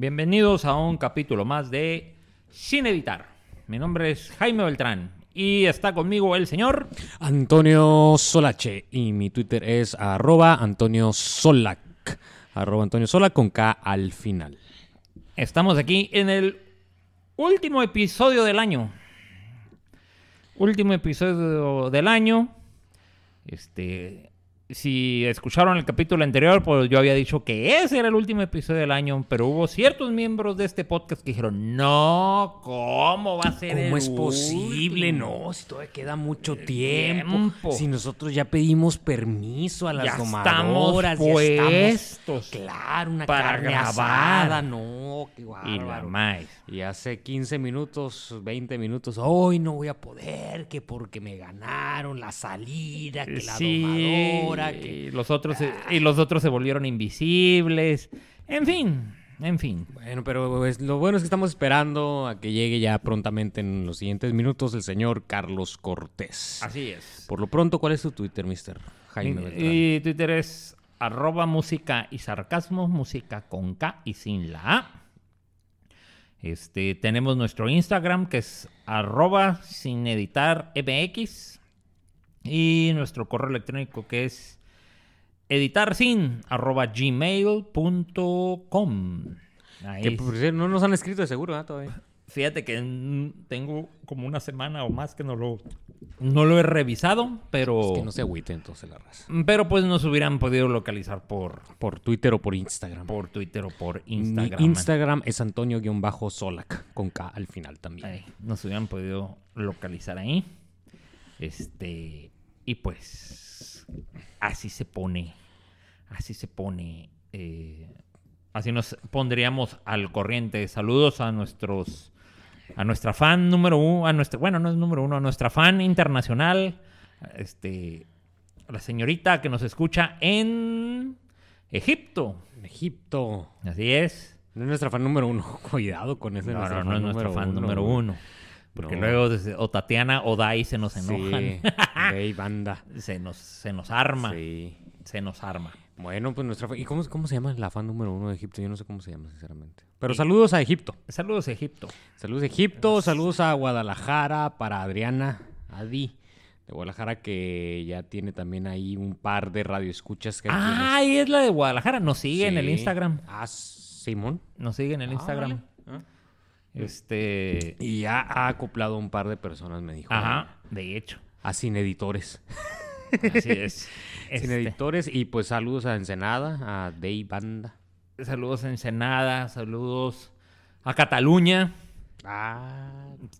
Bienvenidos a un capítulo más de Sin Editar. Mi nombre es Jaime Beltrán y está conmigo el señor Antonio Solache y mi Twitter es arroba Antonio Solac. Arroba Antonio Solac con K al final. Estamos aquí en el último episodio del año. Último episodio del año. Este, si escucharon el capítulo anterior, pues yo había dicho que ese era el último episodio del año, pero hubo ciertos miembros de este podcast que dijeron, no, ¿cómo va a ser ¿Cómo el es posible? último? No, si todavía queda mucho tiempo. tiempo. Si nosotros ya pedimos permiso a las Ya estamos domadoras, ya estamos, claro, una para carne grabar. asada, no, qué Y más. Y hace 15 minutos, 20 minutos, hoy no voy a poder, que porque me ganaron la salida, que la Sí, domadora, que... y los otros se- y los otros se volvieron invisibles. En fin, en fin. Bueno, pero pues, lo bueno es que estamos esperando a que llegue ya prontamente en los siguientes minutos el señor Carlos Cortés. Así es. Por lo pronto, ¿cuál es tu Twitter, mister Jaime Beltrán? Y Twitter es arroba música y sarcasmo, música con K y sin la A. Este, tenemos nuestro Instagram que es arroba sin editar MX. Y nuestro correo electrónico que es editar sin arroba gmail.com. Ahí Que por cierto, no nos han escrito de seguro, ¿ah? Todavía. Fíjate que mm, tengo como una semana o más que no lo, no lo he revisado, pero, Es que no se agüite entonces la raza. pero pues nos hubieran podido localizar por, Por Twitter o por Instagram. por Twitter o por Mi Instagram. Instagram es Antonio-Solac, con K al final también. Ahí, nos hubieran podido localizar ahí. Este, y pues así se pone, así se pone, eh, así nos pondríamos al corriente. Saludos a nuestros, a nuestra fan número uno, a nuestra, bueno, no es número uno, a nuestra fan internacional, este, la señorita que nos escucha en Egipto. En Egipto. Así es. No es nuestra fan número uno. Cuidado con ese. No, nuestra no, no es nuestro fan número uno. Porque No. luego o Tatiana o Dai se nos enojan. Sí, banda. se, nos, se nos arma. Sí. Se nos arma. Bueno, pues nuestra... ¿Y cómo, cómo se llama la fan número uno de Egipto? Yo no sé cómo se llama, sinceramente. Pero saludos a Egipto. Saludos, Egipto. Saludos a Egipto, saludos a Guadalajara para Adriana, Adi, de Guadalajara, que ya tiene también ahí un par de radioescuchas. Que Ah, y es la de Guadalajara. Nos sigue en el. Instagram. Ah, Simón. Nos sigue en el Ah, Instagram. vale. Este. Y ya ha acoplado un par de personas, me dijo. Ajá, de hecho. A sin editores. Así es. Sin Este, editores. Y pues saludos a Ensenada, a Day Banda. saludos a Ensenada. Saludos a Cataluña. Ah,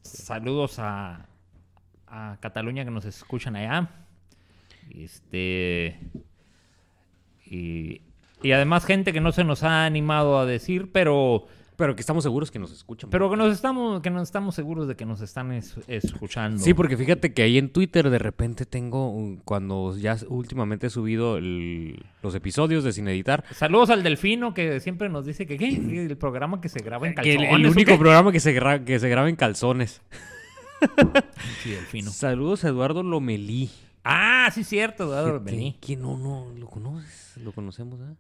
Saludos a, a Cataluña que nos escuchan allá. Este. Y, y además, gente que no se nos ha animado a decir, pero. Pero que estamos seguros que nos escuchan. Pero que nos estamos, que nos estamos seguros de que nos están es- escuchando. Sí, porque fíjate que ahí en Twitter de repente tengo, un- cuando ya últimamente he subido el- los episodios de Sin Editar, Saludos al Delfino que siempre nos dice que ¿qué? el programa que se graba en que calzones. el, el ¿o único qué? programa que se, gra- que se graba en calzones. Sí, Delfino. Saludos a Eduardo Lomelí. Ah, sí, cierto, Eduardo Bení. que no, no, lo conoces, lo conocemos, ¿ah?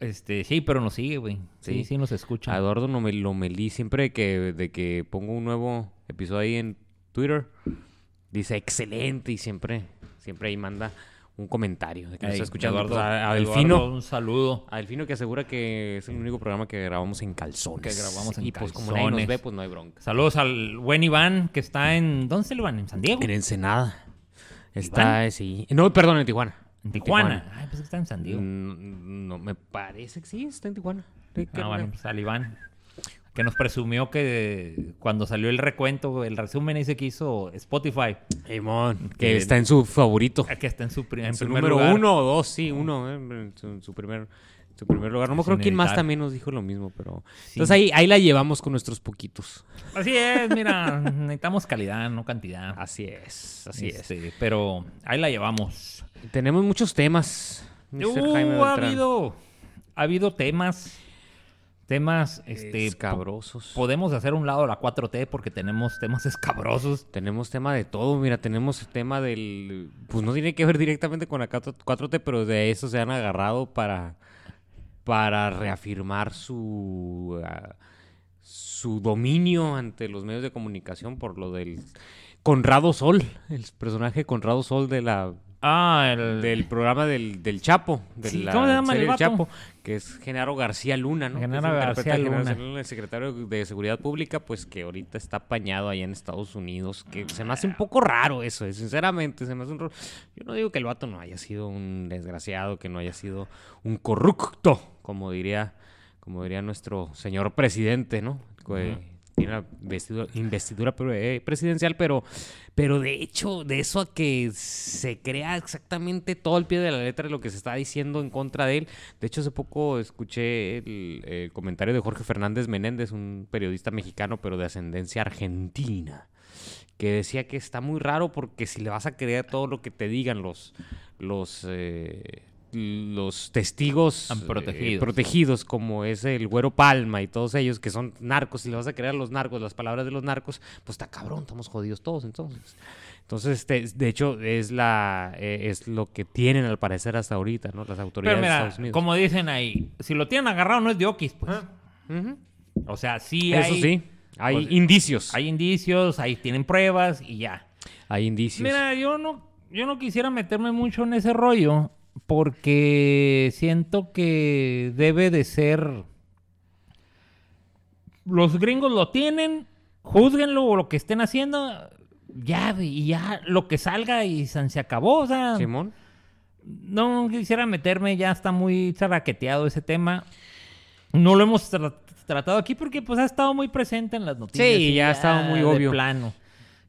Este, sí, pero nos sigue, güey. Sí, sí, Sí. nos escucha. A Eduardo Lome- Lomelí, siempre que, de que pongo un nuevo episodio ahí en Twitter, dice excelente y siempre, siempre ahí manda un comentario de que nos está escuchando. Eduardo, a, a Eduardo, Delfino, un saludo. a Delfino que asegura que es el único programa que grabamos en calzones. Que grabamos en Y pues como nadie nos calzones. ve, pues no hay bronca. Saludos al buen Iván que está en. ¿Dónde está el Iván? ¿En San Diego? En Ensenada. Está, sí. No, perdón, en Tijuana. En Tijuana. Ay, pues está en San Diego. Mm, No, me parece que sí, está en Tijuana. Sí, que- Ah, bueno, pues al Iván. Que nos presumió que cuando salió el recuento, el resumen ese que hizo Spotify, Simón, Que- que está en su favorito. que está en su, en su primer número lugar. uno o dos, sí, uno, eh, en su, en su primer, su primer lugar. No me acuerdo quién más también nos dijo lo mismo, pero... Sí. Entonces ahí, ahí la llevamos con nuestros poquitos. Así es, mira, necesitamos calidad, no cantidad. Así es, así Este, Pero ahí la llevamos. es. Tenemos muchos temas, Mr. Uh, Jaime ha habido, ha habido temas, temas, este, Escabrosos. po- podemos hacer un lado la 4T porque tenemos temas escabrosos. Tenemos tema de todo, mira, tenemos tema del... Pues no tiene que ver directamente con la 4- 4T, pero de eso se han agarrado para... para reafirmar su, ah, su dominio ante los medios de comunicación por lo del Conrado Sol, el personaje Conrado Sol de la Ah, el... del programa del, del Chapo, de Sí, la ¿cómo se llama el serie del vato? Chapo, que es Genaro García Luna, ¿no? Genaro García Genaro Luna. El secretario de Seguridad Pública, pues que ahorita está apañado allá en Estados Unidos, que se me hace un poco raro eso, eh, sinceramente, se me hace un Yo no digo que el vato no haya sido un desgraciado, que no haya sido un corrupto, como diría, como diría nuestro señor presidente, ¿no? Que Tiene vestido- investidura pre- eh, presidencial, pero, pero de hecho, de eso a que se crea exactamente todo el pie de la letra de lo que se está diciendo en contra de él. De hecho, hace poco escuché el, el comentario de Jorge Fernández Menéndez, un periodista mexicano, pero de ascendencia argentina que decía que está muy raro porque si le vas a creer todo lo que te digan los los eh, los testigos Ah, eh, protegidos. como es el Güero Palma y todos ellos que son narcos si le vas a creer a los narcos las palabras de los narcos pues está cabrón estamos jodidos todos entonces entonces este, de hecho es la eh, es lo que tienen al parecer hasta ahorita no las autoridades Pero de Estados Unidos como dicen ahí, si lo tienen agarrado no es de Oquis, pues. Ujú. O sea, sí eso hay, sí hay pues, indicios hay indicios, ahí tienen pruebas y ya. hay indicios Mira, yo no, yo no quisiera meterme mucho en ese rollo porque siento que debe de ser... Los gringos lo tienen, juzguenlo o lo que estén haciendo, ya, y ya lo que salga y se acabó, o sea... Simón No quisiera meterme, ya está muy zaraqueteado ese tema. No lo hemos tra- tratado aquí porque pues ha estado muy presente en las noticias. Sí, y ya ha estado muy de obvio. plano.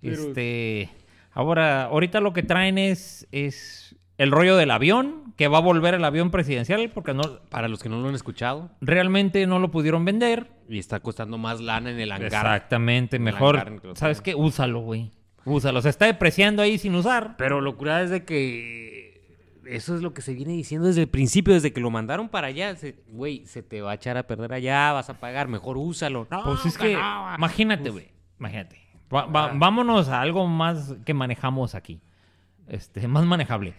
Pero- Este, ahora, ahorita lo que traen es, es el rollo del avión, que va a volver el avión presidencial porque no, para los que no lo han escuchado realmente no lo pudieron vender. y está costando más lana en el hangar Exactamente, mejor. hangar ¿Sabes qué? Úsalo, güey. Úsalo. Se está depreciando ahí sin usar. Pero locura es de que eso es lo que se viene diciendo desde el principio, desde que lo mandaron para allá. se- Güey, se te va a echar a perder allá, vas a pagar, mejor úsalo. No, Pues es que, no. imagínate, güey. Imagínate. Va- va- vámonos a algo más que manejamos aquí. Este, más manejable.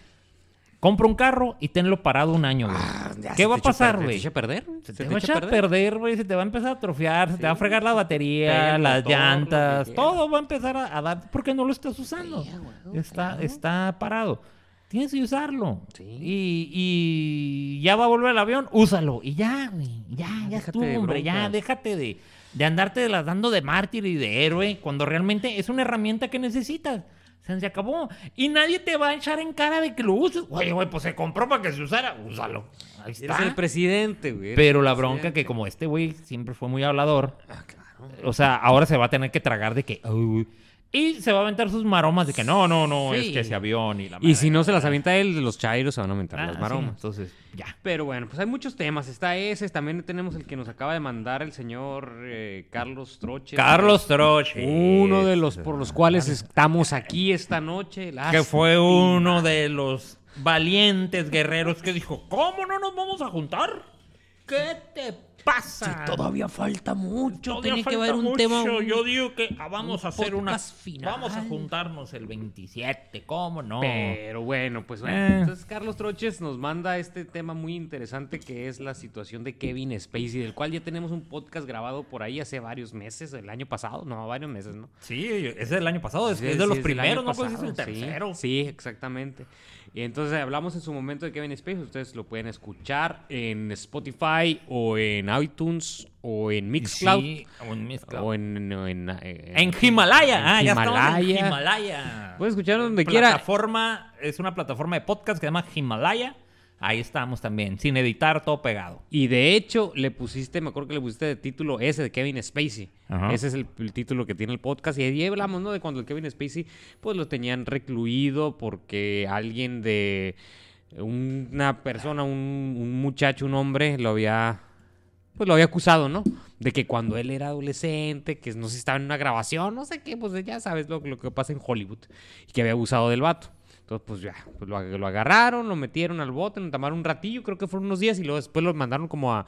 Compra un carro y tenlo parado un año, güey. Ah, ya ¿Qué va a pasar, güey? ¿Se te echa a perder? Se te va a perder, güey. Se te va a empezar a atrofiar, se te va a fregar la batería, las llantas, todo va a empezar a, dar porque no lo estás usando. está, está parado. Tienes que usarlo. Sí. Y, y ya va a volver el avión, úsalo. Y ya, güey. Ya, ya Déjate estuvo, de hombre. Ya, déjate de, de andarte las dando de mártir y de héroe cuando realmente es una herramienta que necesitas. Se acabó. Y nadie te va a echar en cara de que lo uses. Oye, güey, pues se compró para que se usara. Úsalo. Ahí está. el presidente, güey. Pero la bronca presidente. que como este güey siempre fue muy hablador, Ah, claro. o sea, ahora se va a tener que tragar de que... y se va a aventar sus maromas de que no, no, no, es que ese avión y la Y si madre". no se las avienta él, los chairos se van a aumentar Ah, las sí, maromas. entonces, ya. Pero bueno, pues hay muchos temas. Está ese, también tenemos el que nos acaba de mandar el señor eh, Carlos Troche. Carlos Troche. Uno de los por los cuales estamos aquí esta noche. Que fue uno de los valientes guerreros que dijo, ¿cómo no nos vamos a juntar? ¿Qué te pasa? Todavía falta mucho. Todavía Tiene que haber un mucho. tema. un- Yo digo que ah, vamos un a hacer una... final. Vamos a juntarnos el 27, ¿cómo no? Pero bueno, pues bueno. Eh. Entonces Carlos Troches nos manda este tema muy interesante que es la situación de Kevin Spacey, del cual ya tenemos un podcast grabado por ahí hace varios meses, el año pasado, no, varios meses, ¿no? Sí, es del año pasado, es, Sí, es de sí, los es primeros, no pues es el pasado, sí, tercero. Sí, exactamente. Y entonces hablamos en su momento de Kevin Spacey, ustedes lo pueden escuchar en Spotify o en iTunes o en Mixcloud Sí, o en Mixcloud. o en, o en, En Himalaya, ah, ya estamos en Himalaya. Himalaya. Puedes escuchar donde quiera. plataforma, es una plataforma de podcast que se llama Himalaya. Ahí estamos también, sin editar, todo pegado. Y de hecho, le pusiste, me acuerdo que le pusiste de título ese de Kevin Spacey. Ajá. Ese es el, el título que tiene el podcast. Y ahí hablamos, ¿no? De cuando el Kevin Spacey, pues lo tenían recluido porque alguien de una persona, un, un muchacho, un hombre, lo había, pues lo había acusado, ¿no? De que cuando él era adolescente, que no sé si estaba en una grabación, no sé qué, pues ya sabes lo, lo que pasa en Hollywood. Y que había abusado del vato. Entonces, pues ya, pues lo, ag- lo agarraron, lo metieron al bote, lo tomaron un ratillo, creo que fueron unos días, y luego después lo mandaron como a,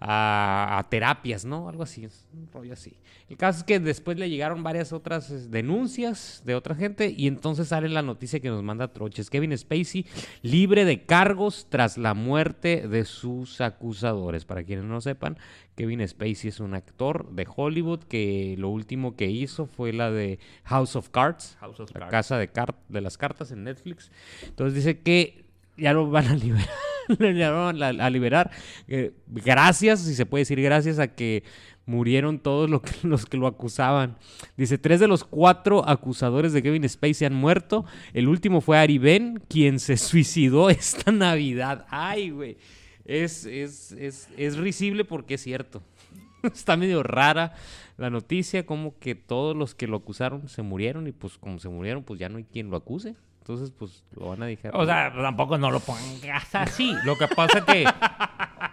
a- a terapias, ¿no? Algo así, un rollo así. El caso es que después le llegaron varias otras denuncias de otra gente, y entonces sale la noticia que nos manda Troches. Kevin Spacey libre de cargos tras la muerte de sus acusadores. Para quienes no sepan, Kevin Spacey es un actor de Hollywood que lo último que hizo fue la de House of Cards, House of la Cards. casa de, car- de las cartas en Netflix. Entonces dice que ya lo van a liberar. a liberar. eh, gracias, si se puede decir gracias a que murieron todos que- los que lo acusaban. Dice, tres de los cuatro acusadores de Kevin Spacey han muerto. El último fue Ari Ben, quien se suicidó esta Navidad. Ay, güey. Es, es, es, es risible porque es cierto. Está medio rara la noticia, como que todos los que lo acusaron se murieron y pues como se murieron, pues ya no hay quien lo acuse. Entonces, pues lo van a dejar. O sea, tampoco no lo pongas así. Lo que pasa que.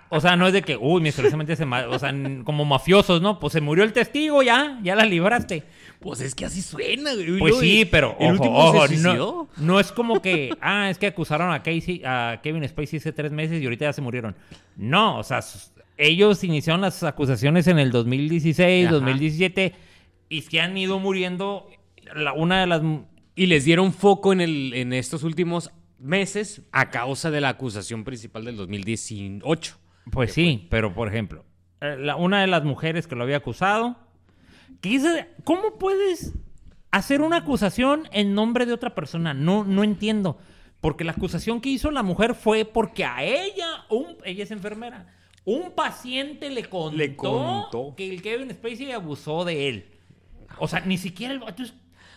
O sea, no es de que, uy, misteriosamente se O sea, como mafiosos, ¿no? Pues se murió el testigo, ya, ya la libraste. pues es que así suena, güey. Pues sí, pero el ojo, último ojo, se no, suicidó. no es como que, ah, es que acusaron a Casey, a Kevin Spacey hace tres meses y ahorita ya se murieron. No, o sea, ellos iniciaron las acusaciones en el 2016, Ajá. 2017 y se han ido muriendo. La, una de las Y les dieron foco en, el, en estos últimos meses a causa de la acusación principal del 2018. Pues sí, pero por ejemplo, eh, la- una de las mujeres que lo había acusado, que dice, ¿cómo puedes hacer una acusación en nombre de otra persona? No, no entiendo. Porque la acusación que hizo la mujer fue porque a ella, un- ella es enfermera, un paciente le contó, Le contó. que el Kevin Spacey abusó de él. O sea, ni siquiera el vato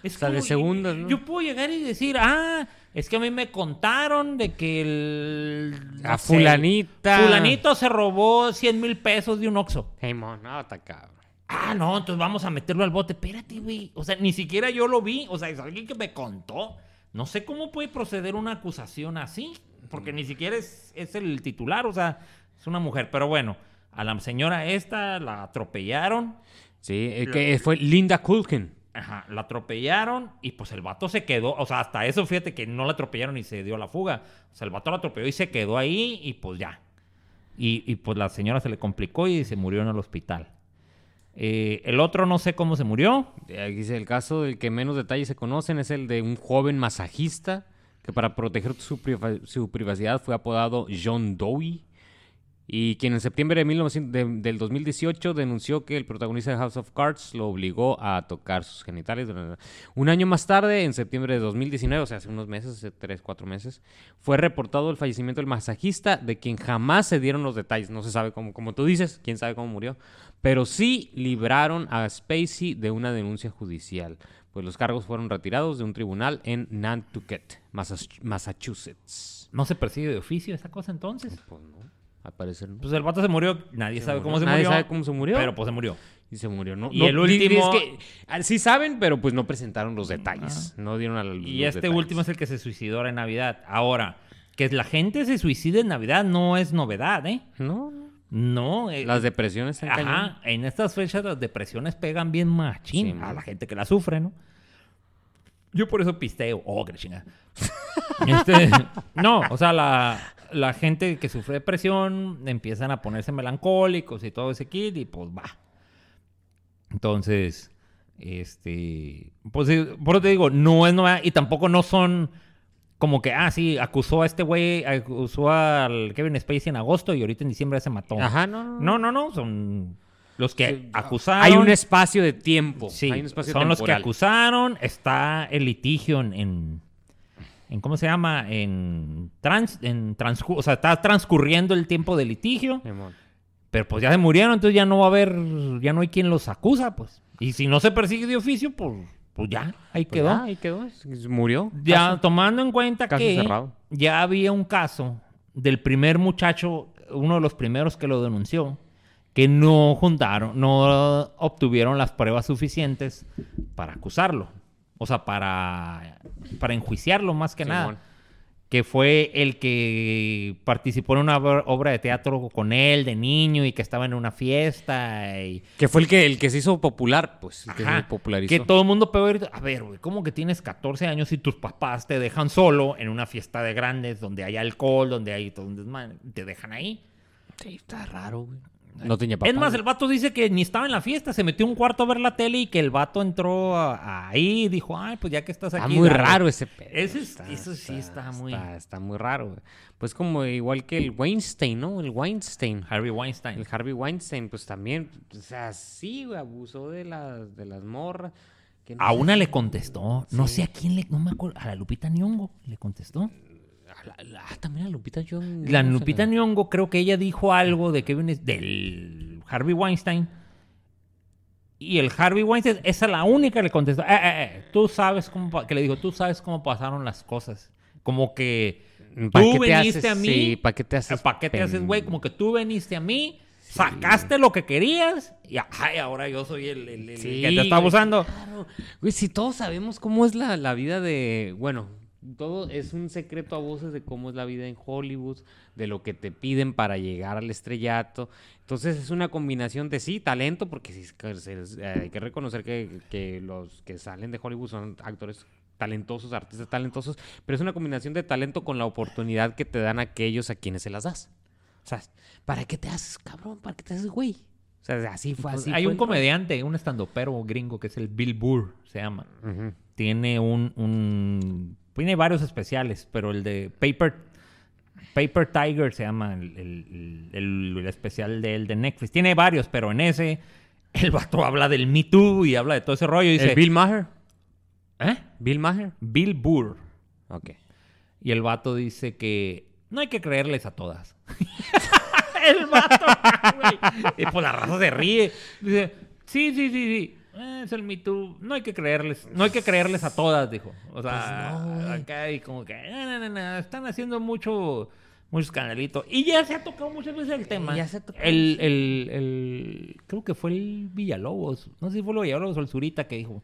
es... es O sea, de segundas, ¿no? Yo puedo llegar y decir, ah, es que a mí me contaron de que el... A fulanita. Fulanito se robó 100 mil pesos de un Oxxo. Hey, mon, no, está cabrón. Ah, no, entonces vamos a meterlo al bote. Espérate, güey. O sea, ni siquiera yo lo vi. O sea, es alguien que me contó. No sé cómo puede proceder una acusación así. Porque ni siquiera es, es el titular. O sea, es una mujer. Pero bueno, a la señora esta la atropellaron. Sí, eh, que fue Linda Kulkin. La atropellaron y pues el vato se quedó, o sea, hasta eso fíjate que no la atropellaron y se dio la fuga. O sea, el vato la atropelló y se quedó ahí y pues ya. Y, pues la señora se le complicó y se murió en el hospital. Eh, el otro no sé cómo se murió. Dice, el caso del que menos detalles se conocen es el de un joven masajista que para proteger su, su privacidad fue apodado John Doe y quien en septiembre de 1900 de- del 2018 denunció que el protagonista de House of Cards lo obligó a tocar sus genitales. Un año más tarde, en septiembre de 2019, o sea, hace unos meses, hace tres, cuatro meses, fue reportado el fallecimiento del masajista de quien jamás se dieron los detalles. No se sabe cómo, como tú dices, quién sabe cómo murió. Pero sí libraron a Spacey de una denuncia judicial, pues los cargos fueron retirados de un tribunal en Nantucket, Massachu- Massachusetts. ¿No se persigue de oficio esa cosa entonces? Pues no, al parecer no. Pues el vato se murió, nadie sabe cómo se Nadie murió. sabe cómo se murió. Pero pues se murió. Y se murió, ¿no? Y No, el último- es que, ah, sí saben, pero pues no presentaron los detalles. No dieron a la luz Y este detalles. último es el que se suicidó ahora en Navidad. Ahora, que la gente se suicide en Navidad no es novedad, ¿eh? No, no. Eh, Las depresiones están. Ajá, en estas fechas las depresiones pegan bien machín Sí, a man. la gente que la sufre, ¿no? Yo por eso pisteo. Oh, qué chingada. Este, no, o sea, la, la gente que sufre depresión empiezan a ponerse melancólicos y todo ese kit y pues va. Entonces, este, pues por eso te digo, no es novedad y tampoco no son como que, ah, sí, acusó a este güey, acusó al Kevin Spacey en agosto y ahorita en diciembre se mató. Ajá, no, no. No, no, no, son los que Sí, acusaron. Hay un espacio de tiempo. Sí, hay un espacio son los que temporal. acusaron. Está el litigio en, en, en- ¿cómo se llama? En trans, en o sea, está transcurriendo el tiempo del litigio, pero pues ya se murieron, entonces ya no va a haber, ya no hay quien los acusa, pues. Y si no se persigue de oficio, pues, pues ya, ahí Pues quedó. ya, ahí quedó. Murió. Ya Caso- tomando en cuenta caso que cerrado. ya había un caso del primer muchacho, uno de los primeros que lo denunció, que no juntaron, no obtuvieron las pruebas suficientes para acusarlo. O sea, para, para enjuiciarlo más que Simón. nada. que fue el que participó en una obra de teatro con él de niño y que estaba en una fiesta y Que fue el que, el que se hizo popular, pues, el que Ajá, se popularizó. que todo el mundo pegó y grito, a ver, güey, ¿cómo que tienes 14 años y tus papás te dejan solo en una fiesta de grandes donde hay alcohol, donde hay todo un desmadre? Te dejan ahí. Sí, está raro, güey. No tenía papá. es más, el vato dice que ni estaba en la fiesta, se metió un cuarto a ver la tele y que el vato entró a- a ahí y dijo, ay, pues ya que estás aquí. Está muy dale". raro ese pedo. Ese es- eso sí está muy- Está, está muy raro. Pues como igual que el Weinstein, ¿no? El Weinstein. Harvey Weinstein. El Harvey Weinstein, pues también, o sea, sí, güey, abusó de las, de las morras. no A sé una le contestó, no sé a quién le, no me acuerdo, a la Lupita Nyong'o le contestó. La- la- ah, también a Lupita yo. La Lupita Nyong'o creo que ella dijo algo de Kevin del Harvey Weinstein. Y el Harvey Weinstein, esa es la única que le contestó. "Eh, eh, eh, tú sabes cómo, pa-", que le dijo, tú sabes cómo pasaron las cosas. Como que ¿Pa' tú qué te veniste haces- a mí. sí, ¿pa' qué te haces ¿Para qué te haces, güey? Como que tú veniste a mí, sacaste lo que querías y ay, ahora yo soy el, el- el Sí, que te está güey, abusando. claro. Güey, si todos sabemos cómo es la, la vida de. Bueno, todo es un secreto a voces de cómo es la vida en Hollywood, de lo que te piden para llegar al estrellato. Entonces es una combinación de sí, talento, porque sí, eh, hay que reconocer que, que los que salen de Hollywood son actores talentosos, artistas talentosos, pero es una combinación de talento con la oportunidad que te dan aquellos a quienes se las das. O sea, ¿para qué te haces, cabrón? ¿Para qué te haces, güey? O sea, así fue, así hay fue un comediante, un estandopero gringo que es el Bill Burr, se llama. Tiene un, un- tiene varios especiales, pero el de Paper Paper Tiger se llama el, el- el- el especial de él de Netflix. Tiene varios, pero en ese el vato habla del Me Too y habla de todo ese rollo. Y dice, ¿El Bill Maher? ¿Eh? ¿Bill Maher? Bill Burr. Ok. Y el vato dice que no hay que creerles a todas. el vato, güey. Y pues la raza se ríe. Dice, sí, sí, sí, sí. Eh, es el Me Too. No hay que creerles. No hay que creerles a todas, dijo. O sea, Pues no, acá y como que, no, no, no, no, están haciendo mucho, mucho escandalito. Y ya se ha tocado muchas veces el tema. Ya se ha tocado, el, el, el, creo que fue el Villalobos. No sé si fue el Villalobos o el Zurita que dijo,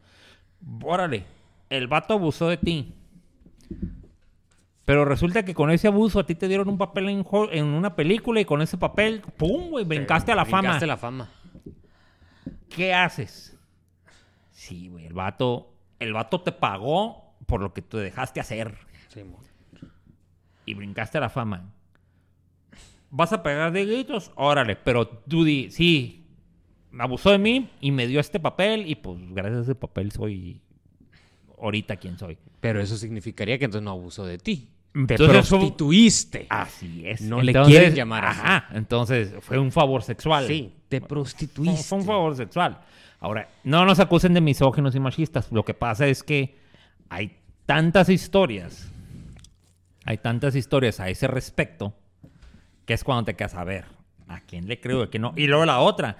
órale, el vato abusó de ti. Pero resulta que con ese abuso a ti te dieron un papel en, en una película y con ese papel, ¡pum! güey, brincaste a la fama. Brincaste a la fama. ¿Qué haces? Sí, güey, el vato, el vato te pagó por lo que tú dejaste hacer Sí, y brincaste a la fama. ¿Vas a pegar de gritos? Órale, pero tú di, sí, me abusó de mí y me dio este papel y pues gracias a ese papel soy ahorita quien soy. Pero eso significaría que entonces no abusó de ti. Te Entonces, ¿cómo- prostituiste. Así es. No le quieren llamar así. Ajá, entonces fue un favor sexual. Sí, te Fue, prostituiste. fue un favor sexual. Ahora, no nos acusen de misóginos y machistas. Lo que pasa es que hay tantas historias, hay tantas historias a ese respecto, que es cuando te quedas a ver a quién le creo y a quién no. Y luego la otra,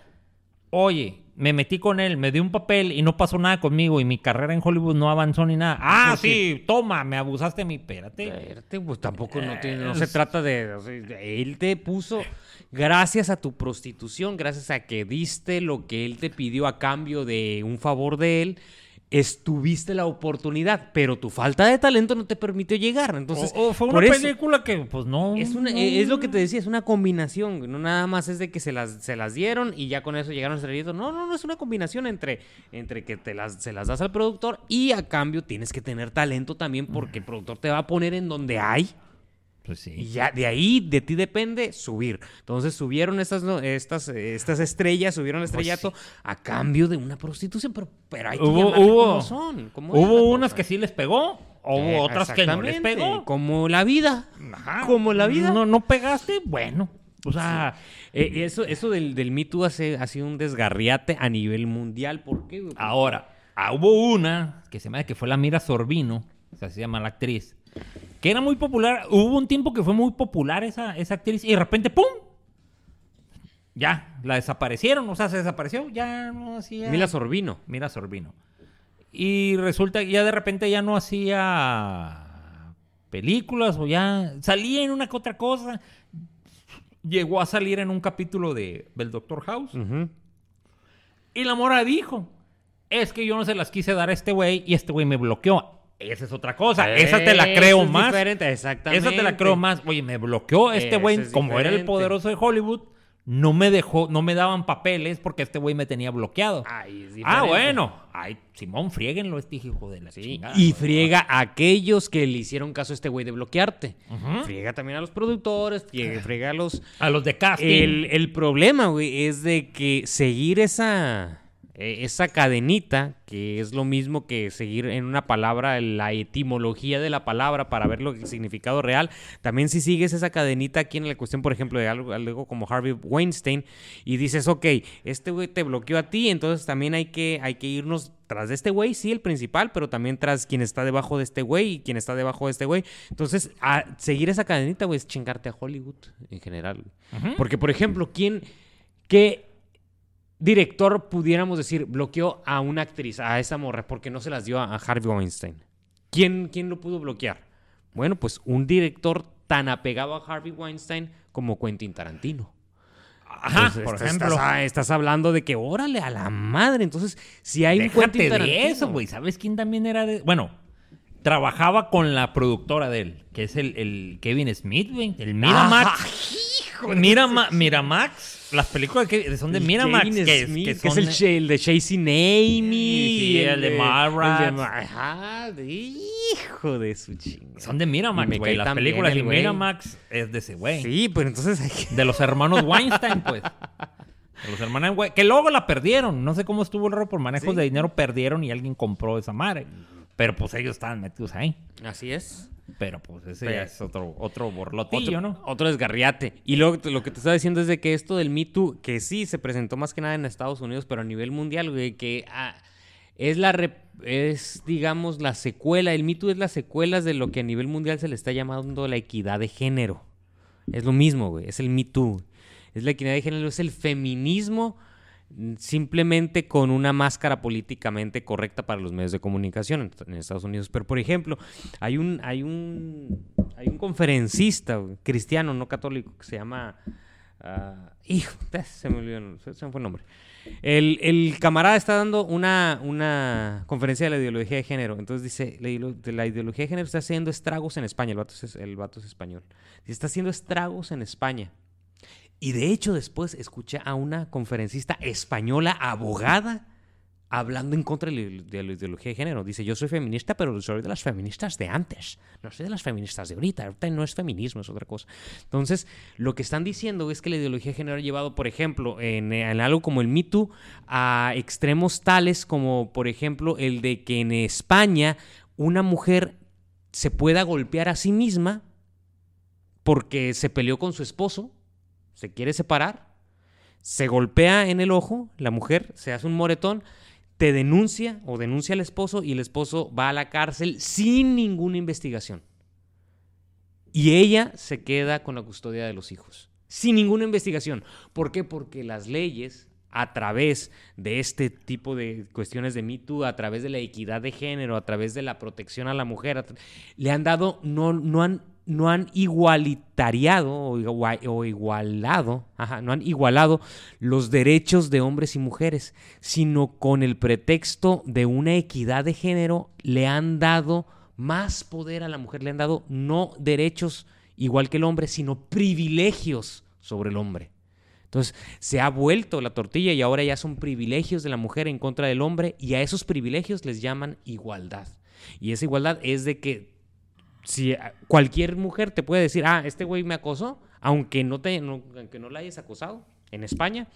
oye, me metí con él, me dio un papel y no pasó nada conmigo y mi carrera en Hollywood no avanzó ni nada. Ah, sí, toma, me abusaste de mí, espérate. Espérate, pues tampoco no, tiene- no Eh, se es- trata de, Él te puso, gracias a tu prostitución, gracias a que diste lo que él te pidió a cambio de un favor de él, estuviste la oportunidad, pero tu falta de talento no te permitió llegar. Entonces, o, o fue una por eso- película que, pues no. Es, una- no. eh, es lo que te decía, es una combinación. No nada más es de que se las, se las dieron y ya con eso llegaron a estrellitos. No, no, no, es una combinación entre, entre que te las, se las das al productor y a cambio tienes que tener talento también porque el productor te va a poner en donde hay. Pues sí. Y ya de ahí, de ti depende subir. Entonces subieron estas, no- estas, eh, estas estrellas, subieron el estrellato a cambio de una prostitución. Pero, pero hay que Hubo- hubo- como son. como Hubo unas cosa. que sí les pegó, hubo Eh, otras que no les pegó. Como la vida. Ajá. Como la vida. No, no pegaste, bueno. O sea, Eh, eso, eso del, del Me Too hace- ha sido un desgarriate a nivel mundial. ¿Por qué? ahora, ah, hubo una que se me hace que fue la Mira Sorbino, o sea, se llama la actriz, que era muy popular. Hubo un tiempo que fue muy popular esa, esa actriz y de repente, ¡pum! Ya, la desaparecieron, o sea, se desapareció, ya no hacía... Mila Sorbino. Mira Sorbino. Y resulta que ya de repente ya no hacía películas o ya salía en una que otra cosa. Llegó a salir en un capítulo de, del Doctor House. Y la mora dijo, es que yo no se las quise dar a este güey y este güey me bloqueó. Esa es otra cosa. Esa te la creo es más. diferente, exactamente. Esa te la creo más. Oye, me bloqueó este güey, es como era el poderoso de Hollywood, no me dejó, no me daban papeles porque este güey me tenía bloqueado. Ay, es ah, bueno. Ay, Simón, friéguenlo este hijo de la Sí, chingada. Y friega a aquellos que le hicieron caso a este güey de bloquearte. Friega también a los productores, friega, friega a los... A los de casting. El, el problema, güey, es de que seguir esa, eh, esa cadenita, que es lo mismo que seguir en una palabra la etimología de la palabra para ver lo que el significado real, también si sigues esa cadenita aquí en la cuestión, por ejemplo, de algo, algo como Harvey Weinstein, y dices, ok, este güey te bloqueó a ti, entonces también hay que, hay que irnos tras de este güey, sí, el principal, pero también tras quien está debajo de este güey y quien está debajo de este güey. Entonces, a seguir esa cadenita, güey, es chingarte a Hollywood en general. Porque, por ejemplo, ¿quién, qué director pudiéramos decir bloqueó a una actriz, a esa morra, porque no se las dio a, Harvey Weinstein? ¿Quién, ¿Quién lo pudo bloquear? Bueno, pues un director tan apegado a Harvey Weinstein como Quentin Tarantino. Ajá, Entonces, por ejemplo. Estás, ah, estás hablando de que, órale, a la madre. Entonces, si hay un Quentin Tarantino... de eso, güey. ¿Sabes quién también era de...? Bueno, trabajaba con la productora de él, que es el, el Kevin Smith, güey. El Miramax. Ajá, hijo Mirama- Miramax. Las películas que son de El Miramax. Que, es- Smith, que que es son- el, Ch- el de Chasing Amy. Sí, el de Mallrats. el de Ma- Ajá, de- hijo de su chinga. Son de Miramax, güey. Las películas de. Miramax es de ese güey. Sí, pero entonces hay que... De los hermanos Weinstein, pues. De los hermanos Weinstein. Que luego la perdieron. No sé cómo estuvo el error por manejos Sí. de dinero. Perdieron y alguien compró esa madre. Pero pues ellos estaban metidos ahí. Así es. Pero pues ese Pero- es otro, otro borlotillo, Otro, ¿no? otro desgarriate. Y luego lo que te estaba diciendo es de que esto del Me Too, que sí se presentó más que nada en Estados Unidos, pero a nivel mundial, güey, que ah, es la rep- es, digamos, la secuela. El Me Too es la secuela de lo que a nivel mundial se le está llamando la equidad de género. Es lo mismo, güey. Es el Me Too. Es la equidad de género, es el feminismo simplemente con una máscara políticamente correcta para los medios de comunicación en, Estados Unidos. Pero, por ejemplo, hay un, hay un, hay un conferencista cristiano, no católico, que se llama... ah, hijo, se me olvidó, se, me fue el nombre. El, el camarada está dando una, una conferencia de la ideología de género. Entonces dice, la, la ideología de género está haciendo estragos en España. El vato es, el vato es español. Está haciendo estragos en España. Y de hecho después escuché a una conferencista española, abogada, hablando en contra de la- de la ideología de género. Dice, yo soy feminista, pero soy de las feministas de antes. No soy de las feministas de ahorita. Ahorita no es feminismo, es otra cosa. Entonces, lo que están diciendo es que la ideología de género ha llevado, por ejemplo, en, en algo como el Me Too, a extremos tales como, por ejemplo, el de que en España una mujer se pueda golpear a sí misma porque se peleó con su esposo, se quiere separar, se golpea en el ojo, la mujer se hace un moretón, te denuncia o denuncia al esposo y el esposo va a la cárcel sin ninguna investigación. Y ella se queda con la custodia de los hijos, sin ninguna investigación. ¿Por qué? Porque las leyes, a través de este tipo de cuestiones de Me Too, a través de la equidad de género, a través de la protección a la mujer, le han dado, no, no han, no han igualitariado o, igua- o igualado, ajá, no han igualado los derechos de hombres y mujeres, sino con el pretexto de una equidad de género le han dado más poder a la mujer, le han dado no derechos igual que el hombre, sino privilegios sobre el hombre. Entonces se ha vuelto la tortilla y ahora ya son privilegios de la mujer en contra del hombre y a esos privilegios les llaman igualdad. Y esa igualdad es de que si a- cualquier mujer te puede decir, ah, este güey me acosó, aunque no, te, aunque no la hayas acosado en España,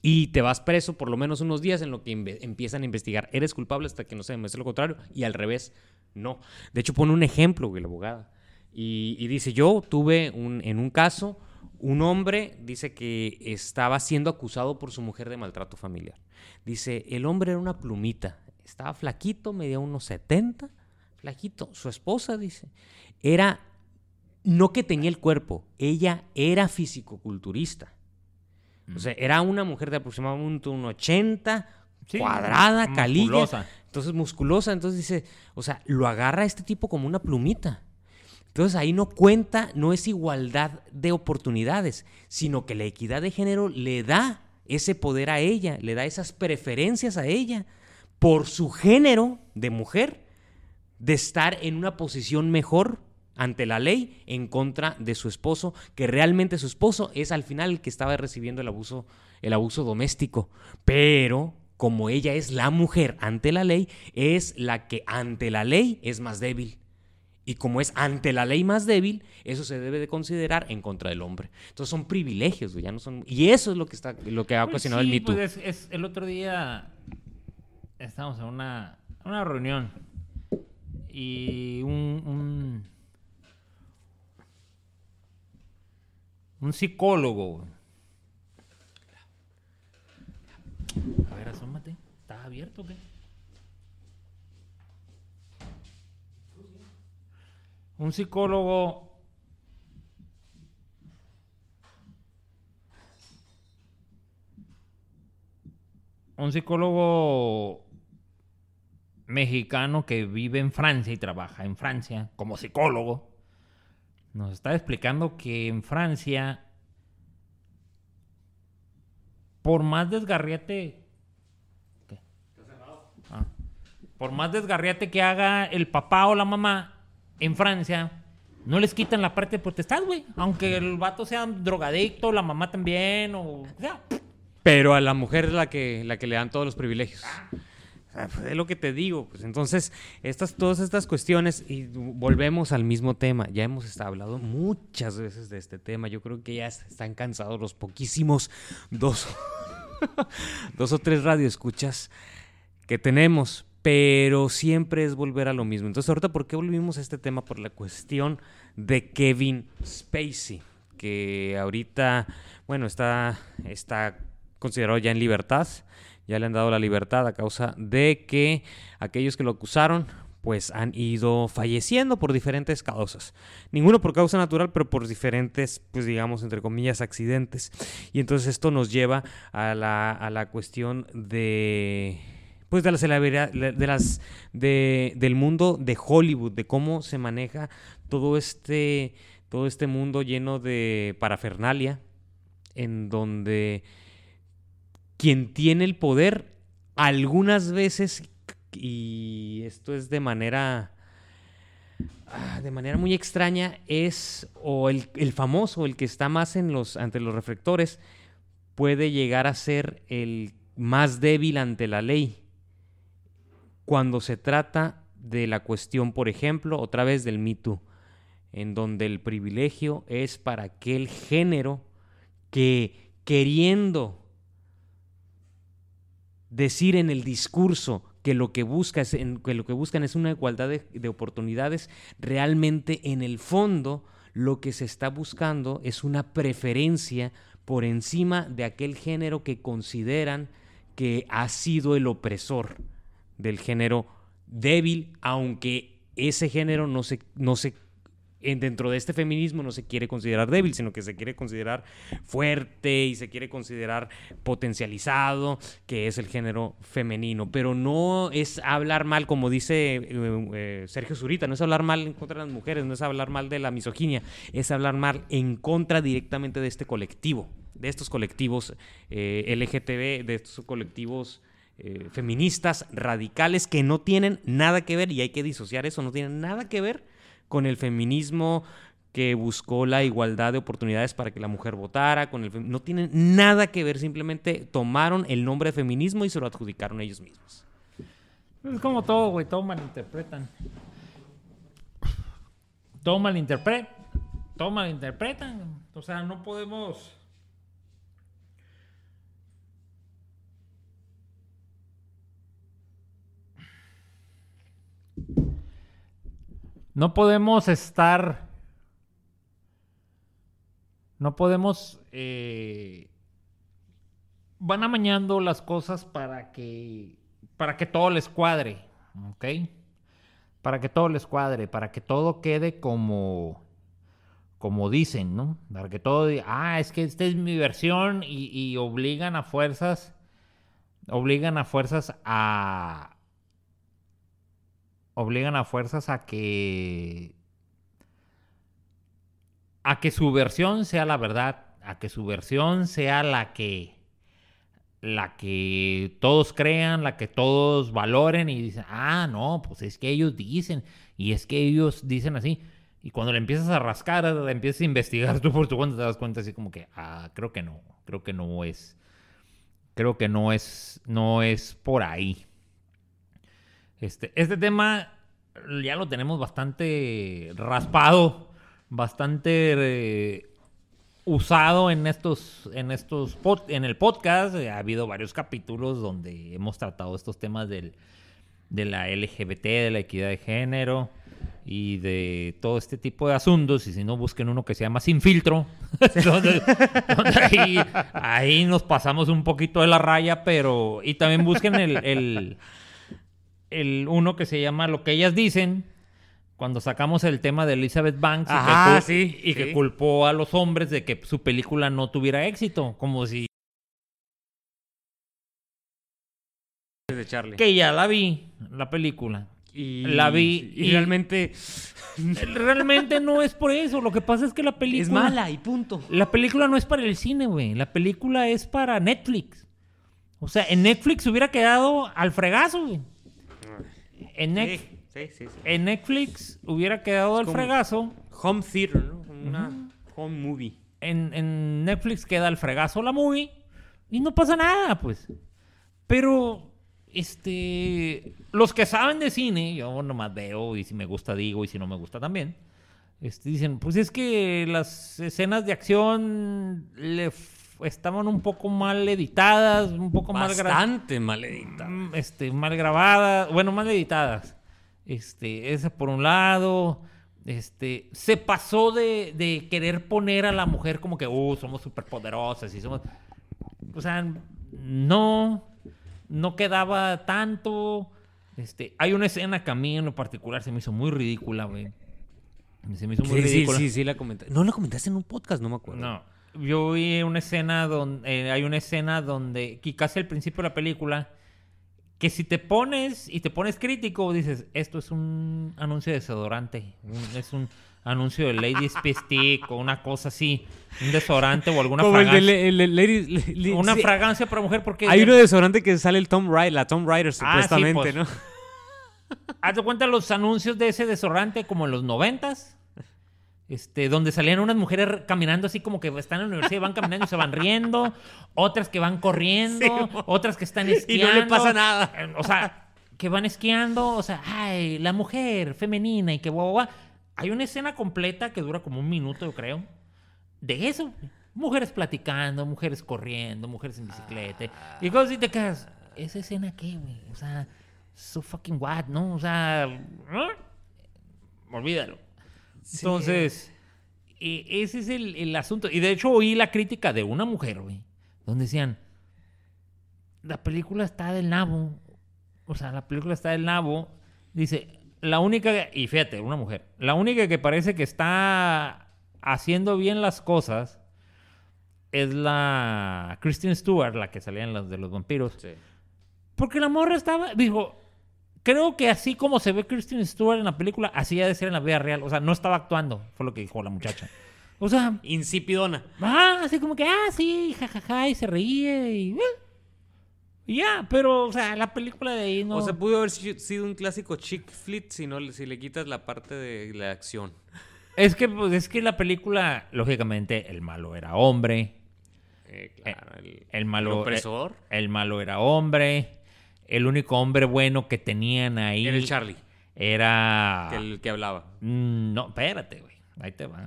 y te vas preso por lo menos unos días en lo que empiezan a investigar. Eres culpable hasta que no se demuestre lo contrario y al revés, no. De hecho, pone un ejemplo, güey, la abogada. Y, y dice, yo tuve un, en un caso, un hombre dice que estaba siendo acusado por su mujer de maltrato familiar. Dice, el hombre era una plumita, estaba flaquito, medía unos 70, flaquito. Su esposa, dice, era, no que tenía el cuerpo, ella era fisicoculturista. O sea, era una mujer de aproximadamente un 80, Sí, cuadrada, calilla. musculosa. Entonces, musculosa. Entonces dice, o sea, lo agarra este tipo como una plumita. Entonces ahí no cuenta, no es igualdad de oportunidades, sino que la equidad de género le da ese poder a ella, le da esas preferencias a ella por su género de mujer de estar en una posición mejor ante la ley en contra de su esposo, que realmente su esposo es al final el que estaba recibiendo el abuso, el abuso doméstico. Pero como ella es la mujer ante la ley, es la que ante la ley es más débil. Y como es ante la ley más débil, eso se debe de considerar en contra del hombre. Entonces son privilegios, ya no son. Y eso es lo que está, lo que ha Pues ocasionado sí, el Me Too. pues es- es- el otro día estábamos en una, una reunión y un, un, psicólogo. A ver, asómate. ¿Estás abierto o qué? Un psicólogo un psicólogo mexicano que vive en Francia y trabaja en Francia como psicólogo, nos está explicando que en Francia, por más desgarriate... ¿Qué? Ah. por más desgarriate que haga el papá o la mamá en Francia, no les quitan la parte de potestad, güey. Aunque el vato sea drogadicto, la mamá también, o... o sea, Pero a la mujer es la que, la que le dan todos los privilegios. Sea, pues, es lo que te digo. Pues entonces, estas, todas estas cuestiones, y volvemos al mismo tema. Ya hemos hablado muchas veces de este tema. Yo creo que ya están cansados los poquísimos dos, dos o tres radioescuchas que tenemos. Pero siempre es volver a lo mismo. Entonces, ahorita, ¿por qué volvimos a este tema? Por la cuestión de Kevin Spacey. Que ahorita, bueno, está, está considerado ya en libertad. Ya le han dado la libertad a causa de que aquellos que lo acusaron pues han ido falleciendo por diferentes causas. Ninguno por causa natural, pero por diferentes, pues digamos, entre comillas, accidentes. Y entonces esto nos lleva a la, a la cuestión de pues de la celebridad, de las de, del mundo de Hollywood, de cómo se maneja todo este todo este mundo lleno de parafernalia en donde quien tiene el poder algunas veces y esto es de manera ah, de manera muy extraña es o el, el famoso el que está más en los ante los reflectores puede llegar a ser el más débil ante la ley. Cuando se trata de la cuestión, por ejemplo, otra vez del Me Too, en donde el privilegio es para aquel género que queriendo decir en el discurso que lo que, buscan es una igualdad de, de oportunidades, realmente en el fondo lo que se está buscando es una preferencia por encima de aquel género que consideran que ha sido el opresor del género débil, aunque ese género no se, no se dentro de este feminismo no se quiere considerar débil, sino que se quiere considerar fuerte y se quiere considerar potencializado, que es el género femenino. Pero no es hablar mal, como dice eh, eh, Sergio Zurita, no es hablar mal en contra de las mujeres, no es hablar mal de la misoginia, es hablar mal en contra directamente de este colectivo, de estos colectivos eh, LGTB, de estos colectivos eh, feministas radicales que no tienen nada que ver, y hay que disociar eso, no tienen nada que ver con el feminismo que buscó la igualdad de oportunidades para que la mujer votara, con el no tienen nada que ver, simplemente tomaron el nombre de feminismo y se lo adjudicaron ellos mismos. Es como todo, güey, todo malinterpretan. Todo malinterpretan. Todo malinterpretan. O sea, no podemos. No podemos estar. No podemos. eh, van amañando las cosas para que para que todo les cuadre, ¿ok? Para que todo les cuadre, para que todo quede como como dicen, ¿no? Para que todo ah, es que esta es mi versión y obligan a fuerzas, obligan a fuerzas a, obligan a fuerzas a que, a que su versión sea la verdad, a que su versión sea la que, la que todos crean, la que todos valoren y dicen, ah, no, pues es que ellos dicen y es que ellos dicen así. Y cuando le empiezas a rascar, empiezas a investigar tú por tu cuenta, te das cuenta así como que, ah, creo que no, creo que no es, creo que no es, no es por ahí. Este, este tema ya lo tenemos bastante raspado, bastante eh, usado en estos, en estos en el podcast. Ha habido varios capítulos donde hemos tratado estos temas del, de la LGBT, de la equidad de género y de todo este tipo de asuntos. Y si no, busquen uno que se llama Sin Filtro. ahí, nos pasamos un poquito de la raya, pero... Y también busquen el, uno que se llama Lo que ellas dicen. Cuando sacamos el tema de Elizabeth Banks y, que, culpó a los hombres de que su película no tuviera éxito, como si de Charlie. Que ya la vi, la película. Y, la vi y, realmente realmente no es por eso lo que pasa es que la película es mala y punto la película no es para el cine güey la película es para Netflix o sea en Netflix hubiera quedado al fregazo güey en, en Netflix hubiera quedado al fregazo. Home theater ¿no? una home movie. En, en Netflix queda al fregazo la movie y no pasa nada pues. Pero este, los que saben de cine, yo nomás veo y si me gusta digo y si no me gusta también, este, dicen, pues es que las escenas de acción le estaban un poco mal editadas, un poco mal grabadas. Bastante mal editadas. Mm, este, mal grabadas, bueno, mal editadas. Este, ese por un lado. Este, se pasó de, de querer poner a la mujer como que, uh, somos súper poderosas y somos... O sea, no no quedaba tanto. Este, hay una escena que a mí en lo particular se me hizo muy ridícula, güey. Se me hizo muy ridícula. Sí, sí, sí, la comenté. No la comentaste en un podcast, no me acuerdo. No. Yo vi una escena donde. Eh, hay una escena donde. Casi al principio de la película. Que si te pones y te pones crítico, dices, esto es un anuncio de desodorante. Es un anuncio de Ladies Stick o una cosa así, un desodorante o alguna fragancia. una fragancia para mujer porque hay uno desodorante que sale el Tom Rider, la Tom Rider ah, supuestamente, pues. ¿no? Haz de cuenta los anuncios de ese desodorante como en los noventas. Este, donde salían unas mujeres caminando así como que están en la universidad y van caminando y se van riendo, otras que van corriendo, otras que están esquiando. Y no le pasa nada. O sea, que van esquiando, o sea, ay, la mujer femenina y que guau, guau. Hay una escena completa que dura como un minuto, yo creo, de eso. Mujeres platicando, mujeres corriendo, mujeres en bicicleta. y cosas y te quedas, ¿esa escena qué, güey? O sea, so fucking what, ¿no? O sea, olvídalo. Entonces, e, ese es el, el, asunto. Y de hecho oí la crítica de una mujer, güey, donde decían, la película está del nabo. O sea, la película está del nabo. Dice, la única, y fíjate, una mujer, la única que parece que está haciendo bien las cosas es la Kristen Stewart, la que salía en las de los vampiros. Sí. Porque la morra estaba, dijo, creo que así como se ve Kristen Stewart en la película, así ha de ser en la vida real. O sea, no estaba actuando, fue lo que dijo la muchacha. O sea, insipidona. Ah, así como que, ah, sí, jajaja, y se reía y... Eh, ya, pero, o sea, la película de ahí no. O sea, pudo haber sido un clásico chick flit si, no, si le quitas la parte de la acción. Es que, pues, es que la película, lógicamente, el malo era hombre. Eh, claro, el, malo. opresor. El, malo era hombre. El único hombre bueno que tenían ahí. Era el Charlie. Era. el que hablaba. Mm, no, espérate, güey. Ahí te va.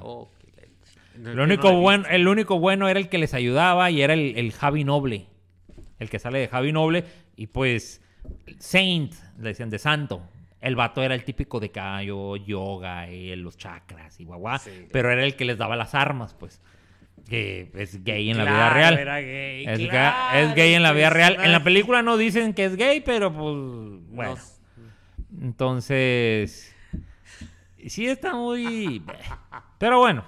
Lo único bueno, el único bueno era el que les ayudaba y era el, el Javi Noble el que sale de Javi Noble, y pues Saint, le decían de santo. El vato era el típico de callo, yoga, y los chakras y guagua, pero era el que les daba las armas, pues. Que es gay en la vida real. Era gay, es, gay en la vida real. En la película no dicen que es gay, pero pues bueno. Entonces, sí está muy... Pero bueno.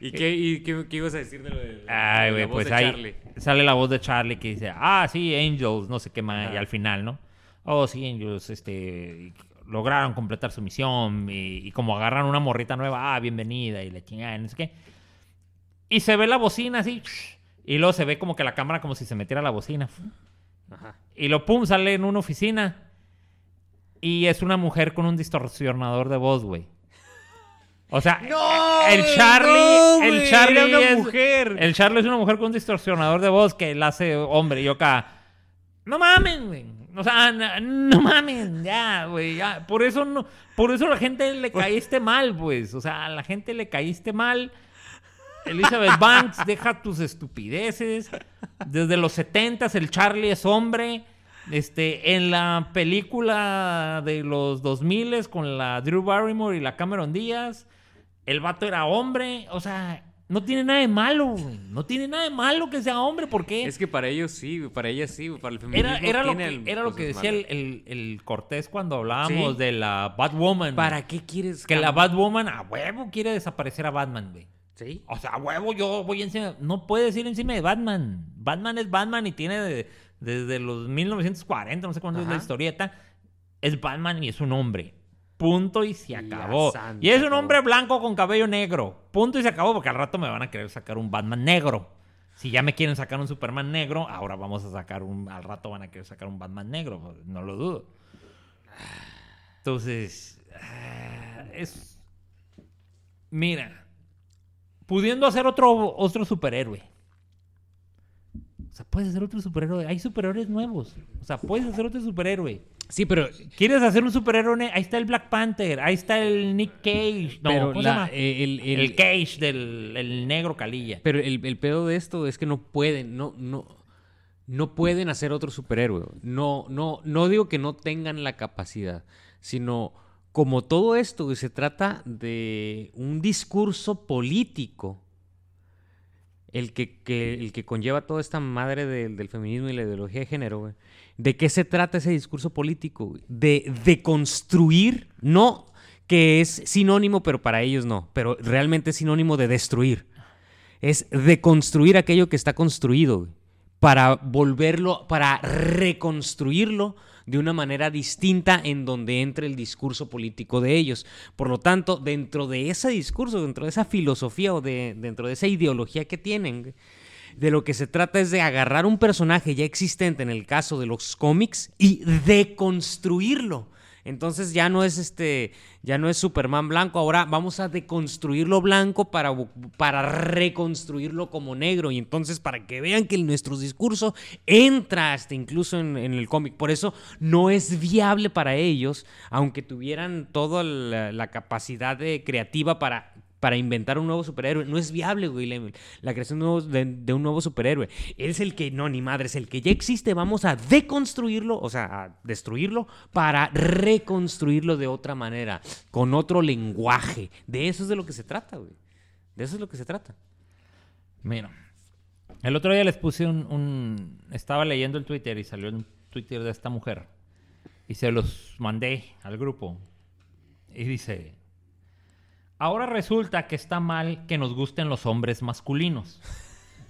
¿Y qué, y qué, ibas a decir de lo de, Ay, güey, pues ahí sale la voz de Charlie que dice, ah, sí, Angels, no sé qué más, y al final, ¿no? Oh, sí, Angels, este, lograron completar su misión y, como agarran una morrita nueva, ah, bienvenida, y le chingan, no sé qué. Y se ve la bocina así, y luego se ve como que la cámara como si se metiera la bocina. Ajá. Y lo pum, sale en una oficina. Y es una mujer con un distorsionador de voz, güey. O sea, No, el Charlie, no, el Charlie era una es- mujer. El Charlie es una mujer con un distorsionador de voz que la hace hombre. Y yo acá, no mamen, güey. O sea, no, no mamen, ya, güey, ya. Por eso no, por eso a la gente le caíste mal, pues. O sea, a la gente le caíste mal. Elizabeth Banks, deja tus estupideces. Desde los 70 el Charlie es hombre. Este, en la película de los 2000 con la Drew Barrymore y la Cameron Díaz, el vato era hombre. O sea, no tiene nada de malo, güey. No tiene nada de malo que sea hombre. ¿Por qué? Es que para ellos sí, para ellas sí, para el feminismo Era, era lo que, el- era lo cosas que decía el, el- el Cortés cuando hablábamos Sí. de la Batwoman. ¿Para güey. qué quieres Que la Batwoman a huevo quiere desaparecer a Batman, güey. Sí. O sea, huevo, yo voy encima. No puedes ir encima de Batman. Batman es Batman y tiene de- desde los 1940, no sé cuándo es la historieta. Es Batman y es un hombre. Punto y se acabó. Y es un hombre blanco con cabello negro. Punto y se acabó, porque al rato me van a querer sacar un Batman negro. Si ya me quieren sacar un Superman negro, ahora vamos a sacar un. Al rato van a querer sacar un Batman negro. No lo dudo. Entonces. ah, Es. Mira. Pudiendo hacer otro, otro superhéroe. O sea, puedes hacer otro superhéroe. Hay superhéroes nuevos. O sea, puedes hacer otro superhéroe. Sí, pero ¿Quieres hacer un superhéroe? Ahí está el Black Panther. Ahí está el Nick Cage. No, pero ¿cómo se la- llama? eh, el, el- El, Cage del el negro calilla. Pero el, el pedo de esto es que no pueden, no, no, no pueden hacer otro superhéroe. No, no, no digo que no tengan la capacidad, sino como todo esto se trata de un discurso político. El que, el que conlleva toda esta madre del, feminismo y la ideología de género. ¿De qué se trata ese discurso político? De, de construir, no que es sinónimo, pero para ellos no, pero realmente es sinónimo de destruir es deconstruir aquello que está construido para volverlo, para reconstruirlo de una manera distinta en donde entre el discurso político de ellos. Por lo tanto, dentro de ese discurso, dentro de esa filosofía o de, dentro de esa ideología que tienen, de lo que se trata es de agarrar un personaje ya existente en el caso de los cómics y deconstruirlo. Entonces ya no es este, ya no es Superman blanco, ahora vamos a deconstruirlo blanco para, para reconstruirlo como negro. Y entonces para que vean que nuestro discurso entra hasta incluso en, en el cómic. Por eso no es viable para ellos, aunque tuvieran toda la, la capacidad de creativa para para inventar un nuevo superhéroe. No es viable, güey, la, la creación de, un nuevo superhéroe. Es el que, no, ni madre, es el que ya existe. Vamos a deconstruirlo, o sea, destruirlo para reconstruirlo de otra manera, con otro lenguaje. De eso es de lo que se trata, güey. De eso es lo que se trata. Mira, el otro día les puse un- Estaba leyendo el Twitter y salió un Twitter de esta mujer. Y se los mandé al grupo. Y dice... Ahora resulta que está mal que nos gusten los hombres masculinos.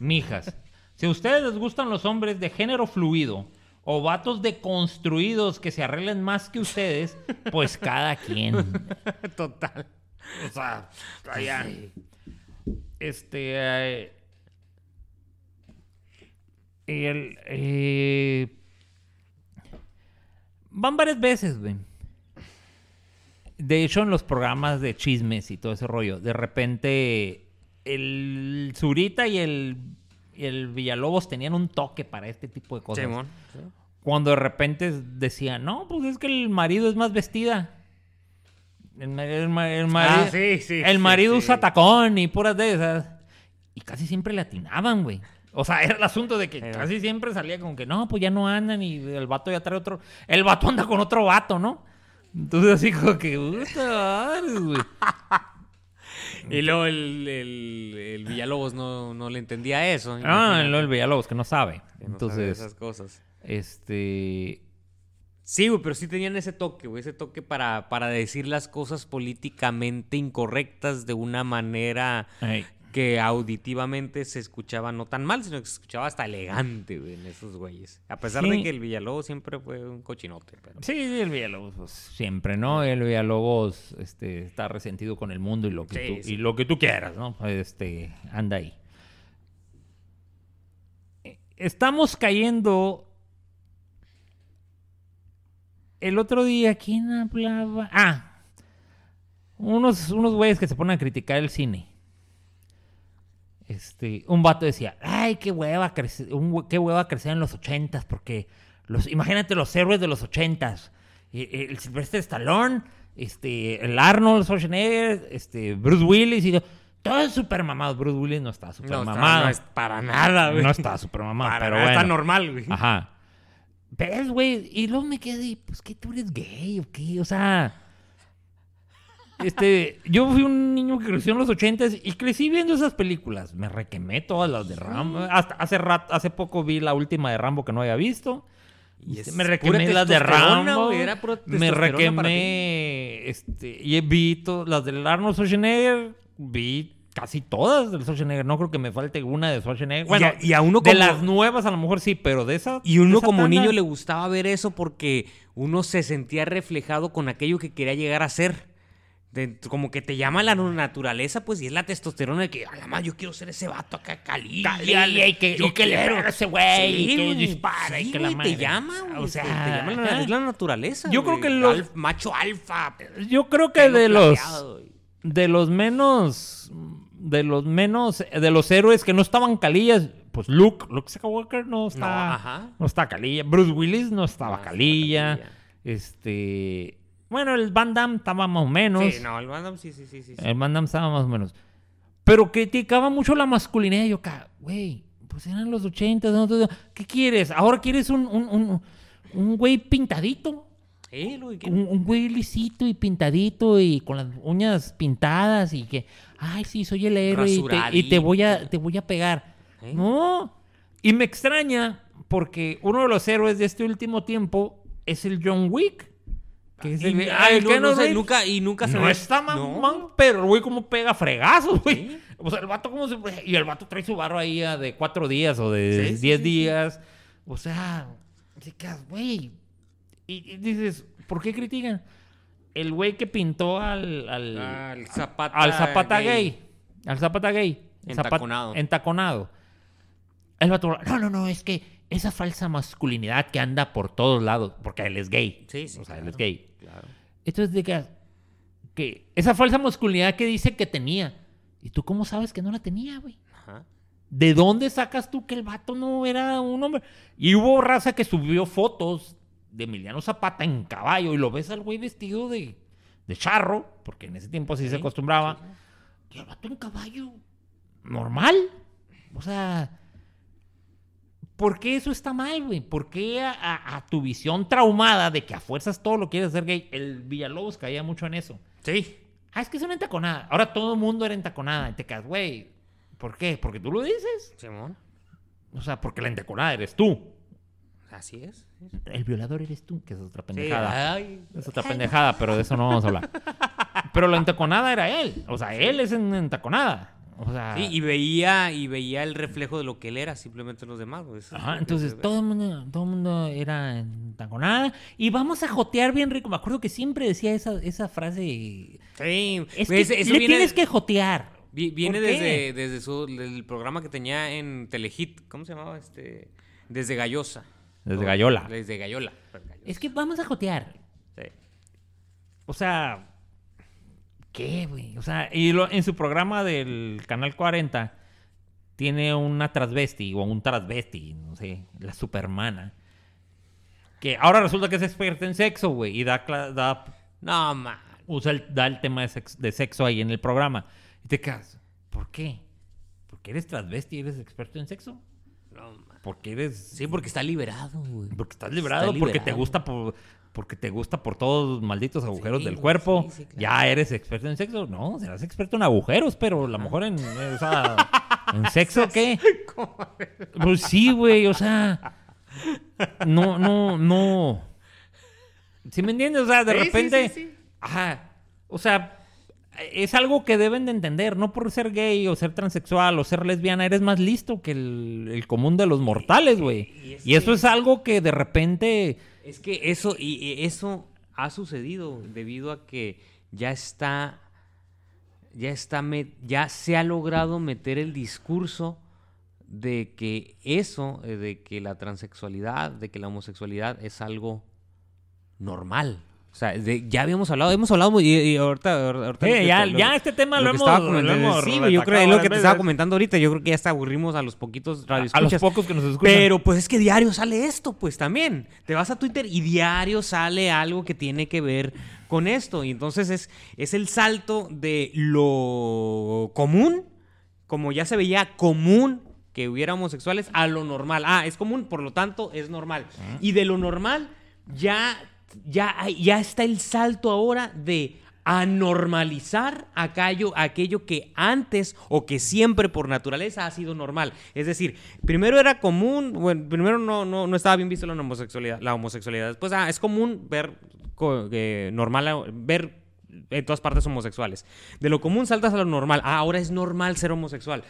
Mijas, si a ustedes les gustan los hombres de género fluido o vatos deconstruidos que se arreglen más que ustedes, pues cada quien. Total. O sea, allá. Este. eh, el. eh, van varias veces, güey. De hecho, en los programas de chismes y todo ese rollo, de repente el Zurita y el, y el Villalobos tenían un toque para este tipo de cosas. Simón. Cuando de repente decían, no, pues es que el marido es más vestida. El, ma- el ma- el marido, Ah, sí, sí, el marido sí. usa tacón y puras de esas. Y casi siempre le atinaban, güey. O sea, era el asunto de que Era. casi siempre salía como que, no, pues ya no andan y el vato ya trae otro... El vato anda con otro vato, ¿no? Entonces así como que, puta güey. Y luego el, el, el Villalobos no, no le entendía eso. Ah, imagínate, el Villalobos, que no sabe. que no sabe Entonces, esas cosas. este... Sí, güey, pero sí tenían ese toque, güey, ese toque para, para decir las cosas políticamente incorrectas de una manera ay, que auditivamente se escuchaba no tan mal, sino que se escuchaba hasta elegante, güey, en esos güeyes. A pesar Sí. de que el Villalobos siempre fue un cochinote, pero... Sí, sí, el Villalobos, pues, siempre, ¿no? El Villalobos este, está resentido con el mundo y lo que, Sí, tú, sí. y lo que tú quieras, ¿no? Este, anda ahí. Eh, Estamos cayendo el otro día, ¿quién hablaba? Ah, unos, unos güeyes que se ponen a criticar el cine. Este, un vato decía, ay, qué hueva crecer, un qué hueva crecer en los ochentas, porque los, imagínate los héroes de los ochentas. Eh, El Sylvester Stallone, este, el Arnold Schwarzenegger, este, Bruce Willis y todos super mamados. Bruce Willis no está super No, está- mamado. no es para nada, güey. No está super mamado, Para pero nada, bueno. está normal, güey. Ajá. ¿Ves, güey? Y luego me quedé, pues, ¿qué tú eres gay o qué? O sea. Este, yo fui un niño que creció en los ochentas y crecí viendo esas películas. Me requemé todas las de Rambo. Hasta hace rato, hace poco vi la última de Rambo que no había visto. Y es me requemé las de Rambo. era pura me requemé este, y vi to- las del Arnold Schwarzenegger. Vi casi todas del Schwarzenegger. No creo que me falte una de Schwarzenegger. Bueno, a- y a uno de las nuevas a lo mejor sí, pero de esas. Y uno esa como tanda- niño le gustaba ver eso porque uno se sentía reflejado con aquello que quería llegar a ser. De- como que te llama la naturaleza, pues, y es la testosterona de que, a la madre, yo quiero ser ese vato acá, cali. Cali, y que- y que a ese güey, y que dispara, y que la te madre. llama, güey, O te- sea, te llama la, es la naturaleza. Yo creo que los- Alf- macho alfa. Yo creo que de los. güey. De los menos. De los menos. De los héroes que no estaban calillas. Pues Luke. Luke Skywalker no está. No, ajá. No está calilla. Bruce Willis no estaba No estaba calilla. Este. Bueno, el Van Damme estaba más o menos. Sí, no, el Van Damme sí, sí, sí, sí. El Van Damme estaba más o menos. Pero criticaba mucho la masculinidad. Y yo, güey, pues eran los 80. ¿no? ¿Qué quieres? ¿Ahora quieres un, un, un, un güey pintadito? Sí, lo que. Un, un güey lisito y pintadito y con las uñas pintadas y que, ay, sí, soy el héroe y te, y te voy a, te voy a pegar. ¿Eh? No. Y me extraña porque uno de los héroes de este último tiempo es el John Wick. Que es el, Y- ah, el ay, no, Keanu no sé, Reeves. nunca, y nunca se No ve- está man, No. man, pero el güey como pega fregazos, güey. O sea, el vato como se... Y el vato trae su barro ahí a de cuatro días o de Sí, sí, diez sí, sí. días. O sea, te quedas, güey. Y, y dices, ¿por qué critican? El güey que pintó al... Al, Al Zapata. al Zapata gay. Al Zapata gay. Zapat- Entaconado. entaconado. El vato, no, no, no, es que esa falsa masculinidad que anda por todos lados, porque él es gay. Sí, sí, O sea, él claro. es gay. Claro. Entonces, de que, esa falsa masculinidad que dice que tenía. ¿Y tú cómo sabes que no la tenía, güey? Ajá. ¿De dónde sacas tú que el vato no era un hombre? Y hubo raza que subió fotos de Emiliano Zapata en caballo y lo ves al güey vestido de, de charro, porque en ese tiempo así se Sí, acostumbraba. Y el vato en caballo, normal. O sea, ¿por qué eso está mal, güey? ¿Por qué a, a- a tu visión traumada de que a fuerzas todo lo quieres hacer gay? El Villalobos caía mucho en eso. Sí. Ah, es que es una entaconada. Ahora todo el mundo era entaconada. Y te quedas, güey, ¿por qué? ¿Porque tú lo dices? Simón. O sea, porque la entaconada eres tú. Así es. El violador eres tú, que es otra Sí, pendejada. ay. Es otra pendejada, pero de eso no vamos a hablar. Pero la entaconada era él. O sea, él es en entaconada. O sea, Sí, y veía, y veía el reflejo de lo que él era, simplemente los demás. güey. Eso es Ajá, entonces todo el mundo, todo el mundo era entaconada. Y vamos a jotear bien rico. Me acuerdo que siempre decía esa, esa frase. Sí, Es que eso le viene, tienes que jotear. vi- viene desde, desde su, del programa que tenía en Telehit. ¿Cómo se llamaba? Este, desde Gallosa. Desde Gallola. Desde Gallola. Pues, Gallosa, Es que vamos a jotear. sí. O sea, ¿qué, güey? O sea, y lo- en su programa del Canal 40 tiene una transvesti o un transvesti, no sé, la supermana. Que ahora resulta que es experta en sexo, güey, y da, da, No, man. usa el, da el tema de sexo, de sexo ahí en el programa. Y te quedas, ¿por qué? ¿Porque eres transvesti y eres experto en sexo? No, man. Porque eres... Sí, porque está liberado, güey. Porque estás librado, porque te liberado. gusta por porque te gusta por todos los malditos agujeros Sí, del cuerpo. sí, sí, claro. Ya eres experto en sexo. No, serás experto en agujeros, pero a lo mejor en, o sea, en sexo qué? Pues sí, güey, o sea, no no no ¿Sí me entiendes? O sea, de repente ajá, o sea, es algo que deben de entender, no por ser gay o ser transexual o ser lesbiana, eres más listo que el, el común de los mortales, güey. Y es Y eso es algo que de repente... Es que eso, y, eso ha sucedido debido a que ya está, ya está, ya se ha logrado meter el discurso de que eso, eh, de que la transexualidad, de que la homosexualidad es algo normal. O sea, de- ya habíamos hablado, hemos hablado muy- y, y ahorita, ahorita Sí, lo que- ya- lo- ya este tema lo que hemos- lo hemos Sí, yo creo es lo que te estaba comentando ahorita. Yo creo que ya hasta aburrimos a los poquitos A radioescuchas. los pocos que nos escuchan. Pero pues es que diario sale esto, pues también. Te vas a Twitter y diario sale algo que tiene que ver con esto. Y entonces es, es el salto de lo común, como ya se veía común que hubiera homosexuales, a lo normal. Ah, es común, por lo tanto es normal. Y de lo normal ya, ya, ya está el salto ahora de anormalizar aquello, aquello que antes o que siempre por naturaleza ha sido normal. Es decir, primero era común, bueno, primero no, no, no estaba bien visto la homosexualidad, la homosexualidad. Después ah, es común ver eh, normal ver en todas partes homosexuales. De lo común saltas a lo normal. Ah, ahora es normal ser homosexual.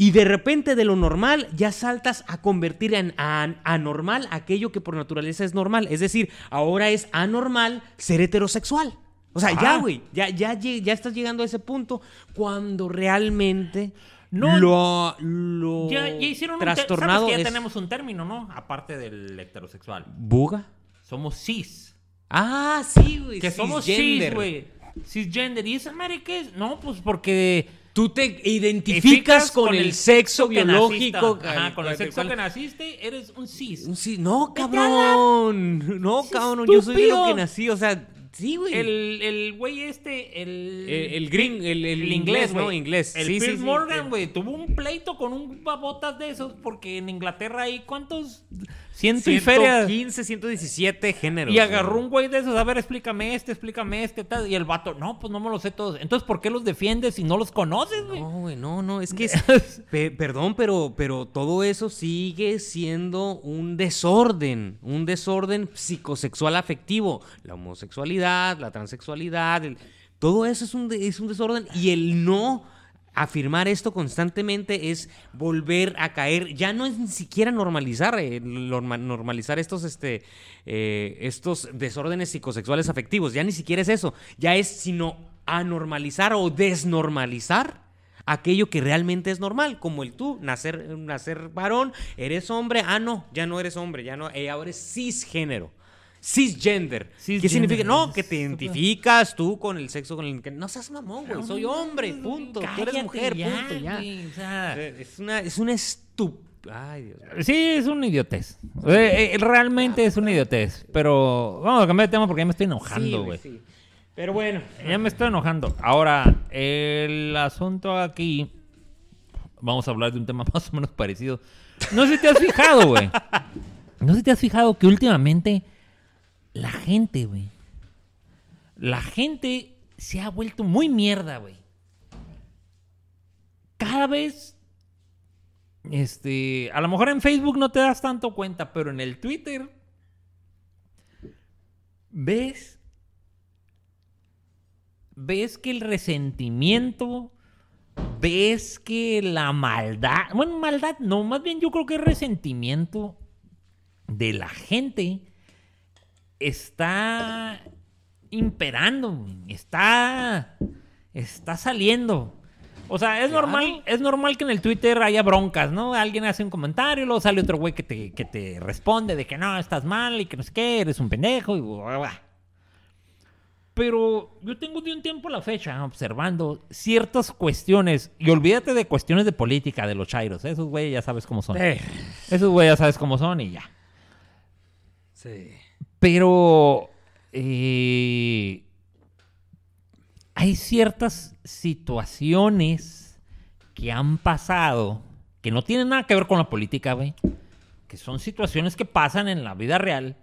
Y de repente de lo normal ya saltas a convertir en an- anormal aquello que por naturaleza es normal. Es decir, ahora es anormal ser heterosexual. O sea, ya, Ah. güey, ya, ya, ya estás llegando a ese punto cuando realmente No. lo, lo Ya, ya hicieron un trastornado ¿sabes que ya es... tenemos un término, ¿no? Aparte del heterosexual. ¿Buga? Somos cis. Ah, sí, güey. Que somos cis, güey. Cisgender. ¿Y esa madre qué es? No, pues porque... Tú te identificas con, el sexo biológico. naciste. Ajá, con el sexo que naciste, eres un cis. Un sí- No, cabrón. No, cabrón. Yo soy de lo que nací. O sea, sí, güey. El, el güey este, el... El- el el- el inglés, ¿no? Inglés. El Sí, Piers sí. Morgan, güey, tuvo un pleito con un babotas de esos porque en Inglaterra hay cuántos... Ciento y feria... 115, 117 géneros. Y agarró un güey de esos, a ver, explícame este, explícame este, tal. Y el vato, no, pues no me los sé todos. Entonces, ¿por qué los defiendes si no los conoces, güey? No, güey, no, no, es que es- pe- perdón, pero, pero todo eso sigue siendo un desorden, un desorden psicosexual afectivo. La homosexualidad, la transexualidad, el- todo eso es un, es un desorden y el no afirmar esto constantemente es volver a caer, ya no es ni siquiera normalizar, eh, norma- normalizar estos, este, eh, estos desórdenes psicosexuales afectivos, ya ni siquiera es eso, ya es sino anormalizar o desnormalizar aquello que realmente es normal, como el tú, nacer, nacer varón, eres hombre, ah, no, ya no eres hombre, ya no, eh, ahora es cisgénero. Cisgender. ¿Qué Cisgender, significa? No, que te identificas tú con el sexo con el que. No seas mamón, güey. Soy hombre, punto. tú eres mujer, ya, punto. Ya. güey, o sea, Es una, es una estup... Ay, Dios mío. Sí, es una idiotez. Eh, eh, realmente es una idiotez. Pero vamos a cambiar de tema porque ya me estoy enojando, güey. sí. Pero bueno. Ya me estoy enojando. Ahora, el asunto aquí. Vamos a hablar de un tema más o menos parecido. No sé si te has fijado, güey. No sé si te has fijado que últimamente la gente, güey. La gente se ha vuelto muy mierda, güey. Cada vez. Este. A lo mejor en Facebook no te das tanto cuenta, pero en el Twitter. ¿Ves? ves que el resentimiento, ves que la maldad, bueno, maldad no, más bien yo creo que el resentimiento de la gente está imperando, está, está saliendo. O sea, es Claro. normal, es normal que en el Twitter haya broncas, ¿no? Alguien hace un comentario, luego sale otro güey que te, que te responde de que no, estás mal y que no sé qué, eres un pendejo y bla, bla, bla. Pero yo tengo de un tiempo a la fecha observando ciertas cuestiones, y olvídate de cuestiones de política de los chairos, ¿eh? esos güeyes ya sabes cómo son. Eh, Esos güeyes ya sabes cómo son y ya. sí. Pero eh, hay ciertas situaciones que han pasado que no tienen nada que ver con la política, güey. Que son situaciones que pasan en la vida real.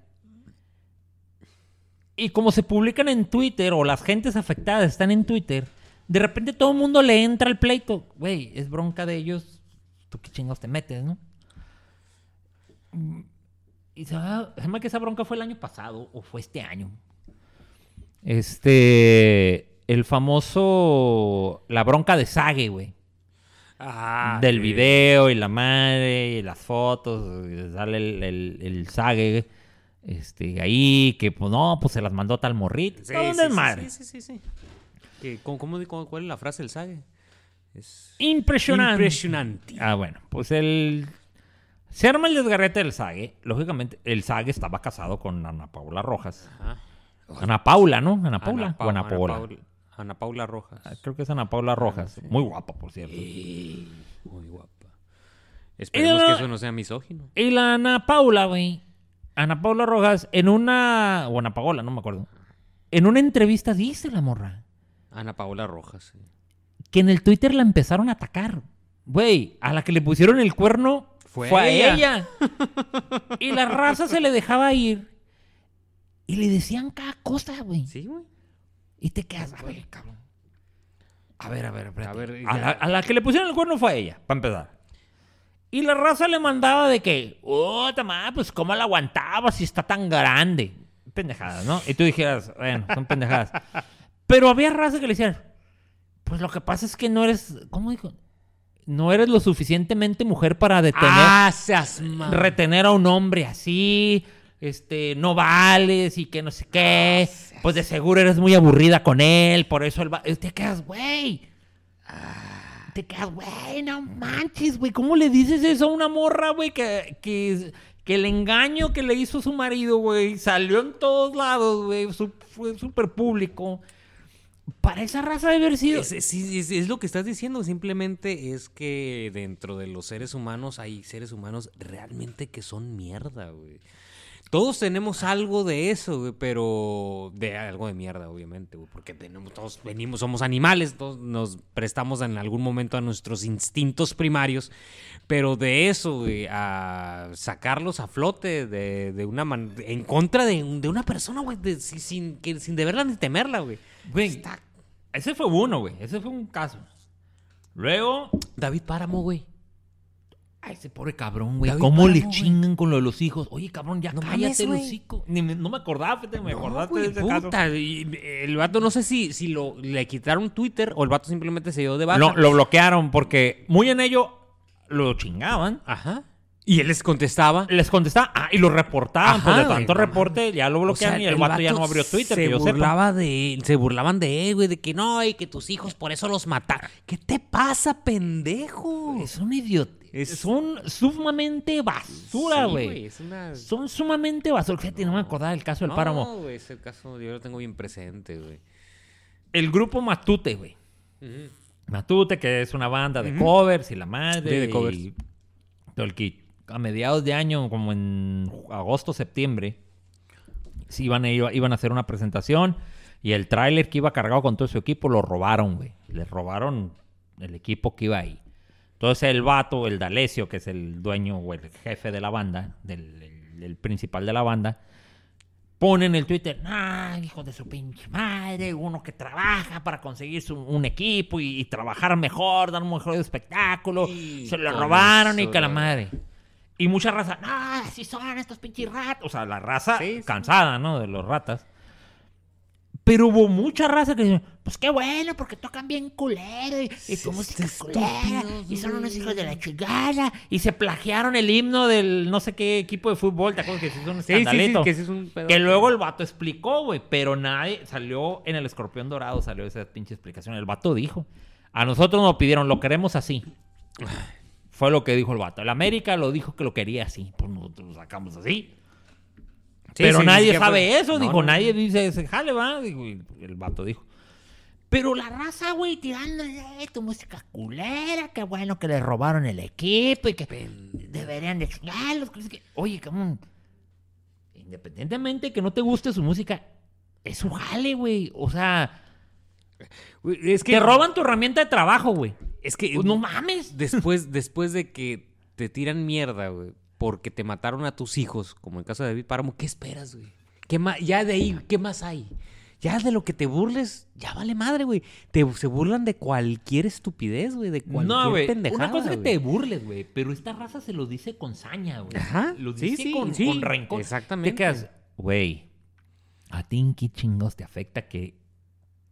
Y como se publican en Twitter o las gentes afectadas están en Twitter, de repente todo el mundo le entra al pleito. Güey, es bronca de ellos. ¿Tú qué chingados te metes, no? Y se me que esa bronca fue el año pasado o fue este año. Este. El famoso. La bronca de Sage, güey. Ah, Del sí. video y la madre y las fotos. y sale el, el, el Sage. Este, ahí, que pues no, pues se las mandó tal morrito. Sí, un sí, sí, desmadre. sí, sí, sí, sí. ¿cómo, cómo- cómo- cuál es la frase del Sage? Es Impresionante. impresionante. Ah, bueno, pues el. Se arma el desgarrete del Sague. Lógicamente, el Sague estaba casado con Ana Paula Rojas. Ajá. Ana Paula, ¿no? Ana Paula Pa- o Ana Ana Paula. Paul- Ana Paula Rojas. Ah, Creo que es Ana Paula Rojas. Muy guapa, por cierto. Muy guapa. Esperemos que eso no sea misógino. Y la Ana Paula, güey. Ana Paula Rojas, en una. O Ana Paola, no me acuerdo. En una entrevista dice la morra Ana Paula Rojas. sí. que en el Twitter la empezaron a atacar. Güey, a la que le pusieron el cuerno fue, Fue a ella. ella. y la raza se le dejaba ir. Y le decían cada cosa, güey. Sí, güey. Y te quedas, cabrón. A ver, a ver. A ver, a, la, a la que le pusieron el cuerno fue a ella, para empezar. Y la raza le mandaba de que, oh, tamá, pues cómo la aguantaba si está tan grande. Pendejadas, ¿no? Y tú dijeras, bueno, son pendejadas. Pero había raza que le decían, pues lo que pasa es que no eres, ¿cómo dijo? No eres lo suficientemente mujer para detener Ah, seas retener a un hombre así, este, no vales y que no sé qué, Ah, pues de seguro eres muy aburrida con él, por eso él va, te quedas, güey. Te quedas, güey, no manches, güey, ¿cómo le dices eso a una morra, güey, que, que, que el engaño que le hizo su marido, güey, salió en todos lados, güey, fue súper público. Para esa raza de haber sido... Es, lo que estás diciendo, simplemente es que dentro de los seres humanos hay seres humanos realmente que son mierda, güey. Todos tenemos algo de eso, güey, pero de algo de mierda, obviamente, güey, porque tenemos, todos venimos, somos animales, todos nos prestamos en algún momento a nuestros instintos primarios, pero de eso, güey, a sacarlos a flote de, de una man- en contra de, una persona, güey, sin, sin deberla ni temerla, güey. Güey, Está- ese fue uno, güey, ese fue un caso. Luego, David Páramo, güey. Ay, ese pobre cabrón, güey. ¿Cómo le Páramo, chingan con lo de los hijos? Oye, cabrón, ya No cállate el hocico. Ni me- no me acordaba, fíjate, me No, acordaste de ese caso. puta, y El vato no sé si, si lo, le quitaron Twitter o el vato simplemente se dio de baja. Lo, lo bloquearon porque muy en ello lo chingaban. Ajá. Y él les contestaba. Les contestaba, ah, y lo reportaban. Ajá, pues de güey, tanto no reporte ya lo O sea, y el, vato, ya no abrió Twitter, se que yo sepa. burlaba de se burlaban de él, güey, de que no, y que tus hijos por eso los mataron. ¿Qué te pasa, pendejo? Es un idiota. Es- Son sumamente basura, güey. es una... Son sumamente basura. Fíjate, no me acordaba del caso del No, páramo. güey, ese caso yo lo tengo bien presente, güey. El grupo Matute, güey. Matute, que es una banda de covers y la madre. Sí, de covers. y todo el kit. A mediados de año, como en agosto, septiembre, sí iban, a- iban a hacer una presentación y el tráiler que iba cargado con todo su equipo lo robaron, güey. Le robaron el equipo que iba ahí. Entonces el vato, el D'Alessio, que es el dueño o el jefe de la banda, del el- el principal de la banda, pone en el Twitter, ah, hijo de su pinche madre, uno que trabaja para conseguir su- un equipo y, y trabajar mejor, dar un mejor espectáculo, Y se lo robaron y que la güey. madre. Y mucha raza, no, así son estos pinches ratas. O sea, la raza Sí, sí. cansada, ¿no? De los ratas. Pero hubo mucha raza que dice, pues qué bueno, porque tocan bien culero y, y con música culera y son unos hijos de la chingada y se plagiaron el himno del no sé qué equipo de fútbol, ¿te acuerdas que se hizo un Sí, sí, sí, escandalito? que ese es un pedo. Que luego el vato explicó, güey, pero nadie salió en el escorpión dorado, salió esa pinche explicación. El vato dijo, a nosotros nos pidieron, lo queremos así. Fue lo que dijo el vato. El América lo dijo que lo quería así, pues nosotros lo sacamos así. Sí, pero sí, nadie es que sabe fue- eso, No, dijo, no, nadie dice ese jale, va, dijo, y el vato dijo. Pero la raza, güey, tirándole "Eh, tu música culera, qué bueno que le robaron el equipo y que deberían de qué". Oye, cabrón, independientemente que no te guste su música, es su jale, güey. O sea, Es que te roban tu herramienta de trabajo, güey. Es que Pues no mames. después, después de que te tiran mierda, güey, porque te mataron a tus hijos, como en el caso de David Páramo, ¿qué esperas, güey? ¿Qué más, ya de ahí, ¿qué más hay? Ya de lo que te burles, ya vale madre, güey. Te, se burlan de cualquier estupidez, güey, de cualquier No, güey. pendejada, Una cosa es que güey. te burles, güey. Pero esta raza se lo dice con saña, güey. Ajá, Lo sí, dice sí, con, sí, con rencor. exactamente. Te quedas, güey. A ti en qué chingos te afecta que,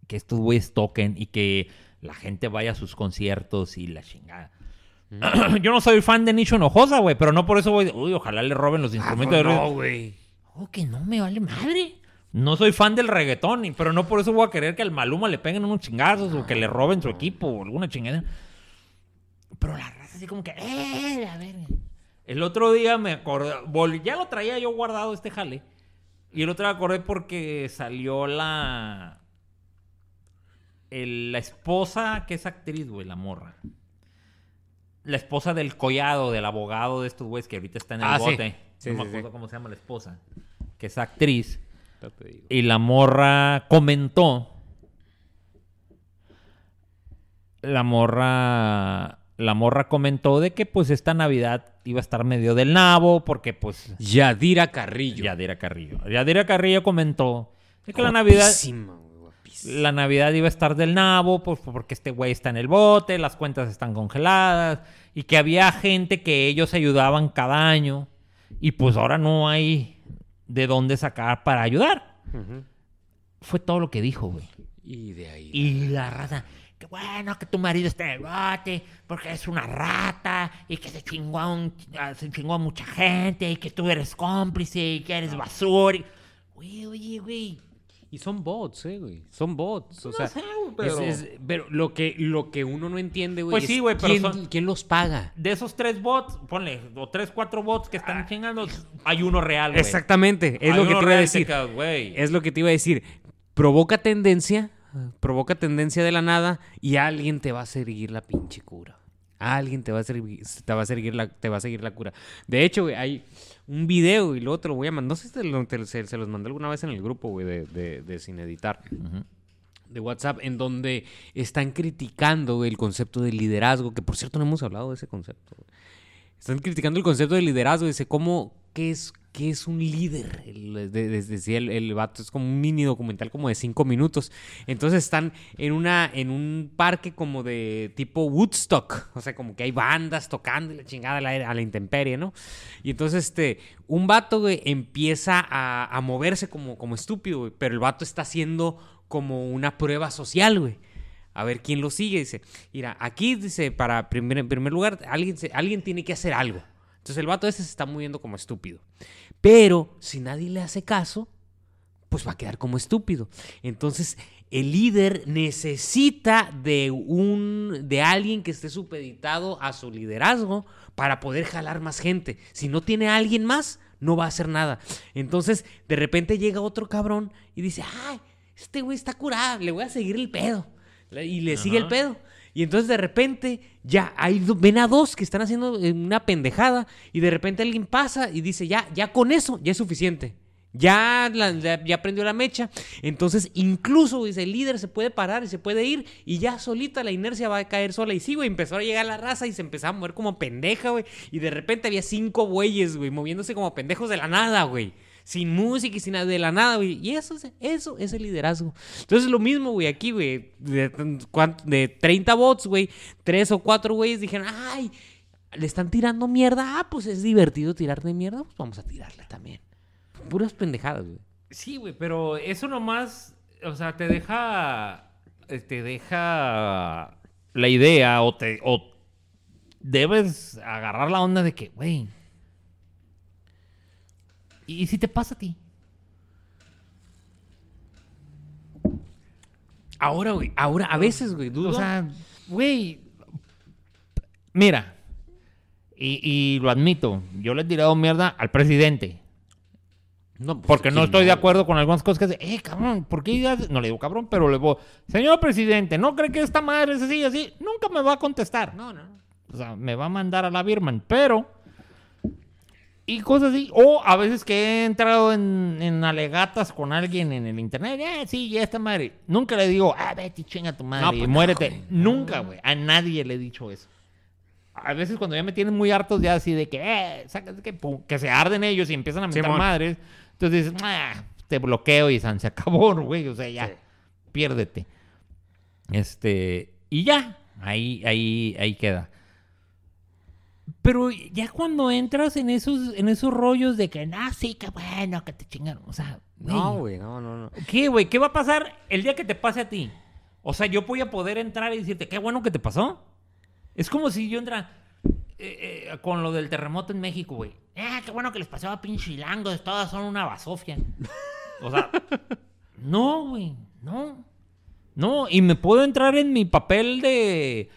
que estos güeyes toquen y que la gente vaya a sus conciertos y la chingada. Yo no soy fan de Nicho Hinojosa, güey, pero no por eso voy. Uy, ojalá le roben los Ah, instrumentos de pues ruido. no, güey. Oh, que no me vale madre. No soy fan del reggaetón, pero no por eso voy a querer que al Maluma le peguen unos chingazos o que le roben su equipo o alguna chingada. Pero la raza así como que, eh, a ver. El otro día me acordé, ya lo traía yo guardado este jale. Y el otro día me acordé porque salió la. El- la esposa, que es actriz, güey, la morra. La esposa del collado, del abogado de estos güeyes que ahorita está en el Ah, sí. bote. Sí, no me sí, acuerdo sí. cómo se llama la esposa. Que es actriz. Y la morra comentó. La morra. La morra comentó de que pues esta Navidad iba a estar medio del nabo. Porque pues. Yadira Carrillo. Yadira Carrillo. Yadira Carrillo comentó de que la Navidad. La Navidad iba a estar del nabo, pues porque este güey está en el bote, las cuentas están congeladas, y que había gente que ellos ayudaban cada año, y pues ahora no hay de dónde sacar para ayudar. Fue todo lo que dijo, güey. Y de ahí. Y la raza, que bueno que tu marido está en el bote, porque es una rata, y que se chingó a, un- se chingó a mucha gente, y que tú eres cómplice, y que eres basura. Güey, oye, güey. Y son bots, eh, güey. Son bots. O No sea, sé, pero- es- es- pero lo que, lo que uno no entiende, güey. Pues es sí, güey, pero ¿quién, son- quién los paga? de esos tres bots, ponle, o tres, cuatro bots que están chingando, hay uno real, güey. Exactamente. Es Hay lo que te iba a decir. Es lo que te iba a decir. Provoca tendencia, provoca tendencia de la nada y alguien te va a seguir la pinche cura. Alguien te va a seguir, te va a seguir la, te va a seguir la cura. De hecho, güey, hay un video y luego te lo voy a mandar. No sé si te lo- te- se, se los mandé alguna vez en el grupo, güey, de, de- de Sin Editar. De WhatsApp, en donde están criticando el concepto de liderazgo, que por cierto no hemos hablado de ese concepto. Están criticando el concepto de liderazgo. Dice, ¿cómo, qué es, qué es un líder? Decía el, el vato, es como un mini documental como de cinco minutos. Entonces están en, una, en un parque como de tipo Woodstock. O sea, como que hay bandas tocando la chingada a la, intemperie, ¿no? Y entonces, este, un vato, güey, empieza a, moverse como, como estúpido, güey. Pero el vato está haciendo como una prueba social, güey. A ver quién lo sigue. Dice, mira, aquí dice, para primer, en primer lugar, alguien, alguien tiene que hacer algo. Entonces el vato ese se está moviendo como estúpido. Pero si nadie le hace caso, pues va a quedar como estúpido. Entonces el líder necesita de un de alguien que esté supeditado a su liderazgo para poder jalar más gente. Si no tiene a alguien más, no va a hacer nada. Entonces, de repente llega otro cabrón y dice, "Ay, este güey está curado, le voy a seguir el pedo." Y le sigue el pedo. Y entonces de repente ya hay ven a dos que están haciendo eh, una pendejada y de repente alguien pasa y dice, ya, ya con eso, ya es suficiente. Ya, la- ya prendió la mecha. Entonces, incluso, dice, el líder se puede parar y se puede ir y ya solita la inercia va a caer sola. Y sí, güey, empezó a llegar la raza y se empezaba a mover como pendeja, güey. Y de repente había cinco güeyes, güey, moviéndose como pendejos de la nada, güey. Sin música y sin nada, de la nada, güey. Y eso, es- eso es el liderazgo. Entonces, lo mismo, güey, aquí, güey. De, de 30 bots, güey, tres o cuatro güeyes dijeron, ay, le están tirando mierda. Ah, pues es divertido tirarle mierda, pues vamos a tirarle también. Puras pendejadas, güey. Sí, güey, pero eso nomás, o sea, te deja, eh, te deja la idea o te, o debes agarrar la onda de que, güey, ¿y si te pasa a ti? Ahora, güey, ahora, a veces, güey, dudo. O sea, güey, mira, y, y lo admito, yo le he tirado mierda al presidente. no, pues, Porque no ¿quién estoy de acuerdo con algunas cosas que hace. Eh, cabrón, ¿por qué haces-?" No le digo cabrón, pero le digo, señor presidente, ¿no cree que esta madre es así, así? Nunca me va a contestar. No, no. O sea, me va a mandar a la Birman, pero... Y cosas así. O a veces que he entrado en, en alegatas con alguien en el internet. Eh, sí, ya esta madre. Nunca le digo, ah, vete, chinga tu madre No, pues muérete. Nunca, güey. A nadie le he dicho eso. A veces cuando ya me tienen muy hartos ya así de que, eh, saca- que, pum, que se arden ellos y empiezan a Simón. madres. Entonces dices, ah, te bloqueo y san, se acabó, güey. O sea, ya, Sí. piérdete. Este, y ya, ahí, ahí, ahí queda. Pero ya cuando entras en esos, en esos rollos de que, ah, sí, qué bueno, que te chingaron. O sea, No, güey, no, no, no. ¿Qué, güey? ¿Qué va a pasar el día que te pase a ti? O sea, yo voy a poder entrar y decirte, qué bueno que te pasó. Es como si yo entra eh, eh, con lo del terremoto en México, güey. Ah, qué bueno que les pasó a pinchilangos, todas son una basofia. O sea, no, güey, no. No, y me puedo entrar en mi papel de,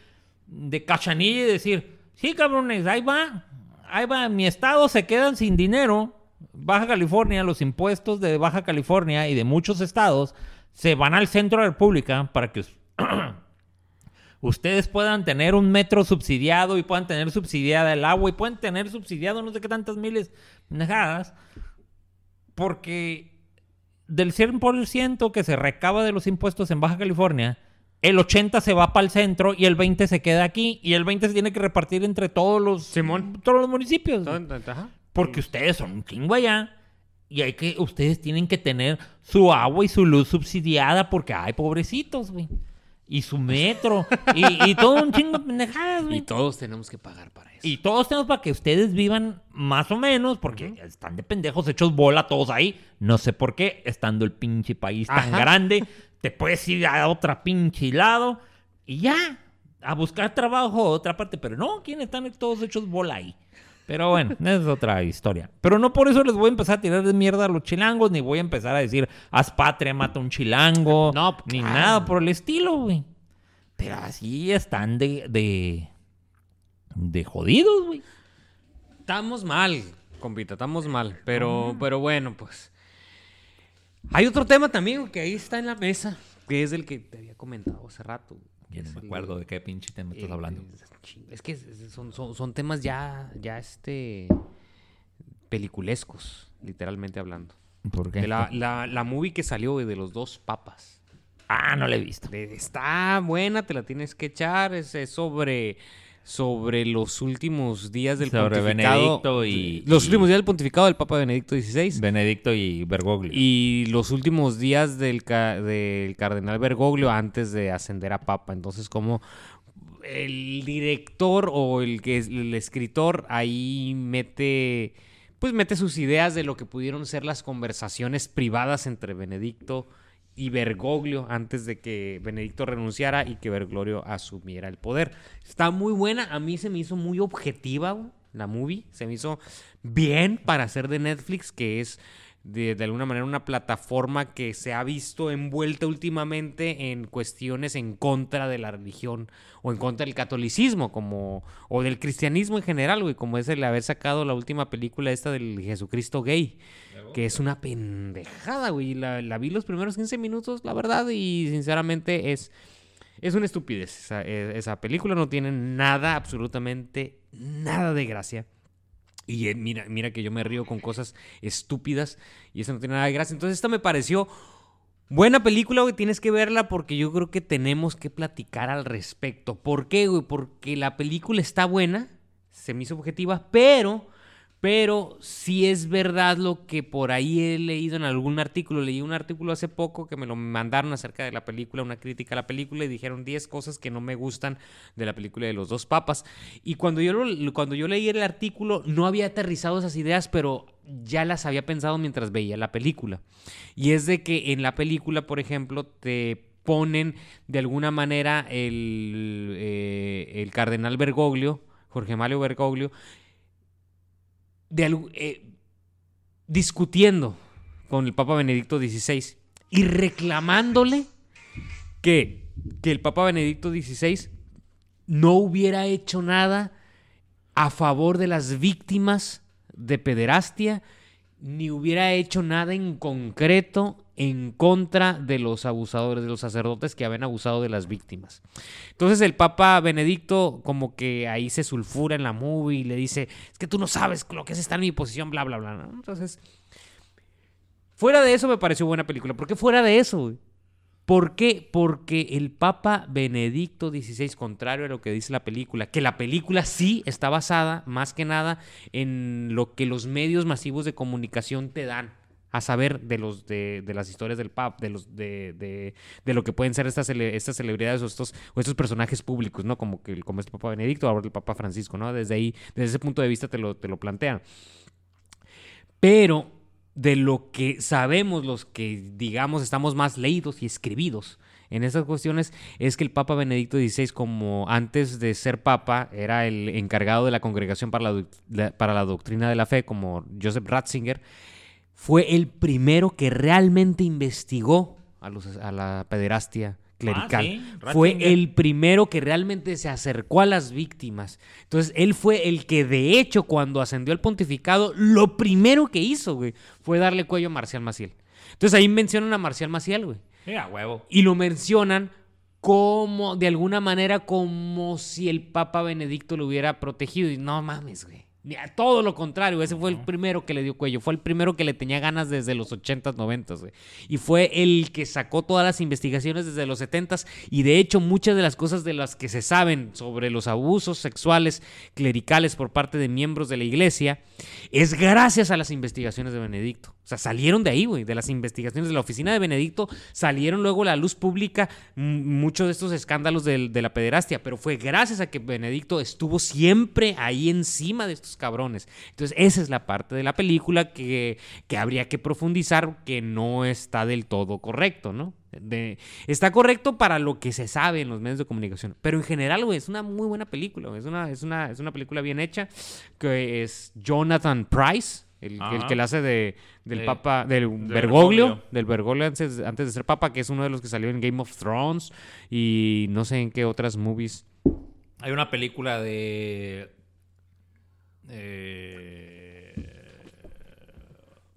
de cachanilla y decir, sí, cabrones, ahí va. ahí va, mi estado se quedan sin dinero. Baja California, los impuestos de Baja California y de muchos estados se van al centro de la República para que us- ustedes puedan tener un metro subsidiado y puedan tener subsidiada el agua y pueden tener subsidiado no sé qué tantas miles pendejadas. Porque del 100% que se recaba de los impuestos en Baja California, el 80 se va para el centro y el 20 se queda aquí y el 20 se tiene que repartir entre todos los Simón. todos los municipios. Ajá. Porque ustedes son un chingo allá y hay que ustedes tienen que tener su agua y su luz subsidiada porque hay pobrecitos, güey. Y su metro y, y todo un chingo de pendejadas, Y güey. todos tenemos que pagar para eso. Y todos tenemos para que ustedes vivan más o menos, porque están de pendejos hechos bola todos ahí. No sé por qué, estando el pinche país tan grande, te puedes ir a otra pinche lado y ya, a buscar trabajo a otra parte. Pero no, ¿quién están todos hechos bola ahí? Pero bueno, esa es otra historia. Pero no por eso les voy a empezar a tirar de mierda a los chilangos, ni voy a empezar a decir, haz patria, mata un chilango, No, ni claro. nada por el estilo, güey. Pero así están de, de, de jodidos, güey. Estamos mal, compita, estamos mal. Pero, pero bueno, pues. Hay otro tema también que ahí está en la mesa, que es el que te había comentado hace rato. Ya no me el- acuerdo de qué pinche tema estás eh, hablando. Es que son, son, son temas ya, ya este peliculescos, literalmente hablando. ¿Por qué? De la, la, la movie que salió de los dos papas. Ah, no la he visto. Está buena, te la tienes que echar. Es, es sobre, sobre los últimos días del Sobre pontificado. Benedicto y- Los y- últimos días del pontificado del Papa Benedicto XVI. Benedicto y Bergoglio. Y los últimos días del, del cardenal Bergoglio antes de ascender a papa. Entonces, como el director o el que es el escritor ahí mete pues mete sus ideas de lo que pudieron ser las conversaciones privadas entre Benedicto y Bergoglio antes de que Benedicto renunciara y que Bergoglio asumiera el poder. Está muy buena, a mí se me hizo muy objetiva la movie, se me hizo bien para ser de Netflix, que es de, de alguna manera una plataforma que se ha visto envuelta últimamente en cuestiones en contra de la religión o en contra del catolicismo como o del cristianismo en general, güey, como es el haber sacado la última película esta del Jesucristo gay, que es una pendejada, güey, la, vi los primeros 15 minutos, la verdad, y sinceramente es es una estupidez. Esa, esa película no tiene nada, absolutamente nada de gracia. Y eh, mira, mira que yo me río con cosas estúpidas y esta no tiene nada de gracia. Entonces esta me pareció buena película, güey. Tienes que verla porque yo creo que tenemos que platicar al respecto. ¿Por qué, güey? Porque la película está buena, se me hizo objetiva, pero... Pero sí es verdad lo que por ahí he leído en algún artículo. Leí un artículo hace poco que me lo mandaron acerca de la película, una crítica a la película y dijeron 10 cosas que no me gustan de la película de los dos papas. Y cuando yo, lo- cuando yo leí el artículo no había aterrizado esas ideas, pero ya las había pensado mientras veía la película. Y es de que en la película, por ejemplo, te ponen de alguna manera el, eh, el cardenal Bergoglio, Jorge Mario Bergoglio, de eh, discutiendo con el Papa Benedicto XVI y reclamándole que, que el Papa Benedicto XVI no hubiera hecho nada a favor de las víctimas de pederastia, ni hubiera hecho nada en concreto en contra de los abusadores, de los sacerdotes que habían abusado de las víctimas. Entonces el Papa Benedicto como que ahí se sulfura en la movie y le dice, es que tú no sabes lo que es estar en mi posición, bla, bla, bla. Entonces, fuera de eso me pareció buena película. ¿Por qué fuera de eso? ¿Por qué? Porque el Papa Benedicto XVI, contrario a lo que dice la película, que la película sí está basada más que nada en lo que los medios masivos de comunicación te dan a saber de los de, las historias del Papa, de los de, de, lo que pueden ser estas, estas celebridades o estos, o estos personajes públicos, ¿no? Como que como este Papa Benedicto, ahora el Papa Francisco, ¿no? Desde ahí, desde ese punto de vista te lo, te lo plantean. Pero de lo que sabemos los que, digamos, estamos más leídos y escribidos en estas cuestiones, es que el Papa Benedicto XVI, como antes de ser Papa, era el encargado de la Congregación para la, para la Doctrina de la Fe, como Joseph Ratzinger, fue el primero que realmente investigó a la pederastia clerical. sí, fue el primero que realmente se acercó a las víctimas. Entonces, él fue el que, de hecho, cuando ascendió al pontificado, lo primero que hizo, güey, fue darle cuello a Marcial Maciel. Entonces, ahí mencionan a Marcial Maciel, güey. Sí, a huevo. Y lo mencionan como, de alguna manera, como si el Papa Benedicto lo hubiera protegido. Y no mames, güey. Todo lo contrario, ese fue el primero que le dio cuello. Fue el primero que le tenía ganas desde los 80s, 90s, güey. Y fue el que sacó todas las investigaciones desde los 70s. Y de hecho, muchas de las cosas de las que se saben sobre los abusos sexuales clericales por parte de miembros de la iglesia es gracias a las investigaciones de Benedicto. O sea, salieron de ahí, güey, de las investigaciones de la oficina de Benedicto, salieron luego a la luz pública muchos de estos escándalos de, la pederastia, pero fue gracias a que Benedicto estuvo siempre ahí encima de estos cabrones. Entonces, esa es la parte de la película que, que habría que profundizar, que no está del todo correcto, ¿no? De- está correcto para lo que se sabe en los medios de comunicación, pero en general, güey, es una muy buena película, es una, es una, es una película bien hecha, que es Jonathan Price, el, el que la hace de, del De- Papa, del Bergoglio. Bergoglio, del Bergoglio antes, antes de ser Papa, que es uno de los que salió en Game of Thrones y no sé en qué otras movies. Hay una película de. eh,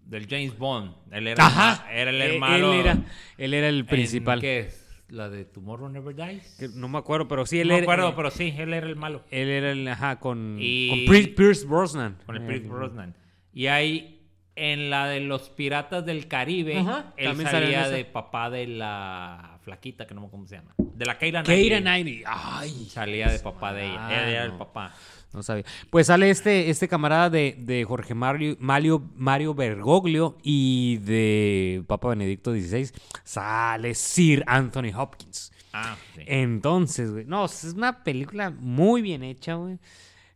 del James Bond. Él era, Ajá, era el Eh, hermano. Él era, él era el principal. ¿Qué es? ¿La de Tomorrow Never Dies? Que no me acuerdo, pero sí, él no me era. acuerdo, eh, pero sí, él era el malo. Él era el, ajá, con, Y- con Pierce, Brosnan. Con el Eh, Pierce Brosnan. Y hay. En la de los piratas del Caribe, Ajá, él salía de papá de la flaquita, que no me acuerdo cómo se llama. De la Keira Keira Knightley. Knightley. Ay, Salía de papá de ella. Él era el papá. No sabía. Pues sale este, este camarada de, de Jorge Mario, Mario, Mario Bergoglio y de Papa Benedicto XVI. Sale Sir Anthony Hopkins. Ah, sí. Entonces, güey. No, es una película muy bien hecha, güey.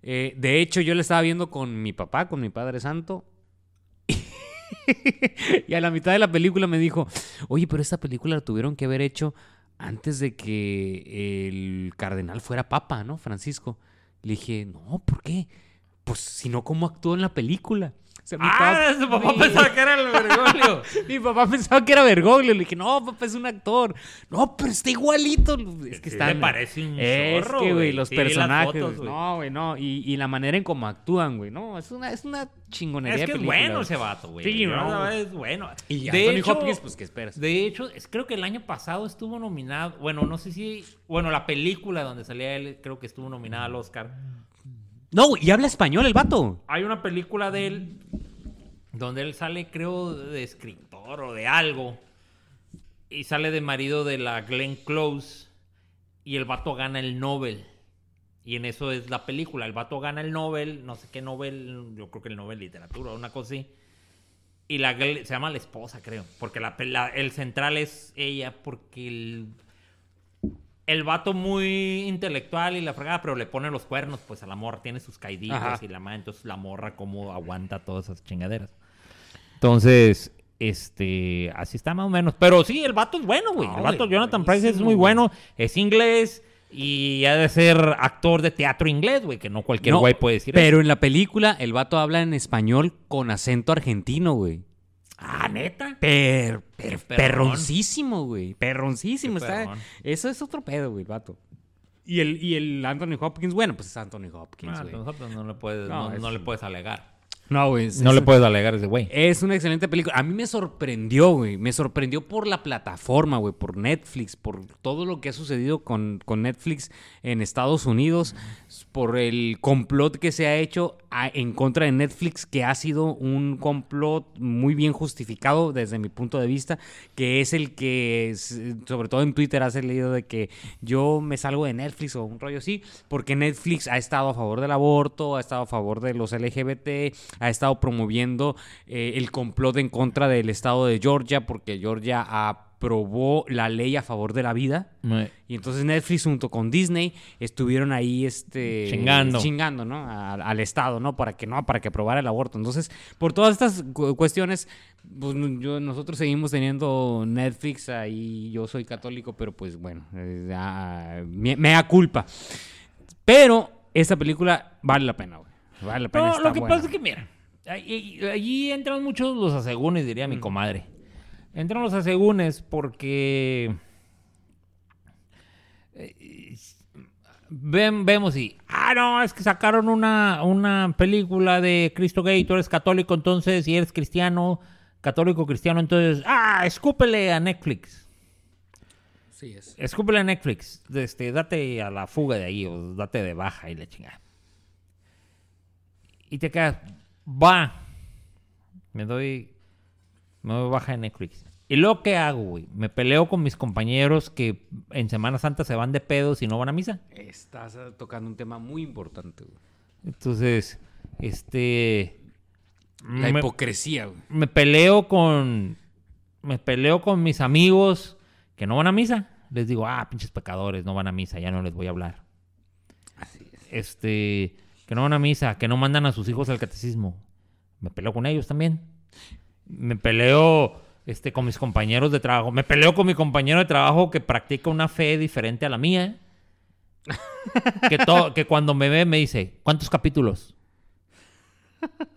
Eh, de hecho, yo la estaba viendo con mi papá, con mi Padre Santo. y a la mitad de la película me dijo, oye, pero esta película la tuvieron que haber hecho antes de que el cardenal fuera papa, ¿no? Francisco. Le dije, no, ¿por qué? Pues si no, ¿cómo actuó en la película? Sea, mi Ah, papá- su papá mi- pensaba que era el Bergoglio. mi papá pensaba que era Bergoglio. Le dije, no, papá, es un actor. No, pero está igualito. Es que Sí está. le parece un Es chorro, que, güey, los Sí, personajes. fotos, güey. no, güey, no. Y, y la manera en cómo actúan, güey. No, es una, es una chingonería Es de que es bueno ese vato, güey. Sí, no, verdad es bueno. Y de Anthony hecho, Hopkins, pues, ¿qué esperas? De hecho, es- creo que el año pasado estuvo nominado. Bueno, no sé si. Bueno, la película donde salía él, creo que estuvo nominada al Oscar. No, y habla español el vato. Hay una película de él donde él sale, creo, de escritor o de algo. Y sale de marido de la Glenn Close. Y el vato gana el Nobel. Y en eso es la película. El vato gana el Nobel, no sé qué Nobel, yo creo que el Nobel Literatura, una cosa así. Y la se llama la esposa, creo. Porque la- el central es ella, porque el, el vato muy intelectual y la fregada, pero le pone los cuernos, pues a la morra tiene sus caidillos Ajá. y la madre, entonces la morra cómo aguanta todas esas chingaderas. Entonces, este, así está más o menos. Pero sí, el vato es bueno, güey. El vato Jonathan Price es muy bueno, es inglés y ha de ser actor de teatro inglés, güey, que no cualquier No, güey puede decir Pero eso. en la película, el vato habla en español con acento argentino, güey. Ah, neta. Per, per- perroncísimo, güey. Perroncísimo. Está, eso es otro pedo, güey, el vato. Y el, y el Anthony Hopkins, bueno, pues es Anthony Hopkins, Ah, güey. nosotros no le puedes, No, no, es- no le puedes alegar. No, güey. No le es- puedes alegar a ese güey. Es una excelente película. A mí me sorprendió, güey. Me sorprendió por la plataforma, güey. Por Netflix. Por todo lo que ha sucedido con, con Netflix en Estados Unidos. Por el complot que se ha hecho a- en contra de Netflix. Que ha sido un complot muy bien justificado desde mi punto de vista. Que es el que, es- sobre todo en Twitter, has leído de que yo me salgo de Netflix o un rollo así. Porque Netflix ha estado a favor del aborto, ha estado a favor de los LGBT, ha estado promoviendo eh, el complot en contra del estado de Georgia, porque Georgia aprobó la ley a favor de la vida. Y entonces Netflix junto con Disney estuvieron ahí este Chingando. chingando, ¿no? A- al estado, ¿no? Para que no, para que aprobara el aborto. Entonces, por todas estas cu- cuestiones, pues yo- nosotros seguimos teniendo Netflix ahí. Yo soy católico, pero pues bueno, eh, me da culpa. Pero esta película vale la pena, güey. Vale la pena. No, está lo que buena. pasa es que, mira, allí entran muchos los asegúnes, diría mi comadre. Entran los asegúnes porque eh, ven- vemos y, ah, no, es que sacaron una, una película de Cristo Gay, tú eres católico entonces y eres cristiano, católico cristiano, entonces, ah, escúpele a Netflix. Sí es. Escúpele a Netflix. Este, date a la fuga de ahí o date de baja y la chingada. Y te quedas, va. Me doy, me doy baja de Netflix. ¿Y luego qué hago, güey? Me peleo con mis compañeros que en Semana Santa se van de pedos y no van a misa. Estás tocando un tema muy importante, güey. Entonces, este... La me- hipocresía, güey. me peleo con me peleo con mis amigos que no van a misa. Les digo, ah, pinches pecadores, no van a misa, ya no les voy a hablar. Así es. Este, que no van a misa, que no mandan a sus hijos al catecismo. Me peleo con ellos también. Me peleo este, con mis compañeros de trabajo. Me peleo con mi compañero de trabajo que practica una fe diferente a la mía. que, que cuando me ve me dice, ¿cuántos capítulos?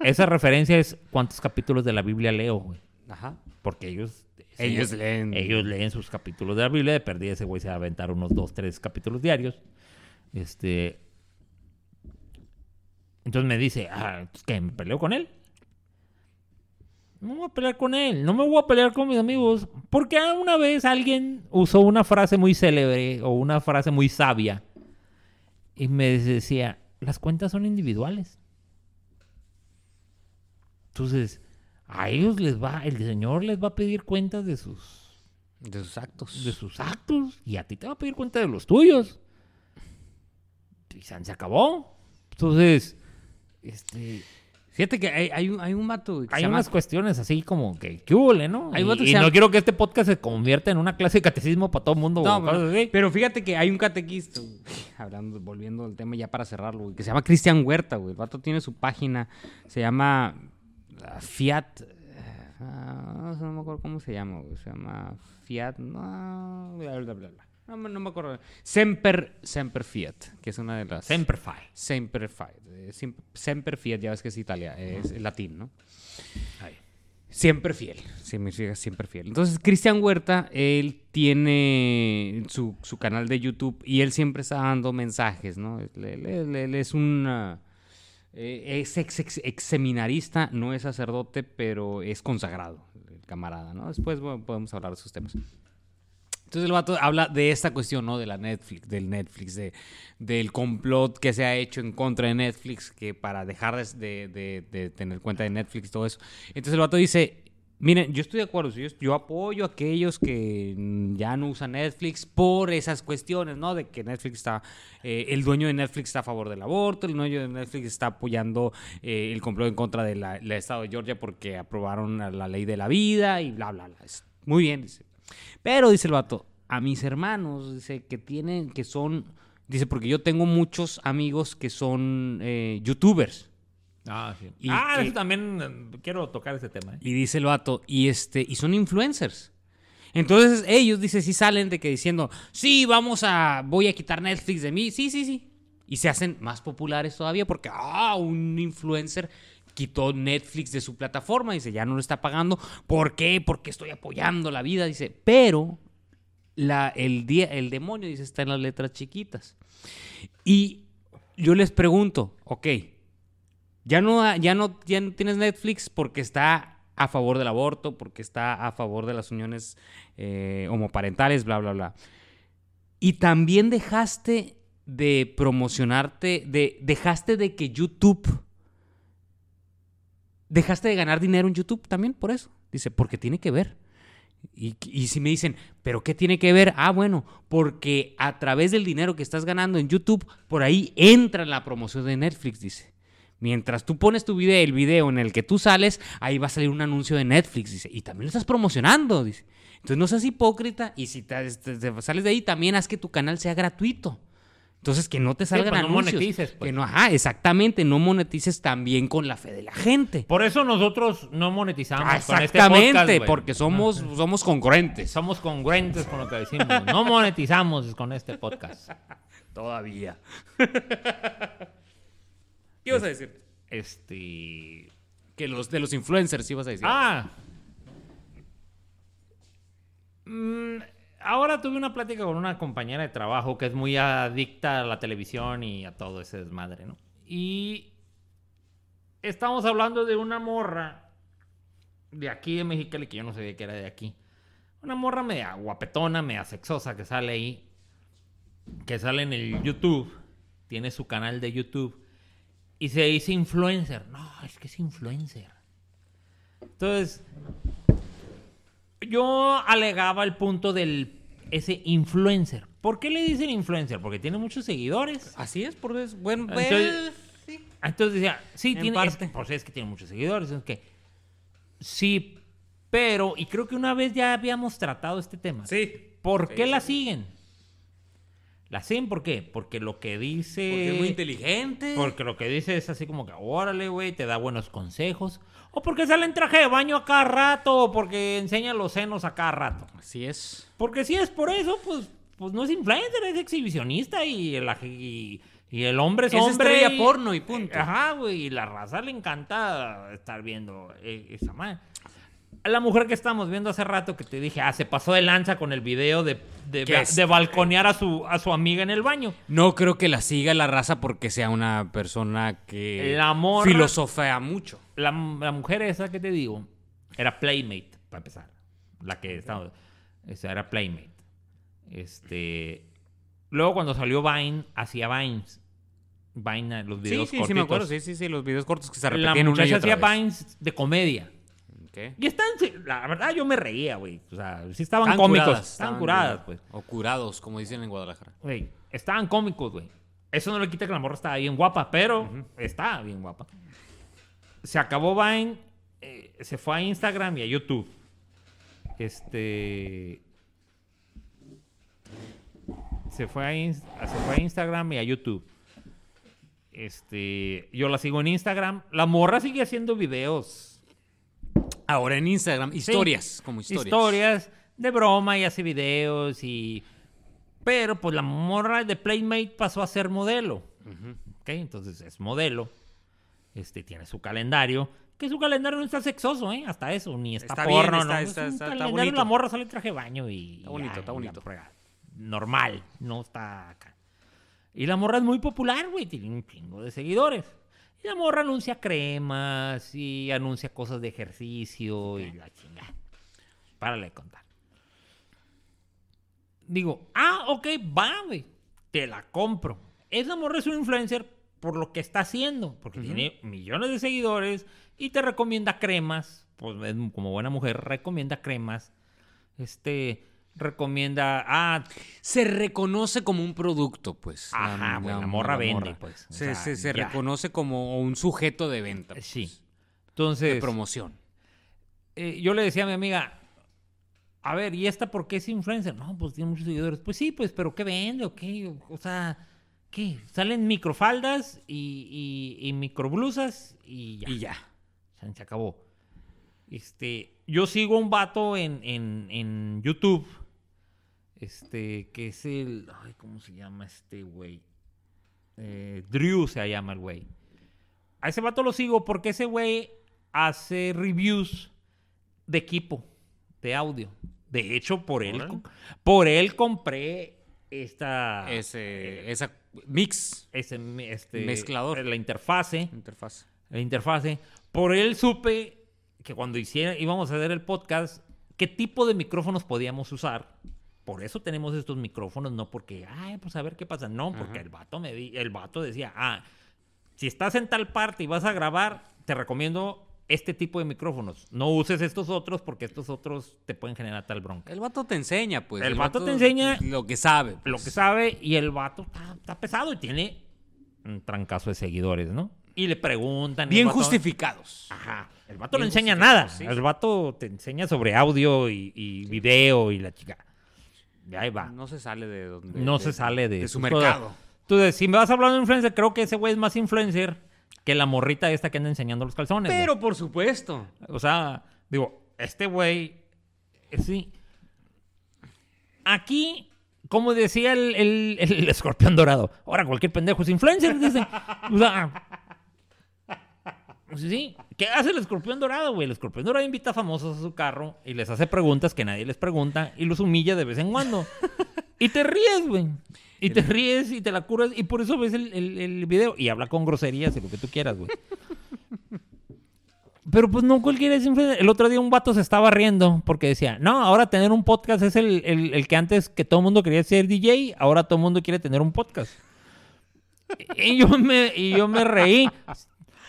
Esa referencia es cuántos capítulos de la Biblia leo, güey. Ajá. Porque ellos... Ellos güey- leen. Ellos leen sus capítulos de la Biblia. De perdida ese güey se va a aventar unos dos, tres capítulos diarios. Este... Entonces me dice, ah, ¿qué? ¿Me peleo con él? No me voy a pelear con él. No me voy a pelear con mis amigos. Porque una vez alguien usó una frase muy célebre o una frase muy sabia. Y me decía, las cuentas son individuales. Entonces, a ellos les va, el Señor les va a pedir cuentas de sus, De sus actos. de sus actos y a ti te va a pedir cuenta de los tuyos. Y se acabó. Entonces, este, Fíjate que hay, hay un, hay un vato, que hay se llama- unas cuestiones así como que, ¿qué hule, no? Hay y no llama- quiero que este podcast se convierta en una clase de catecismo para todo el mundo. No, pero, fíjate que hay un catequista, güey, hablando, volviendo al tema ya para cerrarlo, güey, que se llama Cristian Huerta, güey. El vato tiene su página, se llama ah, Fiat. eh, ah, no me acuerdo cómo se llama, güey. Se llama Fiat. No, bla, bla, bla, bla. No, me- no me acuerdo. Semper, Semper Fiat, que es una de las. Sempre fai. Semper Fiat. eh, Semper Fiat, ya ves que es Italia, es latín, ¿no? Ahí. Siempre fiel, significa siempre fiel. Entonces, Cristian Huerta, él tiene su, su canal de YouTube y él siempre está dando mensajes, ¿no? Él, él- él- él es un... ah, eh, es ex, ex- ex seminarista, no es sacerdote, pero es consagrado, el camarada, ¿no? Después bueno, podemos hablar de esos temas. Entonces el vato habla de esta cuestión, ¿no? De la Netflix, del Netflix, de, del complot que se ha hecho en contra de Netflix, que para dejar de, de- de- de tener cuenta de Netflix y todo eso. Entonces el vato dice, miren, yo estoy de acuerdo, yo, yo apoyo a aquellos que ya no usan Netflix por esas cuestiones, ¿no? De que Netflix está, eh, el dueño de Netflix está a favor del aborto, el dueño de Netflix está apoyando eh, el complot en contra del Estado de Georgia porque aprobaron la, ley de la vida y bla, bla, bla. Muy bien, dice. Pero, dice el vato, a mis hermanos, dice, que tienen, que son, dice, porque yo tengo muchos amigos que son eh, youtubers. Ah, sí. Y ah, que- eso también eh, quiero tocar ese tema. ¿eh? Y dice el vato, y este, y son influencers. Entonces ellos, dice, sí salen de que diciendo, sí, vamos a, voy a quitar Netflix de mí. Sí, sí, sí. Y se hacen más populares todavía porque, ah, un influencer quitó Netflix de su plataforma. Dice, ya no lo está pagando. ¿Por qué? Porque estoy apoyando la vida. Dice, pero la, el, día, el demonio, dice, está en las letras chiquitas. Y yo les pregunto, ok, ya no, ya no, ya no tienes Netflix porque está a favor del aborto, porque está a favor de las uniones eh, homoparentales, bla, bla, bla. Y también dejaste de promocionarte, de, dejaste de que YouTube, dejaste de ganar dinero en YouTube también por eso. Dice, porque tiene que ver. Y, y si me dicen, ¿pero qué tiene que ver? Ah, bueno, porque a través del dinero que estás ganando en YouTube, por ahí entra la promoción de Netflix, dice. Mientras tú pones tu video, el video en el que tú sales, ahí va a salir un anuncio de Netflix, dice. Y también lo estás promocionando, dice. Entonces no seas hipócrita y si te, sales de ahí, también haz que tu canal sea gratuito. Entonces que no te salgan pues, no anuncios. monetices, pues. Que no, ajá, exactamente, no monetices también con la fe de la gente. Por eso nosotros no monetizamos con este Exactamente, podcast, porque somos, somos congruentes. somos congruentes con lo que decimos. No monetizamos con este podcast. Todavía. ¿Qué ibas a decir? Este. Que los de los influencers ibas a decir. Ah. Mm, ahora tuve una plática con una compañera de trabajo que es muy adicta a la televisión y a todo ese desmadre, ¿no? Y estamos hablando de una morra de aquí de Mexicali, que yo no sabía que era de aquí. Una morra media guapetona, media sexosa que sale ahí, que sale en el YouTube, tiene su canal de YouTube y se dice influencer. No, es que es influencer. Entonces, yo alegaba el punto del ese influencer. ¿Por qué le dicen influencer? Porque tiene muchos seguidores. Así es, por eso. Bueno, Entonces- pues, sí. Entonces decía, sí, En tiene, es- parte. pues es que tiene muchos seguidores. Es que, sí, pero, y creo que una vez ya habíamos tratado este tema. Sí. ¿Por Sí, qué sí, la siguen? ¿La siguen por qué? Porque lo que dice... Porque es muy inteligente. Porque lo que dice es así como que, órale, güey, te da buenos consejos. O porque sale en traje de baño a cada rato, o porque enseña los senos a cada rato. Así es. Porque si es por eso, pues, pues no es influencer, es exhibicionista y el, aj- y, y el hombre es, Es hombre. estrella y- porno y punto. Ajá, güey, y la raza le encanta estar viendo eh, esa madre. La mujer que estamos viendo hace rato que te dije, ah, se pasó de lanza con el video de, de, balconear a su, a su amiga en el baño. No creo que la siga la raza porque sea una persona que La morra- filosofea mucho. La, la mujer esa que te digo era Playmate, para empezar. La que estaba. Esa era Playmate. Este. Luego, cuando salió Vine, hacía Vines. Vine, los Sí, videos sí, sí, me acuerdo. Sí, sí, sí, los videos cortos que se La repetían una y muchacha otra hacía vez. Vines de comedia. Y están. La verdad, yo me reía, güey. O sea, sí estaban Estaban cómicos. curadas, estaban curadas, pues. O curados, como dicen en Guadalajara. Güey, estaban cómicos, güey. Eso no le quita que la morra estaba bien guapa, pero está bien guapa. Se acabó Vine, eh, se fue a Instagram y a YouTube. Este. Se fue, a se fue a Instagram y a YouTube. Este. Yo la sigo en Instagram. La morra sigue haciendo videos. Ahora en Instagram, historias, como historias. Historias de broma y hace videos y... Pero pues la morra de Playmate pasó a ser modelo. ¿Ok? Entonces es modelo. Este tiene su calendario. Que su calendario no está sexoso, ¿eh? Hasta eso. Ni está, Está bien, porno, está- ¿no? está- Es un calendario, bonito. La morra sale traje de baño y... Está bonito, ya, está bonito. Normal. No está acá. Y la morra es muy popular, güey. Tiene un chingo de seguidores. Y la morra anuncia cremas y anuncia cosas de ejercicio y la chingada. Párale de contar. Digo, ah, ok, va, güey. Te la compro. Esa morra es un influencer por lo que está haciendo. Porque tiene millones de seguidores y te recomienda cremas. Pues es como buena mujer, recomienda cremas. Este, recomienda. Ah, Se reconoce como un producto, pues. Ajá, güey, la morra vende, pues, o Se, sea, se- reconoce como un sujeto de venta. pues, sí. De Entonces. promoción. eh, yo le decía a mi amiga, a ver, ¿y esta por qué es influencer? No, pues tiene muchos seguidores. Pues sí, pues, pero ¿qué vende o qué? O, sea, ¿qué? Salen microfaldas y, y, y microblusas y ya. Y ya. Se acabó. Este, yo sigo a un vato en, en, en YouTube. Este, que es el. Ay, ¿cómo se llama este güey? Eh, Drew se llama el güey. A ese vato lo sigo porque ese güey hace reviews de equipo, de audio. De hecho, por él, por él compré esta. Ese, esa mix ese, este, Mezclador. La interfase interfaz. la interfase. Por él supe que cuando hiciera, íbamos a hacer el podcast, qué tipo de micrófonos podíamos usar. Por eso tenemos estos micrófonos, no porque, ay, pues a ver qué pasa. No, porque el vato me di- el vato decía, ah, si estás en tal parte y vas a grabar, te recomiendo este tipo de micrófonos. No uses estos otros porque estos otros te pueden generar tal bronca. El vato te enseña, pues. El vato te enseña lo que sabe. pues. Lo que sabe y el vato está, está pesado y tiene un trancazo de seguidores, ¿no? Y le preguntan. y Bien vato- justificados. Ajá. El vato no enseña nada. sí. El vato te enseña sobre audio y, y video y la chica. Y ahí va. No se sale de donde. No de- se sale de, de su mercado. cosas. Entonces, si me vas hablando de influencer, creo que ese güey es más influencer que la morrita esta que anda enseñando los calzones. güey. Pero por supuesto. O sea, digo, este güey. eh, Sí. Aquí, como decía el, el- el escorpión dorado, ahora cualquier pendejo es influencer, dice. O sea, Sí, ¿qué hace el escorpión dorado, güey? El escorpión dorado invita a famosos a su carro y les hace preguntas que nadie les pregunta y los humilla de vez en cuando. y te ríes, güey. Y te ríes y te la curas y por eso ves el, el- el video y habla con groserías y lo que tú quieras, güey. Pero pues no cualquiera es influencer. El otro día un vato se estaba riendo porque decía, no, ahora tener un podcast es el, el- el que antes que todo el mundo quería ser DJ, ahora todo el mundo quiere tener un podcast. Y yo me, y yo me reí,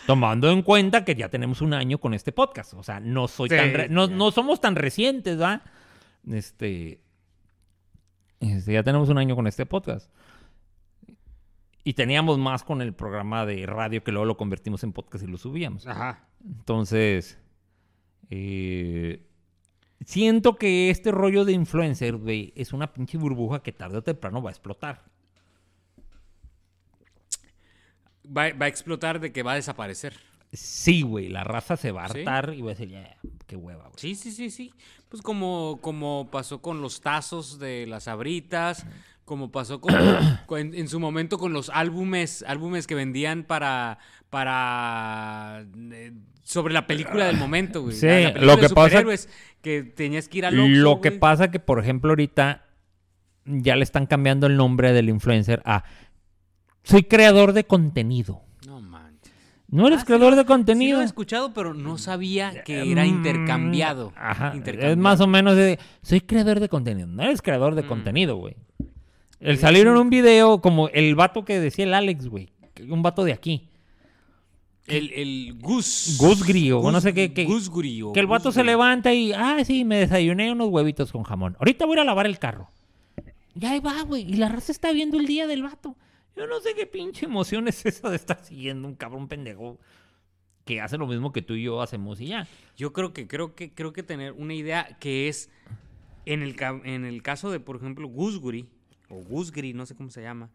tomando en cuenta que ya tenemos un año con este podcast. O sea, no soy Sí, tan re- no, no somos tan recientes, ¿va? Este, este, ya tenemos un año con este podcast. Y teníamos más con el programa de radio que luego lo convertimos en podcast y lo subíamos. Ajá. Entonces, eh, siento que este rollo de influencer, güey, es una pinche burbuja que tarde o temprano va a explotar. Va, va a explotar de que va a desaparecer. Sí, güey, la raza se va a ¿Sí? hartar y va a decir, ya, qué hueva, güey. Sí, sí, sí, sí. Pues como, como pasó con los tazos de las abritas, como pasó con, en, en su momento con los álbumes, álbumes que vendían para, para eh, sobre la película del momento, güey. Sí, La- lo de que pasa- superhéroes, que tenías que ir al Oxxo, Lo que güey. pasa que, por ejemplo, ahorita ya le están cambiando el nombre del influencer a soy creador de contenido. No manches. No eres Ah, sí creador de Sí contenido. lo he escuchado, pero no sabía que era Mm, intercambiado. Ajá. Intercambiado. Es más o menos de soy creador de contenido. No eres creador de Mm. contenido, güey. El salir en un video como el vato que decía el Alex, güey. que Un vato de aquí. El, el Gus. Gus Grillo, no sé qué- qué- Gus Grillo. Que el Gus vato se levanta y, ah, sí, me desayuné unos huevitos con jamón. Ahorita voy a ir a lavar el carro. Y ahí va, güey. Y la raza está viendo el día del vato. Yo no sé qué pinche emoción es esa de estar siguiendo un cabrón pendejo que hace lo mismo que tú y yo hacemos y ya. Yo creo que, creo que, creo que tener una idea que es, en el, en el caso de, por ejemplo, Gusguri, o Gusgri, no sé cómo se llama,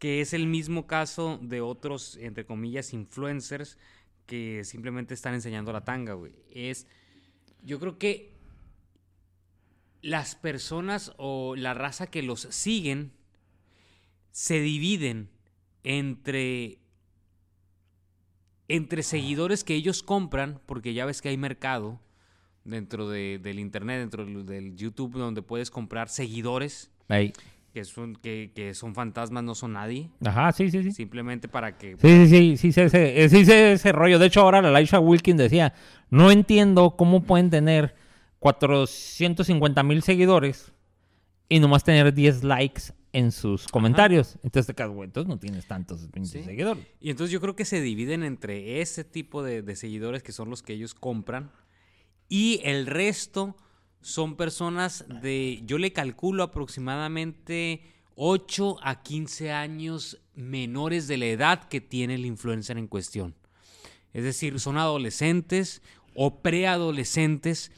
que es el mismo caso de otros, entre comillas, influencers que simplemente están enseñando la tanga, güey. Es, yo creo que las personas o la raza que los siguen se dividen entre entre seguidores que ellos compran, porque ya ves que hay mercado dentro de- del internet, dentro del, del YouTube, donde puedes comprar seguidores Ahí. que son, que, que son fantasmas, no son nadie, Ajá, sí, sí, sí. Sí, simplemente para que... sí, sí, sí, ese, eh, sí sé ese rollo. De hecho, ahora la Laisha Wilkins decía, no entiendo cómo pueden tener 450 mil seguidores y nomás tener 10 likes en sus comentarios. Entonces quedas, güey, entonces no tienes tantos Sí. seguidores. Y entonces yo creo que se dividen entre ese tipo de, de seguidores que son los que ellos compran y el resto son personas de, yo le calculo aproximadamente 8 a 15 años menores de la edad que tiene el influencer en cuestión. Es decir, son adolescentes o preadolescentes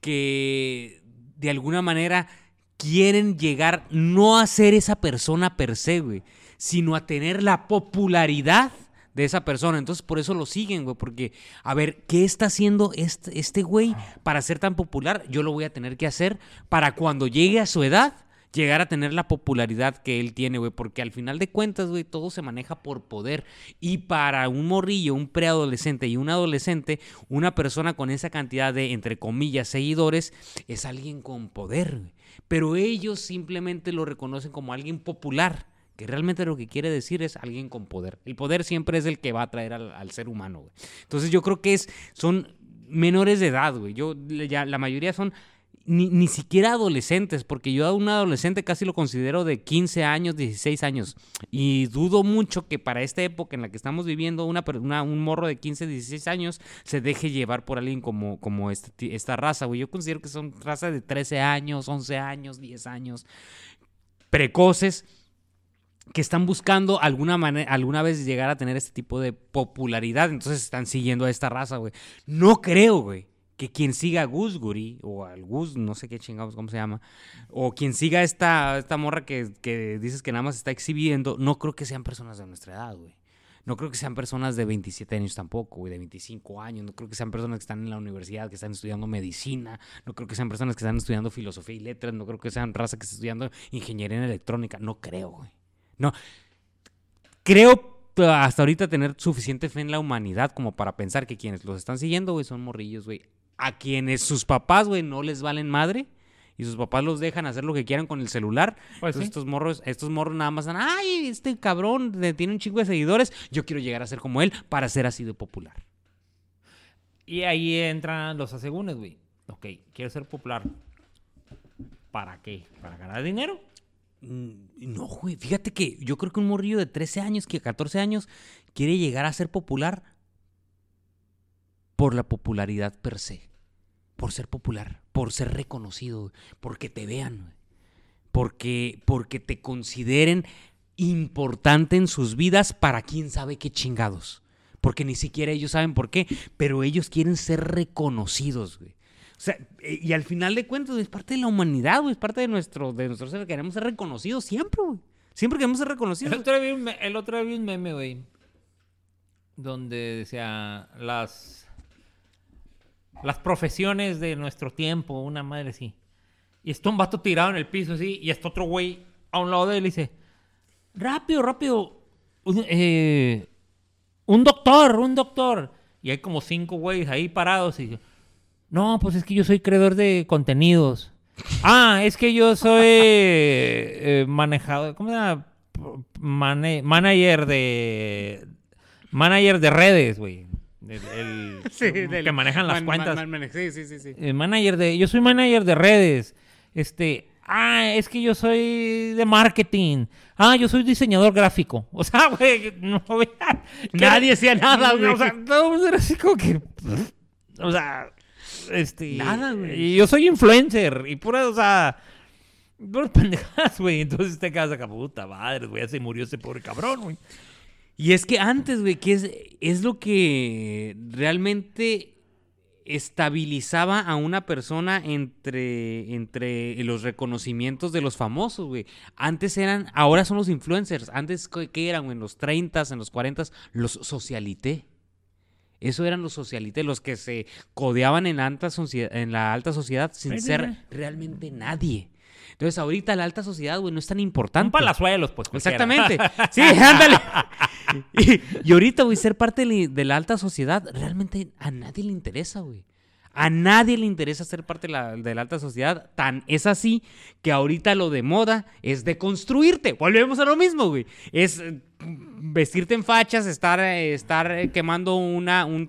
que de alguna manera quieren llegar no a ser esa persona per se, güey, sino a tener la popularidad de esa persona. Entonces, por eso lo siguen, güey, porque, a ver, ¿qué está haciendo este, este güey para ser tan popular? Yo lo voy a tener que hacer para cuando llegue a su edad, llegar a tener la popularidad que él tiene, güey, porque al final de cuentas, güey, todo se maneja por poder. Y para un morrillo, un preadolescente y un adolescente, una persona con esa cantidad de, entre comillas, seguidores, es alguien con poder, güey. Pero ellos simplemente lo reconocen como alguien popular, que realmente lo que quiere decir es alguien con poder. El poder siempre es el que va a atraer al, ser humano, güey. Entonces yo creo que es, son menores de edad, güey. Yo, ya, la mayoría son ni, ni siquiera adolescentes, porque yo a un adolescente casi lo considero de 15 años, 16 años. Y dudo mucho que para esta época en la que estamos viviendo, una, un morro de 15, 16 años se deje llevar por alguien como, como este esta raza, güey. Yo considero que son razas de 13 años, 11 años, 10 años, precoces que están buscando alguna alguna vez llegar a tener este tipo de popularidad, entonces están siguiendo a esta raza, güey. No creo, güey, que quien siga a Gus Guri, o al Gus, no sé qué chingados, cómo se llama, o quien siga esta, esta morra que, que dices que nada más está exhibiendo, no creo que sean personas de nuestra edad, güey. No creo que sean personas de 27 años tampoco, güey, de 25 años. No creo que sean personas que están en la universidad, que están estudiando medicina. No creo que sean personas que están estudiando filosofía y letras. No creo que sean raza que está estudiando ingeniería en electrónica. No creo, güey. No. Creo t- hasta ahorita tener suficiente fe en la humanidad como para pensar que quienes los están siguiendo, güey, son morrillos, güey. A quienes sus papás, güey, no les valen madre. Y sus papás los dejan hacer lo que quieran con el celular. Pues Entonces sí. estos morros, estos morros nada más están, ay, este cabrón tiene un chingo de seguidores. Yo quiero llegar a ser como él para ser así de popular. Y ahí entran los asegúnes, güey. Ok, quiero ser popular. ¿Para qué? ¿Para ganar dinero? Mm, No, güey. Fíjate que yo creo que un morrillo de 13 años, que 14 años, quiere llegar a ser popular por la popularidad per se. Por ser popular, por ser reconocido, porque te vean. Porque, porque te consideren importante en sus vidas para quién sabe qué chingados. Porque ni siquiera ellos saben por qué, pero ellos quieren ser reconocidos, güey. O sea, y al final de cuentas, es parte de la humanidad, güey, es parte de nuestro, de nuestro ser. Queremos ser reconocidos siempre, güey. Siempre queremos ser reconocidos. el otro día vi un meme, güey. Donde decía las. Las profesiones de nuestro tiempo, una madre así. Y está un vato tirado en el piso así. Y está otro güey a un lado de él y dice: Rápido, rápido. Un, eh, un doctor, un doctor. Y hay como cinco güeyes ahí parados y dice, No, pues es que yo soy creador de contenidos. Ah, es que yo soy eh, manejador, ¿cómo se llama? Mane- manager de manager de redes, güey. El, el- que manejan las cuentas. sí, sí, sí, sí. Eh, manager de, yo soy manager de redes. Este, ah, es que yo soy de marketing. Ah, yo soy diseñador gráfico. O sea, güey, no vean. Nadie hacía nada, güey. O sea, todo era así como que, o sea, este, Nada, güey. Y yo soy influencer y pura, o sea, puras pendejadas, güey. Entonces te quedas acá, puta madre, güey, ya se murió ese pobre cabrón, güey. Y es que antes, güey, que es, es lo que realmente estabilizaba a una persona entre, entre los reconocimientos de los famosos, güey. Antes eran, ahora son los influencers. Antes, ¿qué eran? En los 30, en los 40, los socialité. Eso eran los socialité, los que se codeaban en la alta, en la alta sociedad sin ser realmente nadie. Entonces, ahorita la alta sociedad, güey, no es tan importante. Un palazuelos, pues. cualquiera. Exactamente. Sí, ándale. Y, y ahorita, güey, ser parte de la, alta sociedad, realmente a nadie le interesa, güey. A nadie le interesa ser parte de la, de la alta sociedad. Tan es así que ahorita lo de moda es de construirte. Volvemos a lo mismo, güey. Es vestirte en fachas, estar, eh, estar eh, quemando una, un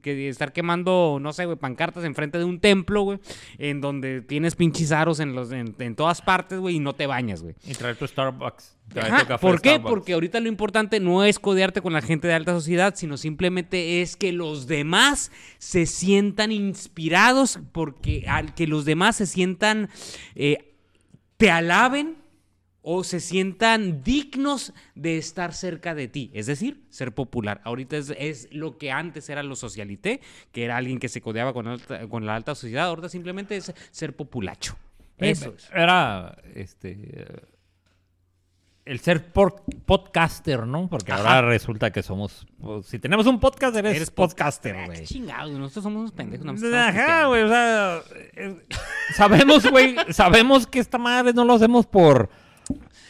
que estar quemando, no sé, güey, pancartas enfrente de un templo, güey, en donde tienes pinches aros en, los, en, en todas partes, güey, y no te bañas, güey. Y traer tu Starbucks. traer Ajá, tu café ¿Por qué? Starbucks. Porque ahorita lo importante no es codearte con la gente de alta sociedad, sino simplemente es que los demás se sientan inspirados, porque al que los demás se sientan, eh, te alaben o se sientan dignos de estar cerca de ti, es decir, ser popular. Ahorita es, es lo que antes era lo socialité, que era alguien que se codeaba con, alta- con la alta sociedad, ahorita simplemente es ser populacho. Eh, Eso es. Era, este, el ser por- podcaster, ¿no? Porque Ajá. ahora resulta que somos, pues, si tenemos un podcast, eres, Eres podcaster, Ah, güey. qué chingados, nosotros somos unos pendejos. estamos Ajá, güey, o sea, eh, sabemos, güey, sabemos que esta madre no lo hacemos por,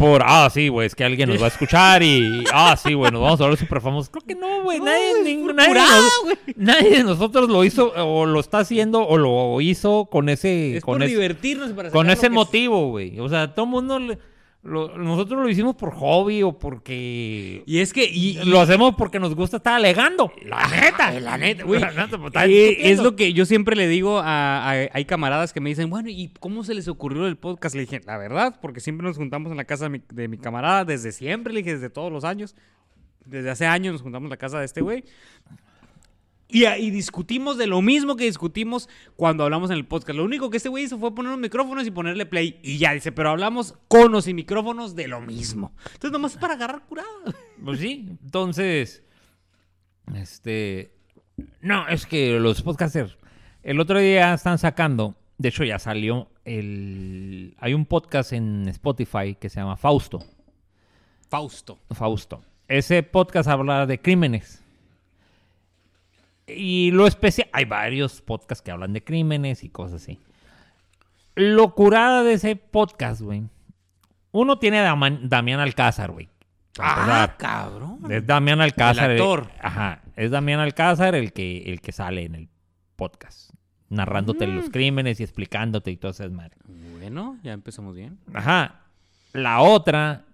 por, ah, sí, güey, es que alguien nos va a escuchar y, ah, sí, güey, nos vamos a ver súper famosos. Creo que no, güey, nadie, es ningún- nadie, nos- nadie de nosotros lo hizo o lo está haciendo o lo hizo con ese, Es con por ese, divertirnos y para con ese motivo, güey. O sea, todo el mundo, le- lo- nosotros lo hicimos por hobby o porque Y es que... Y, y- lo hacemos porque nos gusta estar alegando. La neta. La neta, güey. La neta, pues, Eh, es lo que yo siempre le digo a, a- Hay camaradas que me dicen, bueno, ¿y cómo se les ocurrió el podcast? Le dije, la verdad, porque siempre nos juntamos en la casa de mi, de mi camarada, desde siempre, le dije, desde todos los años. Desde hace años nos juntamos en la casa de este güey. Y, discutimos de lo mismo que discutimos cuando hablamos en el podcast. Lo único que este güey hizo fue poner unos micrófonos y ponerle play. Y ya, dice, pero hablamos conos y micrófonos de lo mismo. Entonces, nomás es para agarrar curada. Pues sí, entonces, este, no, es que los podcasters, el otro día están sacando, de hecho ya salió, el, hay un podcast en Spotify que se llama Fausto, Fausto. Fausto. Ese podcast habla de crímenes. Y lo especial, hay varios podcasts que hablan de crímenes y cosas así. Lo curada de ese podcast, güey. Uno tiene a Damián Alcázar, güey. Ah, cabrón. Es Damián Alcázar. El actor. ajá. Es Damián Alcázar el que, el que sale en el podcast. Narrándote Mm. los crímenes y explicándote y todo eso es madre. Bueno, ya empezamos bien. Ajá. La otra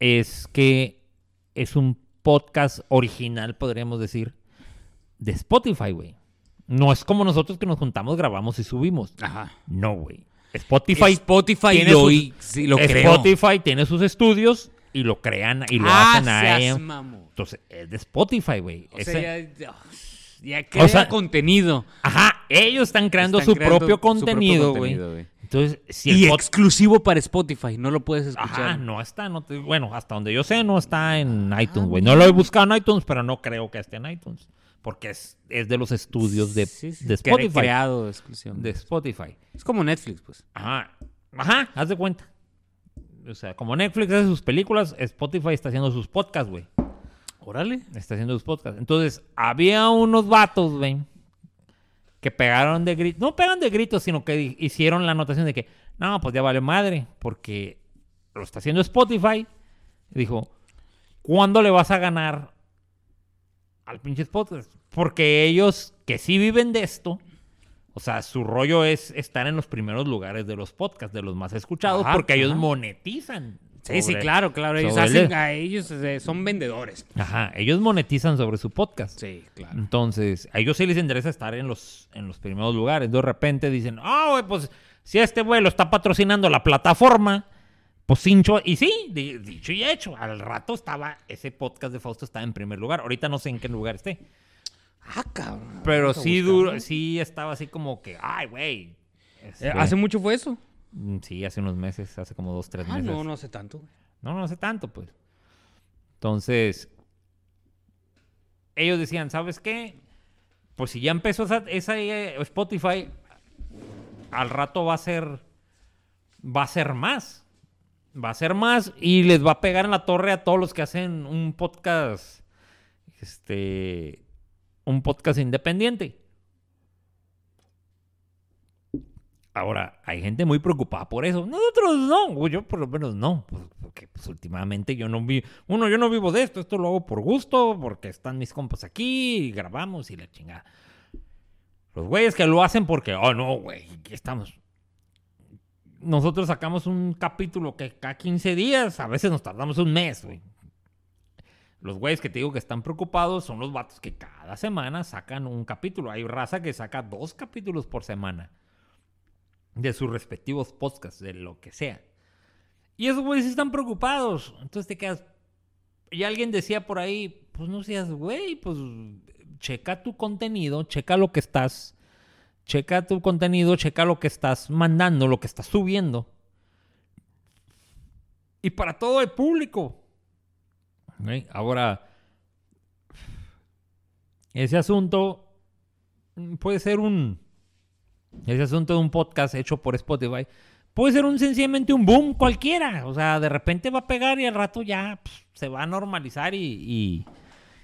es que es un podcast original, podríamos decir, de Spotify, güey. No es como nosotros que nos juntamos, grabamos y subimos. Ajá. No, güey. Spotify, Spotify tiene lo, sus- sí, lo. Spotify tiene sus estudios y lo crean y lo ah, hacen a ellos. Entonces, es de Spotify, güey. O Ese- sea, ya, ya crea O sea, contenido. Ajá, ellos están creando Están su creando propio su contenido, güey. Entonces, si y exclusivo para Spotify, no lo puedes escuchar. Ajá, no está, no te- bueno, hasta donde yo sé no está en iTunes, güey. No lo he buscado en iTunes, pero no creo que esté en iTunes. Porque es, es de los estudios de, Sí, sí, de cre- Spotify. Creado exclusivamente. De Spotify. Es como Netflix, pues. Ajá. Ajá, haz de cuenta. O sea, como Netflix hace sus películas, Spotify está haciendo sus podcasts, güey. Órale. Está haciendo sus podcasts. Entonces, había unos vatos, güey, que pegaron de gritos. No pegan de gritos, sino que hicieron la anotación de que, no, pues ya vale madre, porque lo está haciendo Spotify. Dijo, ¿cuándo le vas a ganar al pinche podcast? Porque ellos, que sí viven de esto, o sea, su rollo es estar en los primeros lugares de los podcasts, de los más escuchados, Ajá, porque ellos monetizan. Sí, sí, claro, claro. Ellos hacen, el- a ellos eh, son vendedores. Ajá, ellos monetizan sobre su podcast. Sí, claro. Entonces, a ellos sí les interesa estar en los, en los primeros lugares. De repente dicen, ah, güey, pues si este güey lo está patrocinando la plataforma, pues cincho. Y sí, di- dicho y hecho. Al rato estaba, ese podcast de Fausto estaba en primer lugar. Ahorita no sé en qué lugar esté. Ah, cabrón. Pero sí, duro, sí estaba así como que, ay, güey. este, Eh, ¿Hace mucho fue eso? mm, Sí, hace unos meses, hace como dos, tres Ah, meses. no, no hace tanto. güey. No, no hace tanto, pues. Entonces, ellos decían, ¿sabes qué? Pues si ya empezó esa, esa, eh, Spotify, al rato va a ser, va a ser más. Va a ser más y les va a pegar en la torre a todos los que hacen un podcast, este, un podcast independiente. Ahora, hay gente muy preocupada por eso. Nosotros no, yo por lo menos no. pues, Porque pues, últimamente yo no vi. Uno, yo no vivo de esto. Esto lo hago por gusto, porque están mis compas aquí y grabamos y la chingada. Los güeyes que lo hacen porque, oh no, güey, aquí estamos. Nosotros sacamos un capítulo que cada 15 días, a veces nos tardamos un mes. Los güeyes que te digo que están preocupados son los vatos que cada semana sacan un capítulo. Hay raza que saca dos capítulos por semana de sus respectivos podcasts, de lo que sea. Y esos güeyes están preocupados. Entonces te quedas. Y alguien decía por ahí, pues no seas güey, pues checa tu contenido, checa lo que estás. Checa tu contenido, checa lo que estás mandando, lo que estás subiendo. Y para todo el público. Ahora, ese asunto puede ser un. Ese asunto de un podcast hecho por Spotify puede ser un sencillamente un boom cualquiera. O sea, de repente va a pegar y al rato ya pf, se va a normalizar y, y,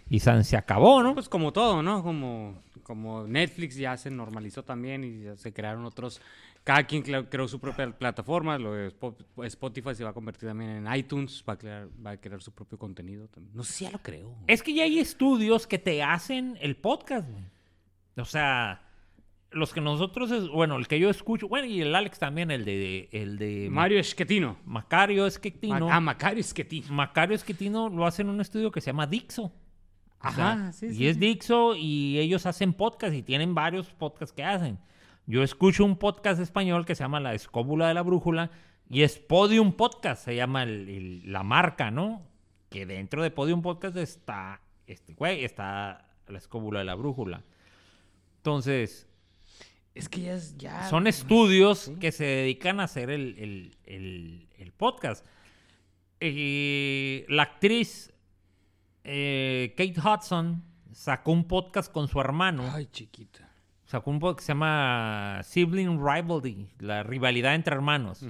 y se acabó, ¿no? Pues como todo, ¿no? Como, como Netflix ya se normalizó también y ya se crearon otros. Cada quien cre- creó su propia plataforma. Lo de Spo- Spotify se va a convertir también en iTunes. Va a crear, va a crear su propio contenido también. No sé si ya lo creo. Es que ya hay estudios que te hacen el podcast, güey. O sea, los que nosotros, es- bueno, el que yo escucho, bueno, y el Alex también, el de, el de Mario Esquetino. Macario Esquetino. Ma- Ah, Macario Esquetino. Macario Esquetino lo hace en un estudio que se llama Dixo. O sea, Ajá, sí, y sí, es sí. Dixo y ellos hacen podcast y tienen varios podcasts que hacen. Yo escucho un podcast español que se llama La Escóbula de la Brújula y es Podium Podcast, se llama el- el- la marca, ¿no? Que dentro de Podium Podcast está, este güey, está La Escóbula de la Brújula. Entonces, Es que ya es. Ya... son estudios que se dedican a hacer el, el- el- el podcast. Eh, la actriz eh, Kate Hudson sacó un podcast con su hermano. Ay, chiquita. Sacó un podcast que se llama Sibling Rivalry, la rivalidad entre hermanos.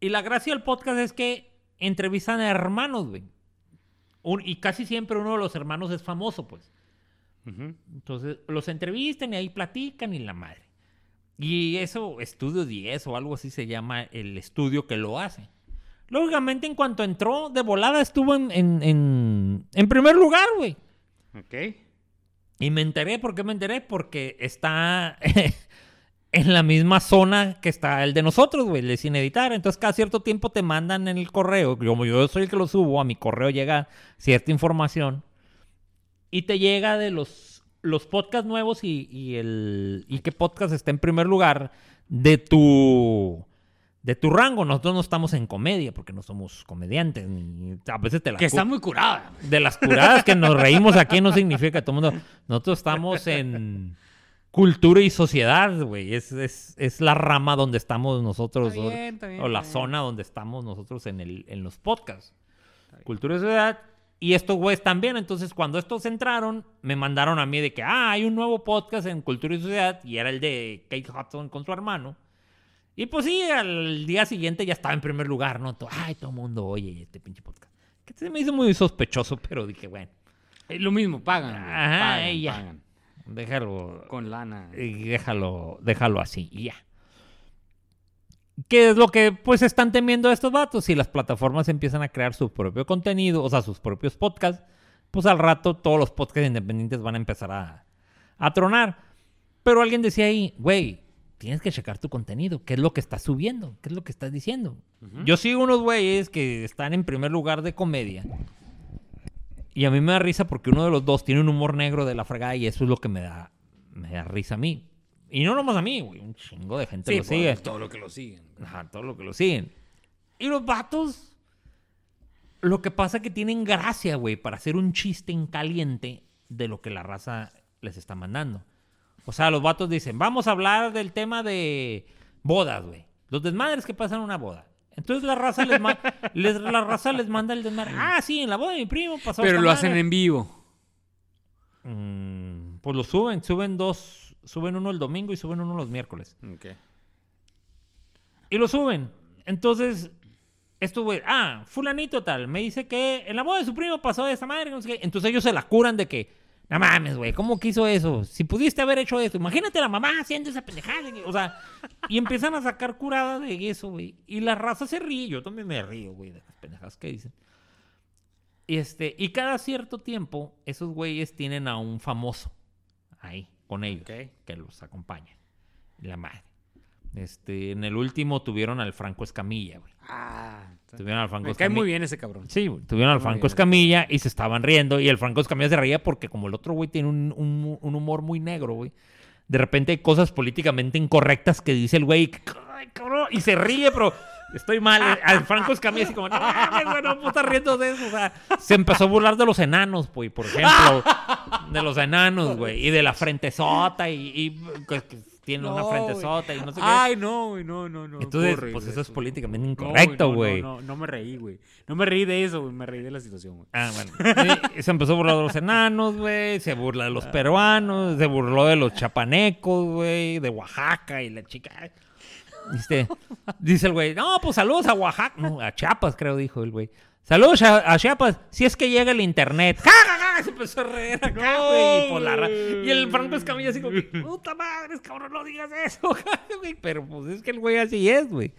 Y la gracia del podcast es que entrevistan a hermanos, güey. Un- y casi siempre uno de los hermanos es famoso, pues. Entonces los entrevistan y ahí platican y la madre. Y eso, Estudio 10 o algo así se llama el estudio que lo hace. Lógicamente, en cuanto entró, de volada estuvo en, en, en, en primer lugar, güey. Ok. Y me enteré, ¿por qué me enteré? Porque está en la misma zona que está el de nosotros, güey, el de sin editar. Entonces, cada cierto tiempo te mandan en el correo. Como yo soy el que lo subo, a mi correo llega cierta información. Y te llega de los, los podcasts nuevos y, y el, y qué podcast está en primer lugar de tu de tu rango. Nosotros no estamos en comedia porque no somos comediantes. Ni, a veces te la Que está muy curada. de las curadas que nos reímos aquí no significa que todo el mundo. Nosotros estamos en cultura y sociedad, güey. Es, es, es la rama donde estamos nosotros. Está bien, está bien, o la zona donde estamos nosotros en, el, en los podcasts. Cultura y sociedad. Y estos güeyes también. Entonces, cuando estos entraron, me mandaron a mí de que, ah, hay un nuevo podcast en Cultura y Sociedad. Y era el de Kate Hudson con su hermano. Y pues sí, al día siguiente ya estaba en primer lugar, ¿no? To- Ay, todo el mundo oye este pinche podcast. Que se me hizo muy sospechoso, pero dije, bueno, Es lo mismo, pagan. güey, Ajá, pagan, ya. pagan. déjalo, Con lana. y déjalo, déjalo así y ya. ¿Qué es lo que pues están temiendo estos vatos? Si las plataformas empiezan a crear su propio contenido, o sea, sus propios podcasts, pues al rato todos los podcasts independientes van a empezar a, a tronar. Pero alguien decía ahí, güey, tienes que checar tu contenido. ¿Qué es lo que estás subiendo? ¿Qué es lo que estás diciendo? Yo sigo unos güeyes que están en primer lugar de comedia. Y a mí me da risa porque uno de los dos tiene un humor negro de la fregada y eso es lo que me da, me da risa a mí. Y no nomás a mí, güey. Un chingo de gente Sí, lo pues, sigue. todo lo que lo siguen. Ajá, todo lo que lo siguen. Y los vatos, lo que pasa es que tienen gracia, güey, para hacer un chiste en caliente de lo que la raza les está mandando. O sea, los vatos dicen, vamos a hablar del tema de bodas, güey. Los desmadres que pasan en una boda. Entonces la raza les, ma- les- la raza les manda el desmadre. Ah, sí, en la boda de mi primo pasó Pero lo hacen madre". en vivo. Mm, pues lo suben, suben dos, suben uno el domingo y suben uno los miércoles. Ok. Y lo suben. Entonces, esto, güey, ah, fulanito tal, me dice que en la boda de su primo pasó esta madre, no sé qué. Entonces ellos se la curan de que, no mames, güey, ¿cómo quiso eso? Si pudiste haber hecho esto, imagínate a la mamá haciendo esa pendejada. güey. O sea, y empiezan a sacar curada de eso, güey. Y la raza se ríe, yo también me río, güey, de las pendejadas que dicen. Y este, y cada cierto tiempo, esos güeyes tienen a un famoso ahí, con ellos, que los acompaña. La madre. Este, en el último tuvieron al Franco Escamilla, güey. Ah. Tuvieron al Franco Me cae Escamilla. muy bien ese cabrón. Sí, güey, tuvieron al Franco. Escamilla y se estaban riendo. Y el Franco Escamilla se reía porque, como el otro güey tiene un, un- un humor muy negro, güey. De repente hay cosas políticamente incorrectas que dice el güey. "Ay, cabrón", Y se ríe, pero estoy mal. Al Franco Escamilla así como, no güey, no estar riendo de eso. O sea, se empezó a burlar de los enanos, güey, por ejemplo. De los enanos, güey. Y de la frentezota y, y tiene una No, frentezota y no sé qué. Ay, no, güey, no, no, no. Entonces, pues eso es políticamente No, incorrecto, güey. No, no, no me reí, güey. No me reí de eso, güey. Me reí de la situación, güey. Ah, bueno. Y se empezó a burlar de los enanos, güey. Se burla de los peruanos. Se burló de los chapanecos, güey. De Oaxaca y la chica. Dice, dice el güey, no, pues saludos a Oaxaca. No, a Chiapas, creo, dijo el güey. Saludos a, a Chiapas, si es que llega el internet. ¡Ja, ja, ja! Se empezó a reír acá, No, güey. y, por la y el Franco Escamilla así como, puta madre, cabrón, no digas eso. güey. Pero pues es que el güey así es, güey.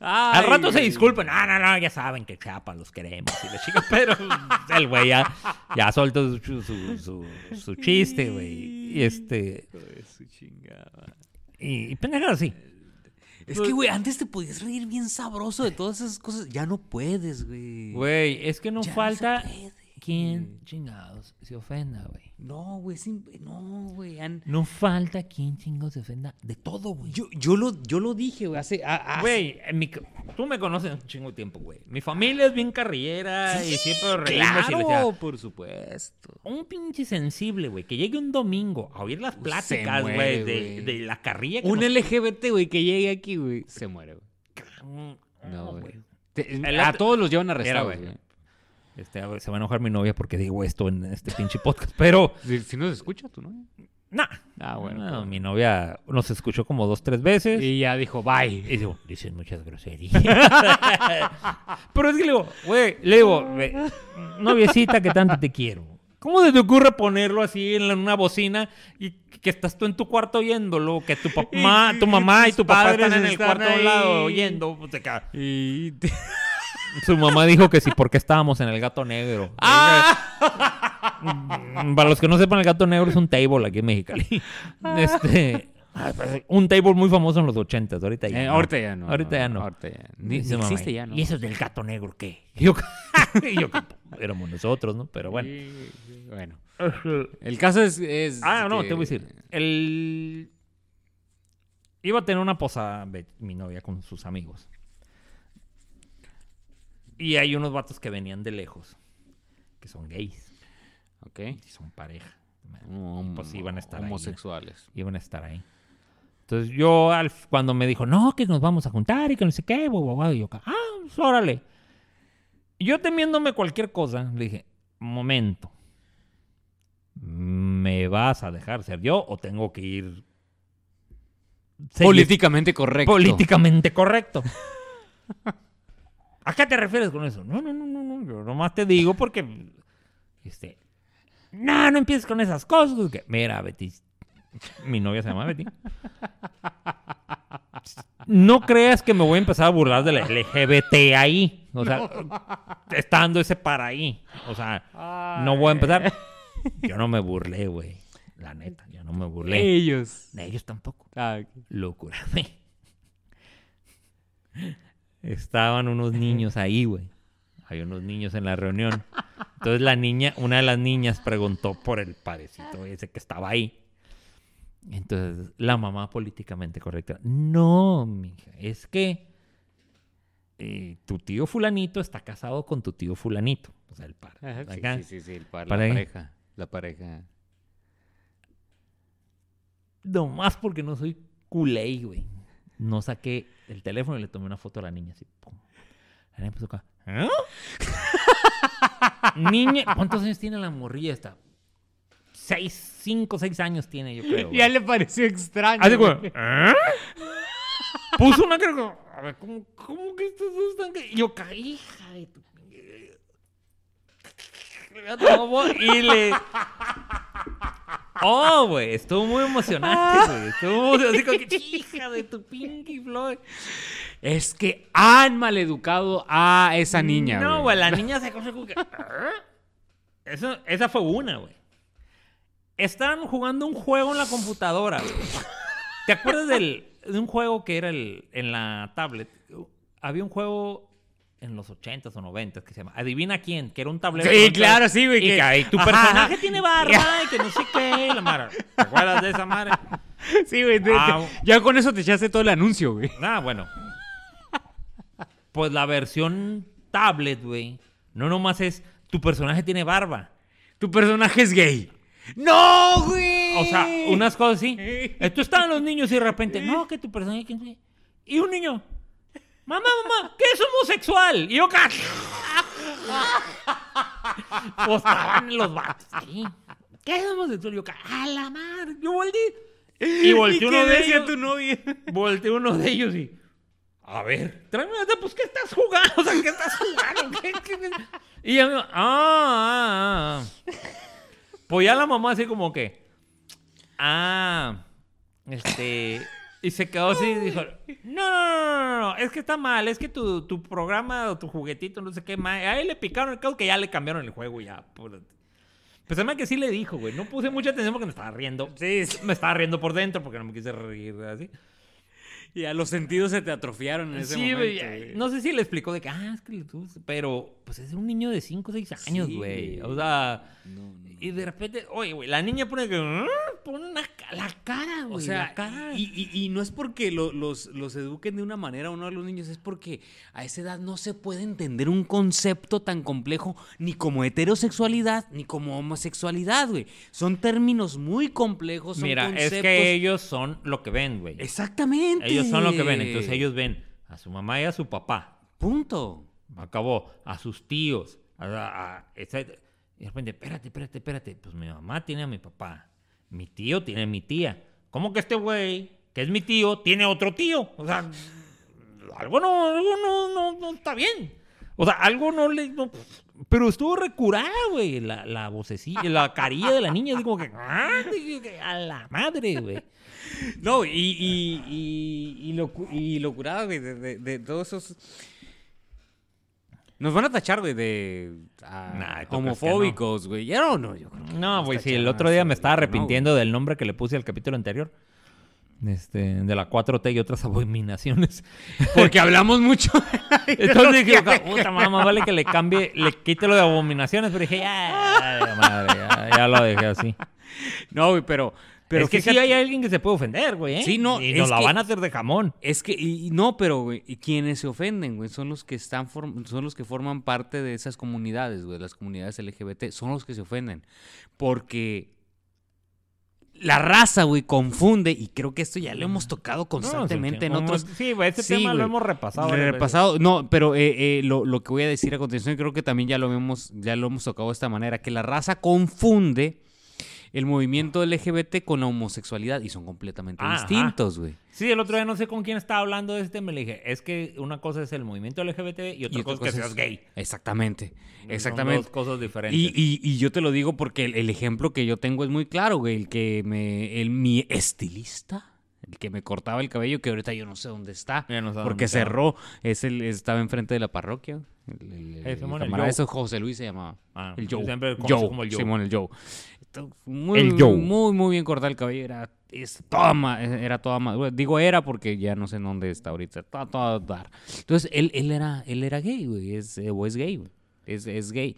Al rato se güey. disculpan. No, no, no, ya saben que Chiapas los queremos. Y la chica, pero el güey ya, ya soltó su, su, su, su chiste, güey. Y este. Su chingada. Y, y pendejadas así. Es que, güey, antes te podías reír bien sabroso de todas esas cosas. Ya no puedes, güey. Güey, es que no Ya no falta se güey. chingados se ofenda, güey. No, güey, no, güey. an- No falta quien chingados se ofenda de todo, güey. Yo, yo, lo, yo lo dije, güey, hace... Güey, tú me conoces un chingo de tiempo, güey. Mi familia es bien carrillera y siempre reímos y le decía, Claro, por supuesto. un pinche sensible, güey, que llegue un domingo a oír las pláticas, güey, de, la carrilla que Un nos- LGBT, güey, que llegue aquí, güey, se muere, güey. No, güey. A todos los llevan arrestados, güey. Este, a ver, se va a enojar mi novia porque digo esto en este pinche podcast, pero Si, si no se escucha, tú, ¿no? nah. Ah, bueno. No, pues. mi novia nos escuchó como dos, tres veces. Y, Y ya dijo, bye. digo, dicen muchas groserías. pero es que le digo, güey, le digo, ve, noviecita que tanto te quiero. ¿Cómo se te ocurre ponerlo así en una bocina y que estás tú en tu cuarto oyéndolo? Que tu papá, Y- tu y mamá y tu papá están en el están cuarto a un lado oyendo. Pues. Y te- Su mamá dijo que sí, porque estábamos en el gato negro. Mm, Para los que no sepan, el gato negro es un table aquí en Mexicali. Este, ah, pues, un table muy famoso en los ochentas. Ahorita ya. Eh, no. ahorita ya no. Ahorita ya no. Ahorita ya. Ni mamá, existe ya, ¿no? ¿Y eso del gato negro qué? Y yo, yo, éramos nosotros, ¿no? Pero bueno. Bueno. El caso es. es Ah, no, que- te voy a decir. El... Iba a tener una posada mi novia con sus amigos. Y hay unos vatos que venían de lejos, que son gays, Ok. y son pareja. Hom- Pues iban a estar. Homosexuales. Iban a estar ahí. Entonces yo, al- cuando me dijo, no, que nos vamos a juntar y que no sé qué, guau, guau", y yo, ah, pues, órale. Yo temiéndome cualquier cosa, le dije, momento. ¿Me vas a dejar ser yo o tengo que ir Políticamente correcto. políticamente correcto? ¿A qué te refieres con eso? No, no, no, no, no. Yo nomás te digo porque. Este. No, no empieces con esas cosas. que- mira, Betty. Mi novia se llama Betty. No creas que me voy a empezar a burlar de la LGBT ahí. O sea, estando ese para ahí. O sea, no voy a empezar. Yo no me burlé, güey. La neta, yo no me burlé. Ellos. De ellos tampoco. Ah, ok. Locura. Estaban unos niños ahí, güey. Hay unos niños en la reunión. Entonces la niña, una de las niñas preguntó por el parecito ese que estaba ahí. Entonces la mamá políticamente correcta. No, mija, es que eh, tu tío fulanito está casado con tu tío fulanito. O sea, el par. Ajá, sí, acá. sí, sí, sí, el par- ¿Para la pareja. La pareja. Nomás porque no soy culé, güey. No saqué el teléfono y le tomé una foto a la niña así. pum. La niña empezó acá. ¿Eh? niña, ¿cuántos años tiene la morrilla esta? Seis, cinco, seis años tiene, yo creo. güey. Ya le pareció extraño. Así como. ¿eh? Puso una cara como, a ver, ¿cómo, cómo que estos dos están? que-?" Y yo hija de tu... Y le... Oh, güey, estuvo muy emocionante, güey. Estuvo muy- así como que, hija de tu Pinky Floyd. Es que han maleducado a esa niña. No, güey, la niña se como que... Eso, esa fue una, güey. Estaban jugando un juego en la computadora, güey. ¿Te acuerdas del, de un juego que era el, en la tablet? Había un juego en los 80s o 90s que se llama Adivina quién, que era un tablero. Sí, claro, sí, güey, Y que- tu Ajá, personaje ajá. tiene barba y que no sé qué. La mara. ¿Te acuerdas de esa madre? Sí, güey. Ah, ya con eso te echaste todo el anuncio, güey. Ah, bueno. Pues la versión tablet, güey. No nomás es tu personaje tiene barba. Tu personaje es gay. ¡No, güey! O sea, unas cosas así. Esto estaban los niños y de repente, no, que tu personaje. quién sabe". Y un niño, mamá, mamá, ¿qué es homosexual? Y yo. Pues estaban los vatos ahí. ¿Qué es homosexual? Y yo, "Ca- a la madre. Yo volteé. Y volteé ¿Y uno de ellos. tu novia? Volteé uno de ellos y. A ver, tráeme una pues ¿qué estás jugando? O sea, ¿qué estás jugando? ¿Qué, qué, qué? Y ella me dijo, ah, ah, ah. Pues ya la mamá así como que. Ah. Este. Y se quedó así y dijo: No, no, no, no, no, es que está mal, es que tu, tu programa o tu juguetito, no sé qué, ma- a él le picaron el caso que ya le cambiaron el juego ya. por- Pues además que sí le dijo, güey. No puse mucha atención porque me estaba riendo. Sí, Me estaba riendo por dentro porque no me quise reír así. Y a los sentidos se te atrofiaron en ese momento. No sé si le explicó de que, ah, es que Pero, pues es un niño de 5 o 6 años, güey. O sea, No, no, no. y de repente, oye, güey, la niña pone que. "Ah", Pone una la cara, güey. O sea, la cara. y, y- y no es porque lo- los, los eduquen de una manera o no a los niños, es porque a esa edad no se puede entender un concepto tan complejo ni como heterosexualidad ni como homosexualidad, güey. Son términos muy complejos, son Mira, conceptos... es que ellos son lo que ven, güey. Exactamente. Ellos son lo que ven. Entonces ellos ven a su mamá y a su papá. Punto. Acabó. A sus tíos. A, a- a-. Y de repente, espérate, espérate, espérate. Pues mi mamá tiene a mi papá. Mi tío tiene a mi tía. ¿Cómo que este güey, que es mi tío, tiene otro tío? O sea, algo no, algo no, no, no está bien. O sea, algo no le... no- pero estuvo recurada, güey, la, la vocecilla, la carilla de la niña, así como que... "Ah", A la madre, güey. No, y, y, y, y, locu- y güey, de todos esos... Nos van a tachar, güey, de ah, Nah, ¿tú crees que homofóbicos, güey. Ya no, no, yo creo que No, güey, sí, el otro día me estaba no, arrepintiendo del nombre que le puse al capítulo anterior. Este, de la 4T y otras abominaciones. Porque hablamos mucho. Entonces dije, puta mamá, vale que le cambie, le quite lo de abominaciones, pero dije, ya, ya, madre, ya, ya lo dejé así. no, güey, pero... Pero es que sí fíjate- hay alguien que se puede ofender, güey. ¿eh? Sí, no, Y nos la que- van a hacer de jamón. Es que, y, y no, pero, güey, y quienes se ofenden, güey, son los que están, son los que forman parte de esas comunidades, güey, las comunidades LGBT, son los que se ofenden. Porque la raza, güey, confunde, y creo que esto ya lo hemos tocado constantemente No, en sí, otros... Sí, güey, este Sí, tema lo hemos repasado. Repasado, no, pero eh, eh, lo, lo que voy a decir a continuación, creo que también ya lo hemos, ya lo hemos tocado de esta manera, que la raza confunde el movimiento LGBT con la homosexualidad y son completamente Ajá. distintos, güey. Sí, el otro día no sé con quién estaba hablando de este, me le dije, es que una cosa es el movimiento LGBT y otra, Y otra cosa es que seas gay. Exactamente, Son exactamente. dos cosas diferentes. Y, y- y yo te lo digo porque el, el ejemplo que yo tengo es muy claro, güey. El que me. El, mi estilista. El que me cortaba el cabello, que ahorita yo no sé dónde está. No porque dónde cerró. Es el, estaba enfrente de la parroquia. El, el- Simón, José Luis se llamaba. Ah, el Joe. como Joe. Simón, el Joe. Muy, El Joe. muy, muy bien cortado el cabello. Era, es toda era toda ma- bueno, Digo era porque ya no sé en dónde está ahorita. Está todo dar. Entonces, él, él, era, él era gay, güey. Es, eh, o es gay, güey. Es, es gay.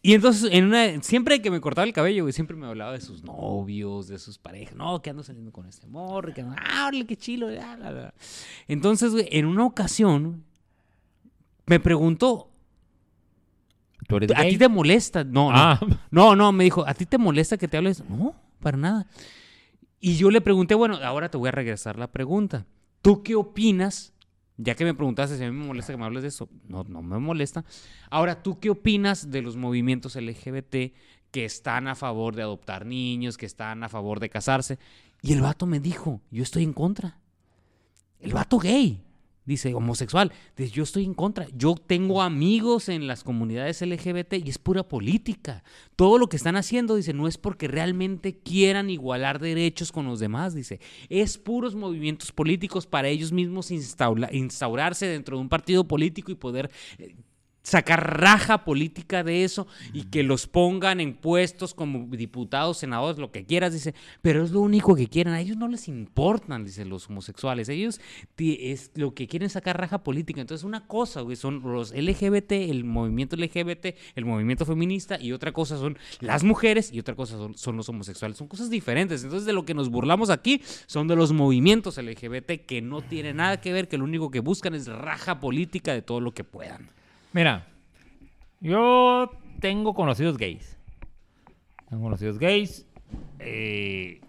Y entonces, en una, siempre que me cortaba el cabello, güey, siempre me hablaba de sus novios, de sus parejas. No, que ando saliendo con este morro, que ah, qué chilo. bla, bla, bla". Entonces, güey, en una ocasión, me preguntó, ¿Tú eres ¿a gay? ti te molesta? No, no. Ah, No, no, me dijo, ¿a ti te molesta que te hables? No, para nada. Y yo le pregunté, bueno, ahora te voy a regresar la pregunta. ¿Tú qué opinas? Ya que me preguntaste si a mí me molesta que me hables de eso. No, no me molesta. Ahora, ¿tú qué opinas de los movimientos LGBT que están a favor de adoptar niños, que están a favor de casarse? Y el vato me dijo, yo estoy en contra. El vato gay, dice, homosexual, dice, yo estoy en contra. Yo tengo amigos en las comunidades LGBT y es pura política. Todo lo que están haciendo, dice, no es porque realmente quieran igualar derechos con los demás, dice. Es puros movimientos políticos para ellos mismos instaura- instaurarse dentro de un partido político y poder... sacar raja política de eso y que los pongan en puestos como diputados, senadores, lo que quieras, dice, pero es lo único que quieren, a ellos no les importan, dice los homosexuales, ellos es lo que quieren sacar raja política, entonces una cosa, güey, son los LGBT, el movimiento LGBT, el movimiento feminista y otra cosa son las mujeres y otra cosa son, son los homosexuales, son cosas diferentes, entonces de lo que nos burlamos aquí son de los movimientos LGBT que no tienen nada que ver, que lo único que buscan es raja política de todo lo que puedan. Mira, yo tengo conocidos gays. Tengo conocidos gays. eh,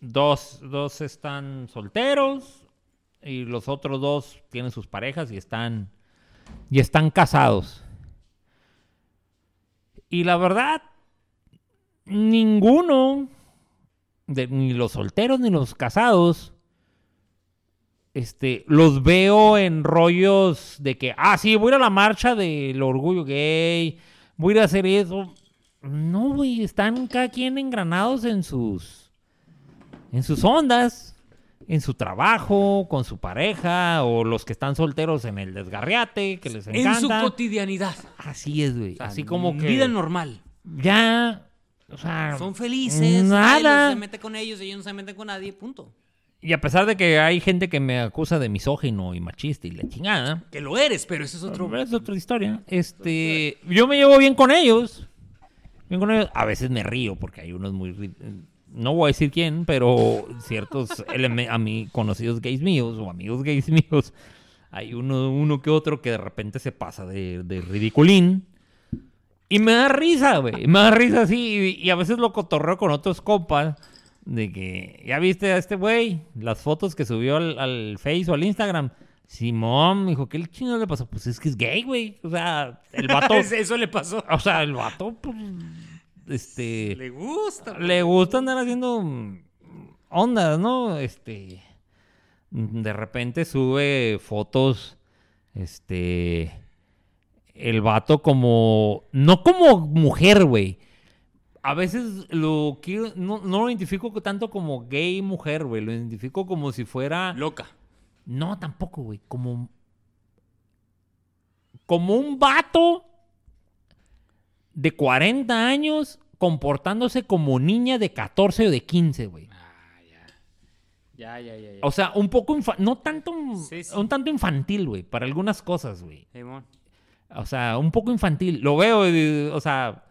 dos, dos están solteros y los otros dos tienen sus parejas y están y están casados. Y la verdad, ninguno, ni los solteros ni los casados, este, los veo en rollos de que, ah, sí, voy a ir a la marcha del orgullo gay, voy a ir a hacer eso. No, güey, están cada quien engranados en sus, en sus ondas, en su trabajo, con su pareja, o los que están solteros en el desgarriate, que les encanta. En su cotidianidad. Así es, güey. O sea, Así como que Vida normal. ya, o sea, Son felices. Nada. Se mete con ellos, ellos no se meten con nadie, punto. Y a pesar de que hay gente que me acusa de misógino y machista y la chingada, Que lo eres, pero eso es otro. Es otra historia. Este, yo me llevo bien con ellos. Bien con ellos. A veces me río porque hay unos muy no voy a decir quién, pero ciertos a mí conocidos gays míos o amigos gays míos, hay uno, uno que otro que de repente se pasa de, de ridiculín. Y me da risa, güey. Me da risa así. Y, y a veces lo cotorreo con otros compas. De que, ¿ya viste a este güey? Las fotos que subió al, al Face o al Instagram. Simón, dijo, ¿qué el chino le pasó? Pues es que es gay, güey. O sea, el vato. eso le pasó. o sea, el vato, pues. Este. Le gusta. Le gusta andar haciendo ondas, ¿no? Este. De repente sube fotos. Este. El vato como. No como mujer, güey. A veces lo quiero. No, no lo identifico tanto como gay mujer, güey. Lo identifico como si fuera. Loca. No, tampoco, güey. Como. como un vato de 40 años comportándose como niña de 14 o de 15, güey. Ah, ya. Ya, ya, ya. ya. O sea, un poco, infa- no tanto, Sí, sí. un tanto infantil, güey, para algunas cosas, güey. Simón. O sea, un poco infantil. Lo veo, y, o sea,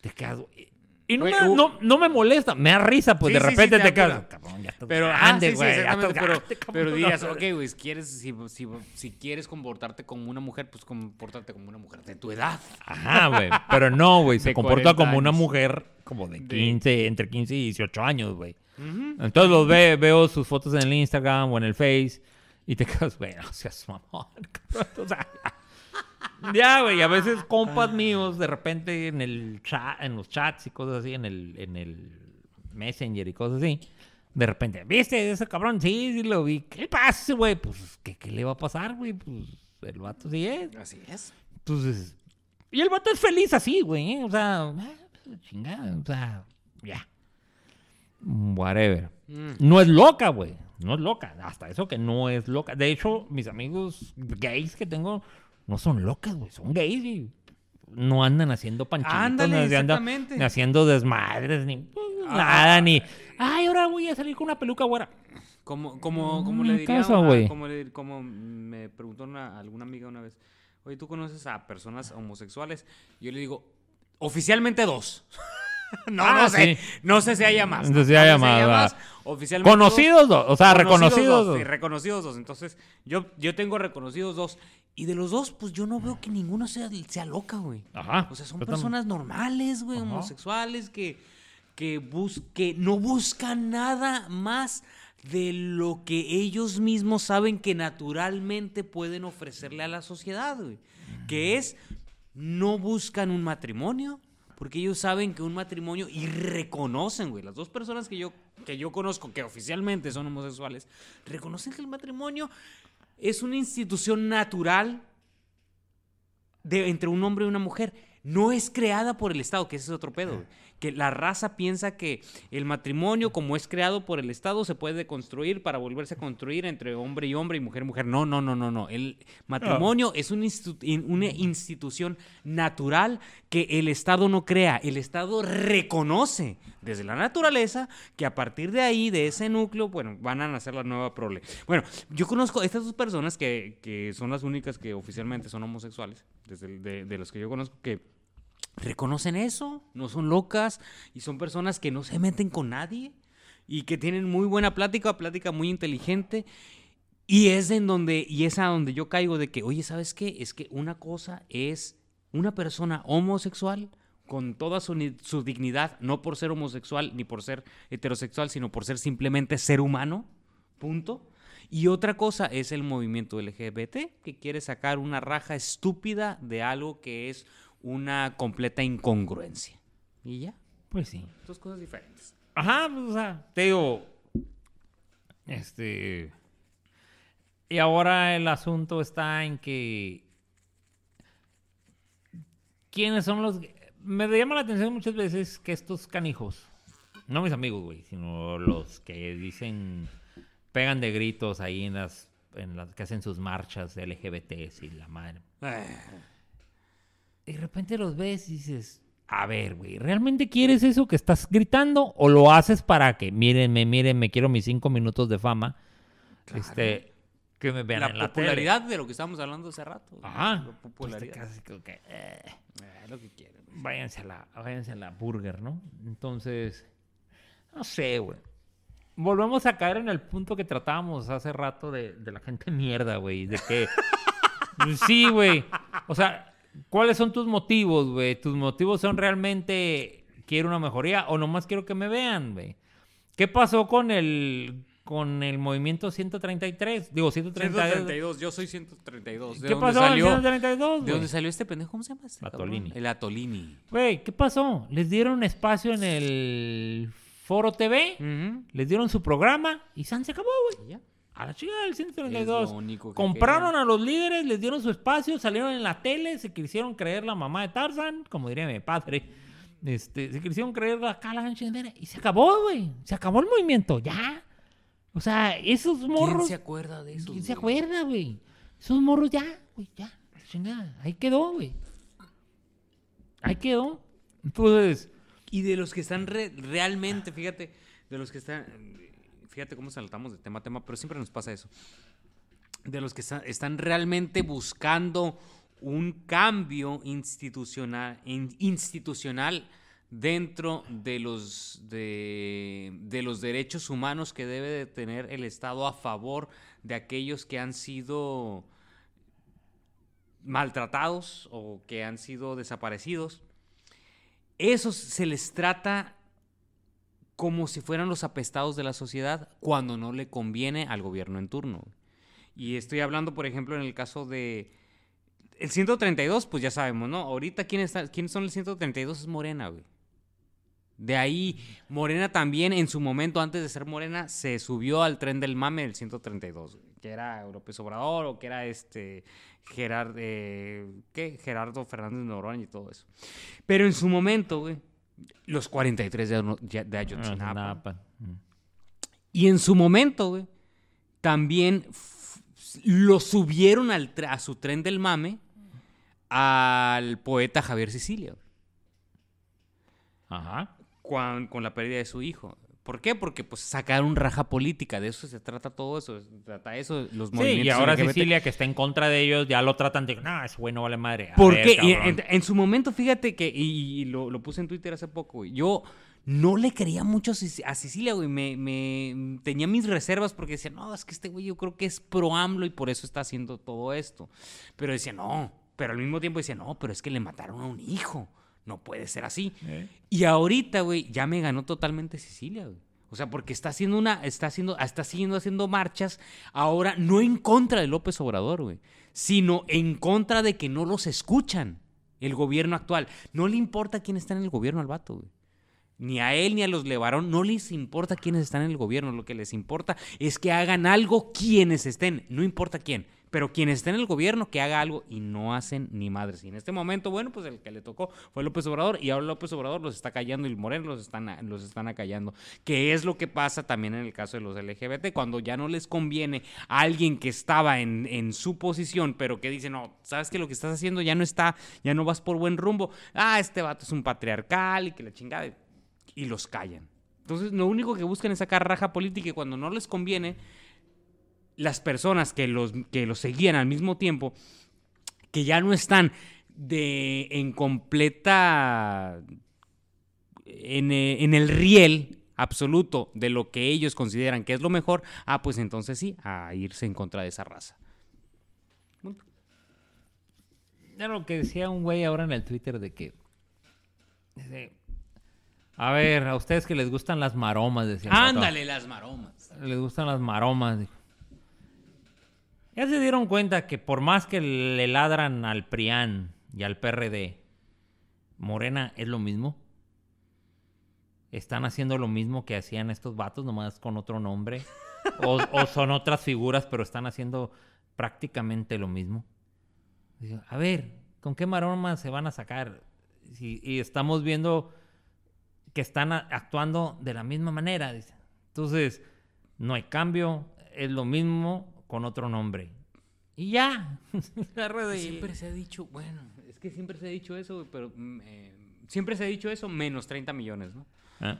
te quedas, güey. Y no, me, u- no, no me molesta, me da risa, pues Sí, de sí, sí, repente te ya estás Pero, ah, sí, sí, güey, pero, pero dirías, ok, güey, si quieres, si, si, si quieres comportarte como una mujer, pues compórtate como una mujer de tu edad. Ajá, güey. Pero no, güey. Se comporta 40 como una mujer como de De- 15, entre 15 y 18 años, güey. Ujú. Entonces los ve, veo sus fotos en el Instagram o en el Face y te quedas, güey, no seas mamón. O sea, ya, güey. A veces compas míos, de repente en el chat, en los chats y cosas así, en el, en el Messenger y cosas así. De repente, ¿viste ese cabrón? Sí, sí lo vi. ¿Qué le pasa, güey? Pues, ¿qué, ¿qué le va a pasar, güey? Pues el vato sí es. Así es. Entonces, y el vato es feliz así, güey. ¿eh? O sea, ah, chingada, o sea, ya. Whatever. Mm. No es loca, güey. No es loca. Hasta eso que no es loca. De hecho, mis amigos gays que tengo no son locas, güey. Son gays y no andan haciendo panchitos. Ándale, ni andan- haciendo desmadres, ni pues, Ah. nada, ni... Ay, ahora voy a salir con una peluca güera. Como, como, como le diría, una- como, le- como me preguntó una- alguna amiga una vez, oye, ¿tú conoces a personas homosexuales? Yo le digo, oficialmente dos. no, Ah, no sé, sí. no sé si haya más. No sé si no haya más, va. Oficialmente Conocidos dos, o sea, reconocidos dos, dos. sí, reconocidos dos. Entonces, yo, yo tengo reconocidos dos. Y de los dos, pues yo no veo que ninguno sea, sea loca, güey. Ajá. O sea, son personas normales, güey, Ajá. homosexuales, que, que, bus- que no buscan nada más de lo que ellos mismos saben que naturalmente pueden ofrecerle a la sociedad, güey. Que es, no buscan un matrimonio, porque ellos saben que un matrimonio, y reconocen, güey, las dos personas que yo, que yo conozco que oficialmente son homosexuales, reconocen que el matrimonio es una institución natural de, entre un hombre y una mujer. No es creada por el Estado, que ese es otro pedo. Que la raza piensa que el matrimonio, como es creado por el Estado, se puede construir para volverse a construir entre hombre y hombre y mujer y mujer. No, no, no, no, no. El matrimonio es una, institu- in- una institución natural que el Estado no crea. El Estado reconoce desde la naturaleza que a partir de ahí, de ese núcleo, bueno, van a nacer la nueva prole. Bueno, yo conozco estas dos personas que, que son las únicas que oficialmente son homosexuales, desde de los que yo conozco que reconocen eso, no son locas y son personas que no se meten con nadie y que tienen muy buena plática, plática muy inteligente. Y es en donde, y es a donde yo caigo de que, oye, ¿sabes qué? Es que una cosa es una persona homosexual con toda su, su dignidad, no por ser homosexual ni por ser heterosexual, sino por ser simplemente ser humano, punto. Y otra cosa es el movimiento LGBT, que quiere sacar una raja estúpida de algo que es una completa incongruencia. Y ya, Pues sí. dos cosas diferentes. Ajá, pues, o sea, te digo. Este. Y ahora el asunto está en que. ¿Quiénes son los.? Me llama la atención muchas veces que estos canijos, no mis amigos, güey, sino los que dicen. pegan de gritos ahí en las. en las que hacen sus marchas de LGBTs y la madre. Y de repente los ves y dices, a ver, güey, ¿realmente quieres eso que estás gritando? ¿O lo haces para que, mírenme, mírenme, quiero mis cinco minutos de fama? Este, que me vean La en la popularidad de lo que estábamos hablando hace rato. Ajá. La Pues popularidad. como que, eh, Eh, lo que quieren. váyanse, a la, váyanse a la burger, ¿no? Entonces, no sé, güey. Volvemos a caer en el punto que tratábamos hace rato de, de la gente mierda, güey. De que. sí, güey. O sea, ¿cuáles son tus motivos, güey? ¿Tus motivos son realmente quiero una mejoría o nomás quiero que me vean, güey? ¿Qué pasó con el con el movimiento 133? Digo, 132. 132, yo soy 132. ¿De ¿Qué dónde pasó con el salió? 132, ¿De dónde salió este pendejo? ¿Cómo se llama este? Atolini. El Atolini. Güey, ¿qué pasó? Les dieron espacio en el Foro TV, les dieron su programa y San se acabó, güey. A la chica del Es 132. lo único que Compraron a los líderes, les dieron su espacio, salieron en la tele, se quisieron creer la mamá de Tarzan, como diría mi padre. Este, se quisieron creer la chingadera y se acabó, güey. Se acabó el movimiento, ya. O sea, esos morros. ¿Quién se acuerda de eso? ¿Quién se acuerda, güey? Esos morros ya, güey, ya. chingada. Ahí quedó, güey. Ahí quedó. Entonces, Y de los que están re- realmente, fíjate, de los que están, fíjate cómo saltamos de tema a tema, pero siempre nos pasa eso. De los que está- están realmente buscando un cambio institucional, in- institucional dentro de los, de los derechos humanos que debe de tener el Estado a favor de aquellos que han sido maltratados o que han sido desaparecidos. Esos se les trata como si fueran los apestados de la sociedad cuando no le conviene al gobierno en turno. Y estoy hablando, por ejemplo, en el caso de... El 132, pues ya sabemos, ¿no? Ahorita, ¿quién ¿quiénes son el 132? Es Morena, güey. De ahí, Morena también, en su momento, antes de ser Morena, se subió al tren del mame del 132, güey, que era López Obrador o que era este Gerard, eh, ¿qué? Gerardo Fernández Noroña y todo eso. Pero en su momento, güey, los 43 de, ya- de Ayotzinapa. Napa. Mm. Y en su momento, güey, también lo subieron al a su tren del mame al poeta Javier Sicilia. Ajá. con, con la pérdida de su hijo. ¿Por qué? Porque pues sacaron raja política, de eso se trata todo eso, se trata eso, los Sí, movimientos y ahora LGBT. Sicilia, que está en contra de ellos, ya lo tratan de. No, ese güey no vale madre. A ¿Por ver, qué? Y cabrón. en, en su momento, fíjate que, y, y lo, lo puse en Twitter hace poco, güey, yo no le creía mucho a Sic- a Sicilia, güey, me, me- tenía mis reservas porque decía, no, es que este güey yo creo que es pro AMLO y por eso está haciendo todo esto. Pero decía, no, pero al mismo tiempo decía, no, pero es que le mataron a un hijo, no puede ser así. ¿Eh? Y ahorita, güey, ya me ganó totalmente Sicilia, güey. O sea, porque está haciendo una, está haciendo, está siguiendo haciendo marchas ahora no en contra de López Obrador, güey, sino en contra de que no los escuchan el gobierno actual. No le importa quién está en el gobierno al vato, güey. Ni a él ni a los Levarón no les importa quiénes están en el gobierno. Lo que les importa es que hagan algo quienes estén, no importa quién. Pero quienes estén en el gobierno, que haga algo y no hacen ni madres. Y en este momento, bueno, pues el que le tocó fue López Obrador y ahora López Obrador los está callando y Moreno los están, los están acallando. Que es lo que pasa también en el caso de los LGBT, cuando ya no les conviene a alguien que estaba en, en su posición, pero que dice, no, sabes que lo que estás haciendo ya no está, ya no vas por buen rumbo. Ah, este vato es un patriarcal y que la chingada. Y los callan. Entonces, lo único que buscan es sacar raja política y cuando no les conviene, las personas que los, que los seguían al mismo tiempo, que ya no están de, en completa, en, eh, en el riel absoluto de lo que ellos consideran que es lo mejor, ah, pues entonces sí, a irse en contra de esa raza. Era lo que decía un güey ahora en el Twitter de que. a ver, a ustedes que les gustan las maromas, decía. Ándale, las maromas. Les gustan las maromas. dijo. Ya se dieron cuenta que por más que le ladran al PRIAN y al PRD, Morena es lo mismo. Están haciendo lo mismo que hacían estos vatos, nomás con otro nombre. O, son otras figuras, pero están haciendo prácticamente lo mismo. A ver, ¿con qué maromas se van a sacar? Y estamos viendo que están actuando de la misma manera. Entonces, no hay cambio, es lo mismo con otro nombre. Y ya. Siempre se ha dicho, bueno, es que siempre se ha dicho eso, güey, pero mm, eh, siempre se ha dicho eso menos 30 millones, ¿no? Ah,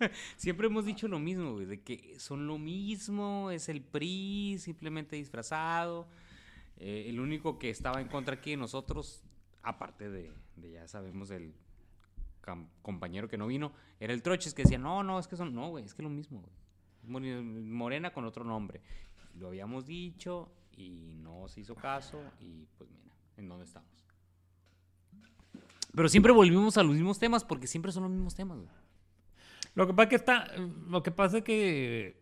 Siempre hemos dicho lo mismo, güey, de que son lo mismo, es el PRI simplemente disfrazado. Eh, el único que estaba en contra aquí de nosotros, aparte de, de ya sabemos el compañero que no vino, era el Troches que decía, no, no, es que son, no, güey, es que es lo mismo, güey. Morena con otro nombre. Lo habíamos dicho y no se hizo caso y pues mira, en dónde estamos. Pero siempre volvimos a los mismos temas porque siempre son los mismos temas, güey. Lo que pasa que está. Lo que pasa es que.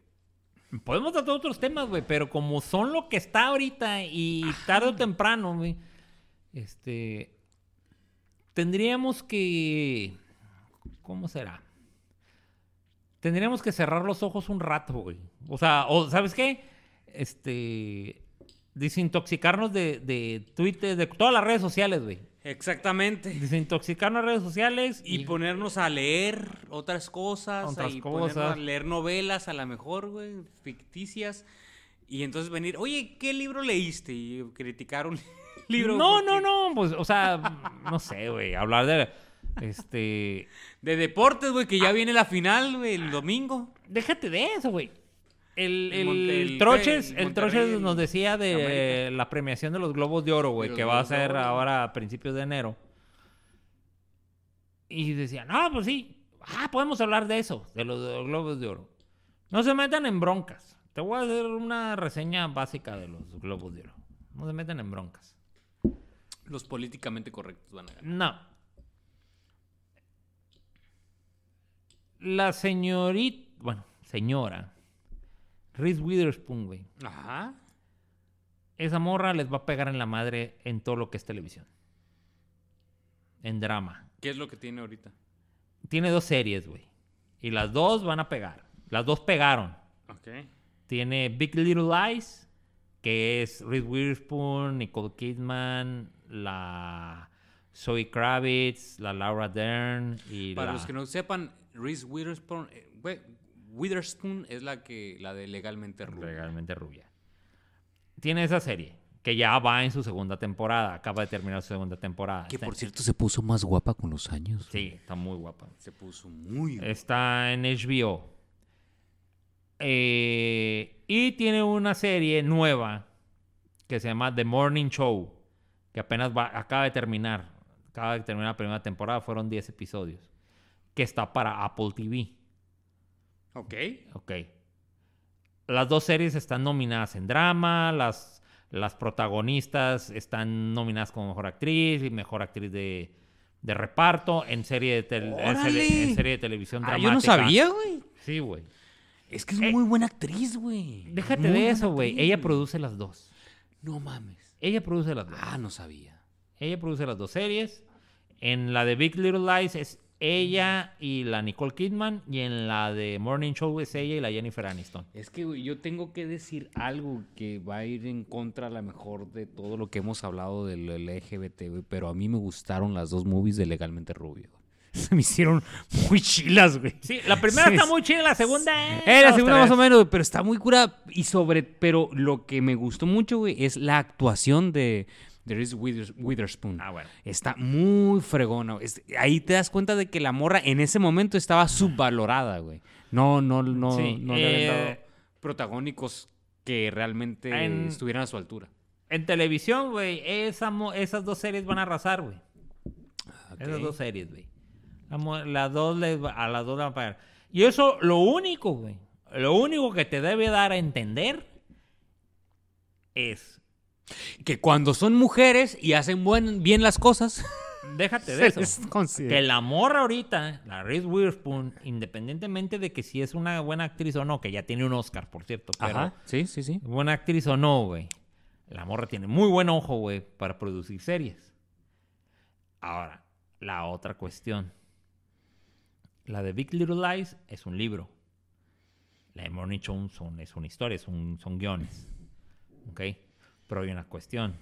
Podemos tratar otros temas, güey, pero como son lo que está ahorita y tarde o temprano, güey, este. Tendríamos que. ¿Cómo será? Tendríamos que cerrar los ojos un rato, güey. O sea, o ¿sabes qué? Este. Desintoxicarnos de, de Twitter, de todas las redes sociales, güey. Exactamente. Desintoxicarnos de redes sociales Y ponernos a leer otras cosas, Otras y ponernos a cosas. leer novelas a lo mejor, güey, ficticias. Y entonces venir, oye, ¿qué libro leíste? Y criticar un libro. No, porque- no, no, pues, o sea, no sé, güey, hablar de, este, De deportes, güey, que ya viene la final, güey, el domingo. déjate de eso, güey. El, El el, Mon- el- Troches, el Troches nos decía de América. la premiación de los Globos de Oro, güey, que va a ser ahora a principios de enero. Y decía, no, pues sí, ah, podemos hablar de eso, de los, de los Globos de Oro. No se metan en broncas. Te voy a hacer una reseña básica de los Globos de Oro. No se metan en broncas. Los políticamente correctos van a ganar. No. La señorita, bueno, señora, Reese Witherspoon, güey. Ajá. Esa morra les va a pegar en la madre en todo lo que es televisión. En drama. ¿Qué es lo que tiene ahorita? Tiene dos series, güey. Y las dos van a pegar. Las dos pegaron. Ok. Tiene Big Little Lies, que es Reese Witherspoon, Nicole Kidman, la Zoe Kravitz, la Laura Dern y Para la... los que no sepan, Reese Witherspoon, eh, güey, Witherspoon es la que la de legalmente rubia. Legalmente rubia. Tiene esa serie, que ya va en su segunda temporada. Acaba de terminar su segunda temporada. Que Está- por cierto se puso más guapa con los años. Sí, está muy guapa. Se puso muy guapa. Está en HBO. Eh, y tiene una serie nueva que se llama The Morning Show, que apenas va, acaba de terminar. Acaba de terminar la primera temporada, fueron 10 episodios. Que está para Apple TV. Ok. Ok. Las dos series están nominadas en drama, las, las protagonistas están nominadas como mejor actriz y mejor actriz de, de reparto en serie de, tel- en serie- ¡Órale! en serie de televisión Ah, dramática. yo no sabía, güey. Sí, güey. Es que es Eh, muy buena actriz, güey. Déjate Muy de eso, güey. Ella produce las dos. No mames. Ella produce las dos. Ah, no sabía. Ella produce las dos series. En la de Big Little Lies es ella y la Nicole Kidman. Y en la de Morning Show es ella y la Jennifer Aniston. Es que, güey, yo tengo que decir algo que va a ir en contra a lo mejor de todo lo que hemos hablado del LGBT, güey. Pero a mí me gustaron las dos movies de Legalmente Rubio. Se me hicieron muy chilas, güey. Sí, la primera Sí, está sí. muy chida, la segunda... Eh, la segunda más o menos. pero está muy cura. Y sobre, pero lo que me gustó mucho, güey, es la actuación de, de Reese Withers- Witherspoon. Ah, bueno. Está muy fregona. Es- ahí te das cuenta de que la morra en ese momento estaba subvalorada, güey. No, no, no, Sí, no le habían eh, dado protagónicos que realmente en- estuvieran a su altura. En televisión, güey, esa esas dos series van a arrasar, güey. Esas dos series, güey. La Las dos les va- a las dos le van a pagar. Y eso, lo único, güey. Lo único que te debe dar a entender es. Que cuando son mujeres y hacen buen, bien las cosas, Déjate de se eso. Que la morra ahorita, la Reese Witherspoon, independientemente de que si es una buena actriz o no, que ya tiene un Oscar, por cierto, pero Ajá, sí, sí, sí. buena actriz o no, güey. La morra tiene muy buen ojo, güey, para producir series. Ahora, la otra cuestión. La de Big Little Lies es un libro. La de Morning Show son, es una historia, es un- son guiones. ¿Ok? Pero hay una cuestión.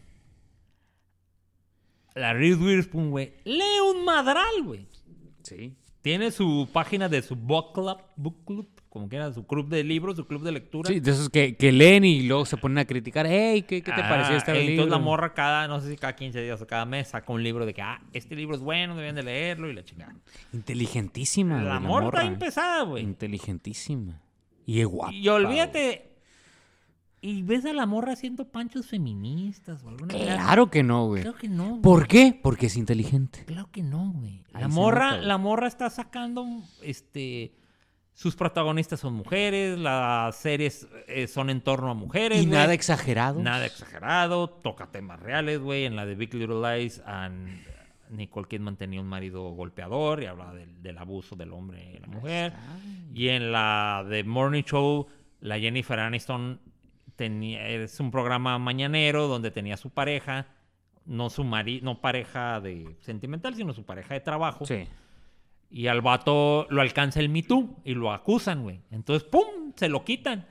La Reese Witherspoon, güey, lee un madral, güey. Sí. Tiene su página de su book club, book club, como quieran, su club de libros, su club de lectura. Sí, de esos que, que leen y luego se ponen a criticar. Hey, ¿qué, qué te Ah, pareció este Entonces libro? la morra cada, no sé si cada 15 días o cada mes saca un libro de que, ah, este libro es bueno, deben de leerlo y la chingada. Inteligentísima. La güey, morra está empezada, güey. Inteligentísima. Y es guapa. Y olvídate. Y ves a la morra haciendo panchos feministas o alguna cosa. Claro que no, güey. Claro que no. güey. ¿Por qué? Porque es inteligente. Claro que no, güey. Ahí La morra, nota, güey. la morra está sacando, este, sus protagonistas son mujeres, las series eh, son en torno a mujeres. Y nada exagerado. Nada exagerado, toca temas reales, güey. En la de Big Little Lies, an- Nicole Kidman tenía un marido golpeador y hablaba del, del abuso del hombre y la mujer. Y en la de Morning Show, la Jennifer Aniston tenía, es un programa mañanero donde tenía su pareja, no su mari, no pareja de sentimental, sino su pareja de trabajo. Sí. Y al vato lo alcanza el Me Too y lo acusan, güey. Entonces, ¡pum! Se lo quitan.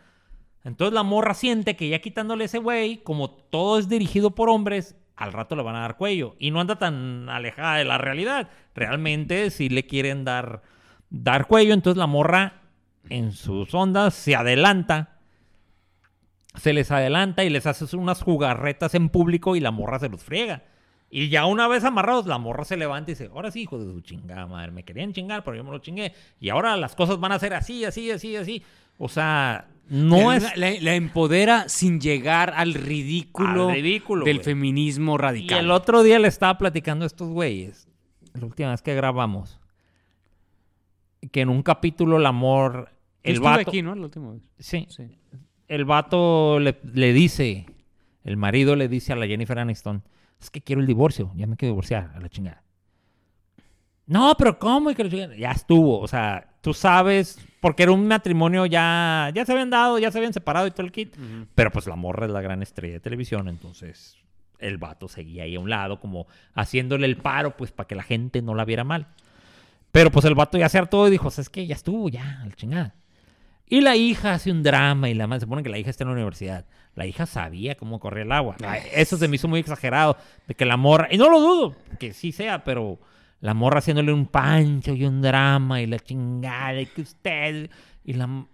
Entonces la morra siente que ya quitándole ese güey, como todo es dirigido por hombres, al rato le van a dar cuello. Y no anda tan alejada de la realidad. Realmente sí le quieren dar, dar cuello. Entonces la morra en sus ondas se adelanta se les adelanta y les hace unas jugarretas en público y la morra se los friega. Y ya una vez amarrados, la morra se levanta y dice, ahora sí, hijo de su chingada madre, me querían chingar, pero yo me lo chingué. Y ahora las cosas van a ser así, así, así, así. O sea, no la, es... La, la empodera sin llegar al ridículo, Al ridículo, del feminismo Y radical. el otro día le estaba platicando a estos güeyes, la última vez que grabamos, que en un capítulo el amor, el vato, aquí, ¿no? La última vez. sí, Sí. El vato le, le dice, el marido le dice a la Jennifer Aniston, es que quiero el divorcio, ya me quiero divorciar, a la chingada. No, pero ¿cómo? Y que? Ya estuvo, o sea, tú sabes, porque era un matrimonio ya, ya se habían dado, ya se habían separado y todo el kit. Pero pues la morra es la gran estrella de televisión, entonces el vato seguía ahí a un lado, como haciéndole el paro, pues para que la gente no la viera mal. Pero pues el vato ya se hartó y dijo, es que ya estuvo, ya, a la chingada. Y la hija hace un drama y la madre se pone que la hija está en la universidad. La hija sabía cómo corría el agua. Ay, Eso se me hizo muy exagerado. De que la morra, y no lo dudo, que sí sea, pero la morra haciéndole un pancho y un drama y la chingada y que usted. Y la,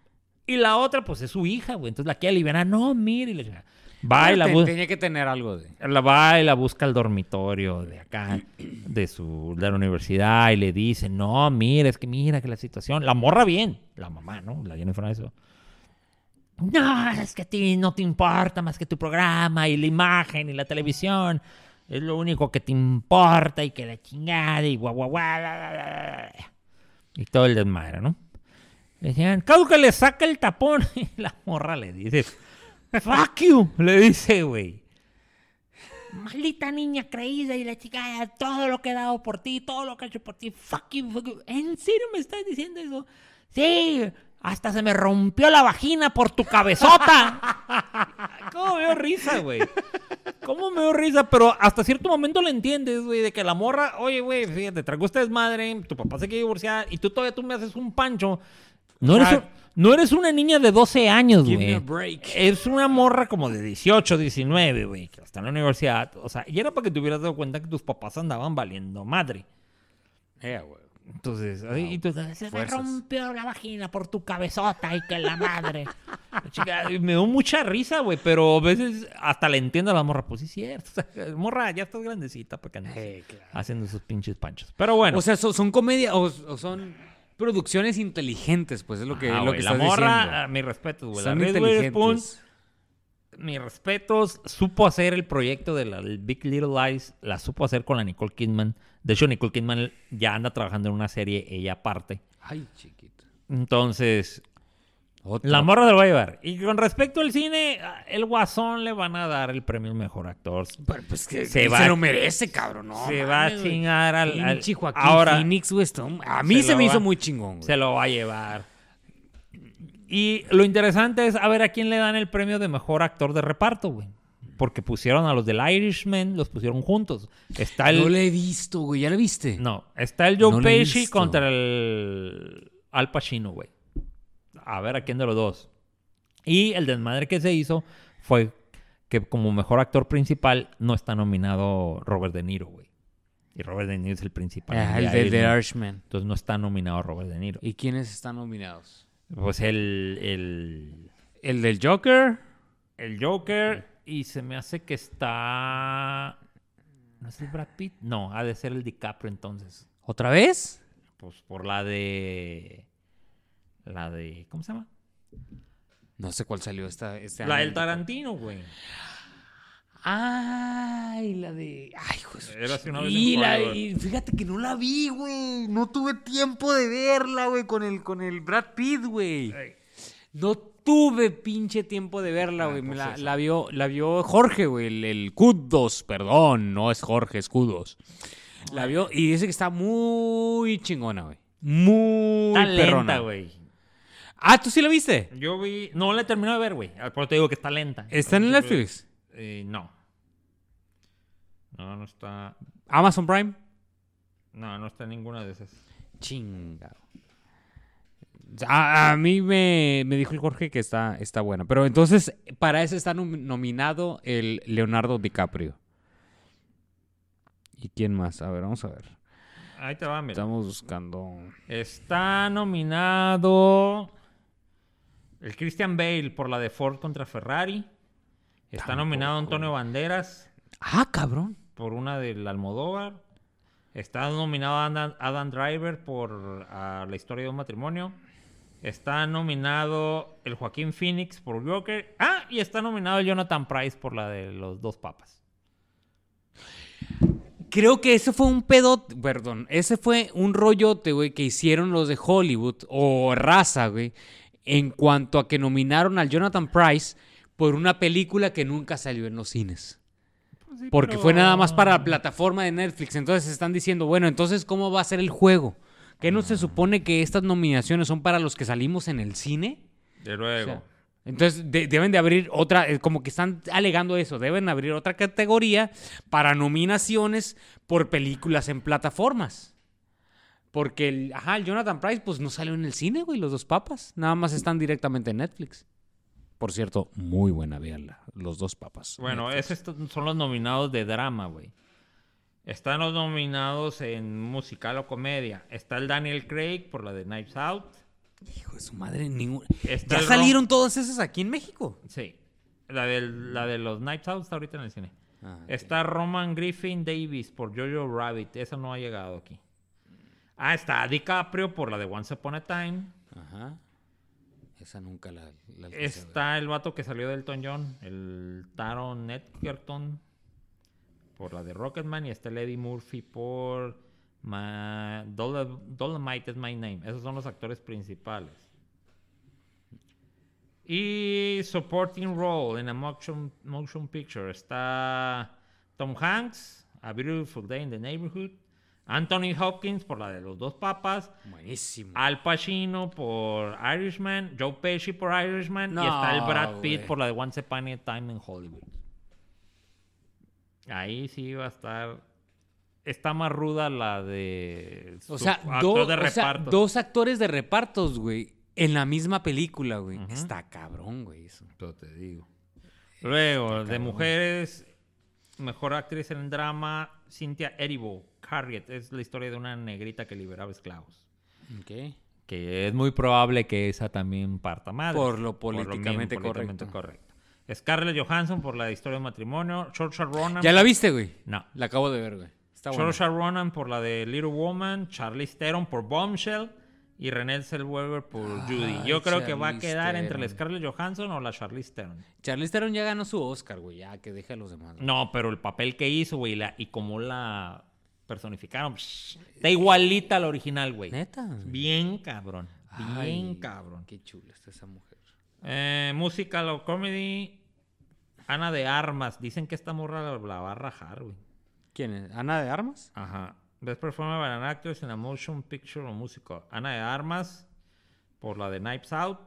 y la otra, pues es su hija, güey. Entonces la quiere aliviar. No, mire. Y la chingada. Va y la busca. Tenía que tener algo de... La va y la busca al dormitorio de acá, de su de la universidad, y le dice, no, mira, es que mira que la situación. La morra bien, la mamá, ¿no? La Jennifer eso. No, es que a ti no te importa más que tu programa y la imagen y la televisión. Es lo único que te importa y que la chingada y guau, guau, guau, la, la, la, la. Y todo el desmadre, ¿no? Le decían, Cau que le saca el tapón. Y la morra le dice, fuck you, le dice, güey. Maldita niña creída y la chica, todo lo que he dado por ti, todo lo que he hecho por ti, fuck you, fuck you. ¿En serio me estás diciendo eso? Sí, hasta se me rompió la vagina por tu cabezota. ¿Cómo me dio risa, güey? ¿Cómo me dio risa? Pero hasta cierto momento lo entiendes, güey, de que la morra, oye, güey, fíjate, traigo esta desmadre, tu papá se quiere divorciar y tú todavía tú me haces un pancho. No eres, Ah. un- no eres una niña de 12 años, Give me güey. a break. Es una morra como de 18, 19, güey, que está en la universidad. O sea, y era para que te hubieras dado cuenta que tus papás andaban valiendo madre. Eh, güey. Entonces, así, y tú, se me rompió la vagina por tu cabezota y que la madre. Chica, me dio mucha risa, güey, pero a veces hasta le entiendo a la morra. Pues sí, es cierto. o sea, morra, ya estás grandecita para que andes Eh, claro. haciendo esos pinches panchos. Pero bueno. O sea, son, son comedia o, o son producciones inteligentes, pues es lo que, ah, lo güey, que la estás morra, ah, mis respetos, güey. La Son inteligentes. mis respetos, supo hacer el proyecto de la Big Little Lies, la supo hacer con la Nicole Kidman. De hecho, Nicole Kidman ya anda trabajando en una serie ella aparte. Ay, chiquito. Entonces, Otro. la morra se lo va a llevar. Y con respecto al cine, el Guasón le van a dar el premio al mejor actor. Pero, pues que Se se, va- lo merece, cabrón. No, se va a chingar al... al- Joaquín ahora Phoenix, güey. esto- A mí Se se, me va- hizo muy chingón, güey. se lo va a llevar. Y lo interesante es a ver a quién le dan el premio de mejor actor de reparto, güey. Porque pusieron a los del Irishman, los pusieron juntos. Está el... No lo he visto, güey. ¿Ya lo viste? No, está el Joe No Pesci contra el Al Pacino, güey. A ver a quién de los dos. Y el desmadre que se hizo fue que como mejor actor principal no está nominado Robert De Niro, güey. Y Robert De Niro es el principal. Ah, el de The. Irishman. Entonces no está nominado Robert De Niro. ¿Y quiénes están nominados? Pues el, el, El del Joker. el Joker y se me hace que está... ¿No es el Brad Pitt? No, ha de ser el DiCaprio entonces. ¿Otra vez? Pues por la de... La de... ¿Cómo se llama? No sé cuál salió esta, este La año. del Tarantino, güey. Ay, la de. Ay, pues. Era hace una vez y, en la- y fíjate que no la vi, güey. No tuve tiempo de verla, güey, con el, con el Brad Pitt, güey. No tuve pinche tiempo de verla, Ah, güey. La, vio, la vio Jorge, güey. El, el Kudos, perdón. No es Jorge, es Kudos. La vio y dice que está muy chingona, güey. Muy perrona. lenta, güey. Ah, ¿tú sí la viste? Yo vi... No la he terminado de ver, güey. Por eso te digo que está lenta. ¿Está en Netflix? Eh, no. No, no está... ¿Amazon Prime? No, no está en ninguna de esas. Chingado. A, a mí me, me dijo el Jorge que está, está buena. Pero entonces, para ese está nom- nominado el Leonardo DiCaprio. ¿Y quién más? A ver, vamos a ver. Ahí te va, mira. Estamos buscando. Está nominado. El Christian Bale por la de Ford contra Ferrari. Está nominado Antonio Banderas Ah, cabrón. por una del Almodóvar. Está nominado Adam, Adam Driver por la historia de un matrimonio. Está nominado el Joaquín Phoenix por Joker. Ah, y está nominado el Jonathan Price por la de los dos papas. Creo que ese fue un pedo, perdón, ese fue un rollote, güey, que hicieron los de Hollywood o raza, güey, en cuanto a que nominaron al Jonathan Price por una película que nunca salió en los cines. Porque fue nada más para la plataforma de Netflix. Entonces están diciendo, bueno, entonces, ¿cómo va a ser el juego? ¿Qué no se supone que estas nominaciones son para los que salimos en el cine? De O luego. sea, entonces de- deben de abrir otra, eh, como que están alegando eso, deben abrir otra categoría para nominaciones por películas en plataformas. Porque el, ajá, el Jonathan Price pues no salió en el cine, güey, los dos papas, nada más están directamente en Netflix. Por cierto, muy buena, véanla, los dos papas. Bueno, esos son los nominados de drama, güey. Están los nominados en musical o comedia. Está el Daniel Craig por la de Knives Out. Hijo de su madre, ningún... Está ¿Ya salieron todas esas aquí en México? Sí. La, del- la de los Knives Out está ahorita en el cine. Ah. Está Roman Griffin Davis por Jojo Rabbit. Esa no ha llegado aquí. Ah, está DiCaprio por la de Once Upon a Time. Ajá. Esa nunca la... la. Está el vato que salió del Elton John, el Taron Edgerton, por la de Rocketman. Y está el Eddie Murphy por Ma- Dolomite is My Name. Esos son los actores principales. Y Supporting Role en a motion, motion Picture está Tom Hanks, A Beautiful Day in the Neighborhood. Anthony Hopkins por la de los dos papas. Buenísimo. Al Pacino por Irishman, Joe Pesci por Irishman y está el Brad Pitt por la de Once Upon a Time in Hollywood. Ahí sí va a estar. Está más ruda la de. O sea, actor do- de o sea, dos actores de repartos, güey, en la misma película, güey. Está cabrón, güey, eso. Yo te digo. Luego, de mujeres, mejor actriz en drama, Cynthia Erivo, Harriet. Es la historia de una negrita que liberaba esclavos. Ok. Que es muy probable que esa también parta madre. Por lo políticamente correcto. correcto. Scarlett Johansson por la historia de matrimonio. Saoirse Ronan. ¿Ya la viste, güey? No. La acabo de ver, güey. Está bueno. Saoirse Ronan por la de Little Woman. Charlize Theron por Bombshell. Y Renée Zellweger por Judy. Yo creo que va a quedar entre la. Scarlett Johansson o la Charlize Theron. Charlize Theron ya ganó su Oscar, güey. Ya, que deje a los demás. güey. No, pero el papel que hizo, güey, la- y cómo la personificaron. está igualita a la original, güey. Neta. Bien cabrón. Bien Ay, cabrón. Qué chula está esa mujer. Eh, musical o comedy. Ana de Armas. Dicen que esta morra la, la va a rajar, güey. ¿Quién es? ¿Ana de Armas? Ajá. Best Performer by an Actress in a Motion Picture o Musical. Ana de Armas por la de Knives Out.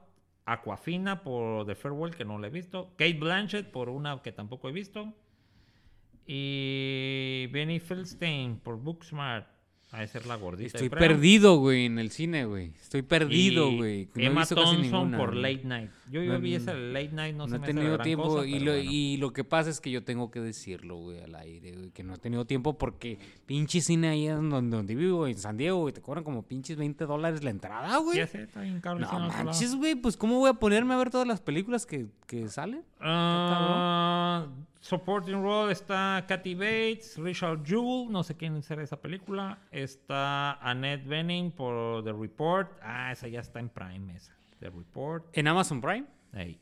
Aquafina por The Farewell, que no la he visto. Kate Blanchett por una que tampoco he visto. Y Benny Feldstein por Booksmart. Ha de ser la gordita. Estoy perdido, güey, en el cine, güey. Estoy perdido, Y güey. No he Emma Thompson ninguna, por. Late Night. Yo, yo No, vi esa Late Night, no, No, se he me la tenido tiempo cosa, y, lo, bueno. y lo que pasa es que yo tengo que decirlo, güey, al aire, güey, que no he tenido tiempo porque pinche cine ahí en donde, donde vivo, en San Diego, güey, te cobran como pinches 20 dólares la entrada, güey. Ya sé, está bien caro No manches, güey, pues ¿cómo voy a ponerme a ver todas las películas que, que salen? Ah, supporting role está Kathy Bates, Richard Jewell, no sé quién será esa película. Está Annette Bening por The Report. Ah, esa ya está en Prime, esa. The Report. ¿En Amazon Prime? Ahí.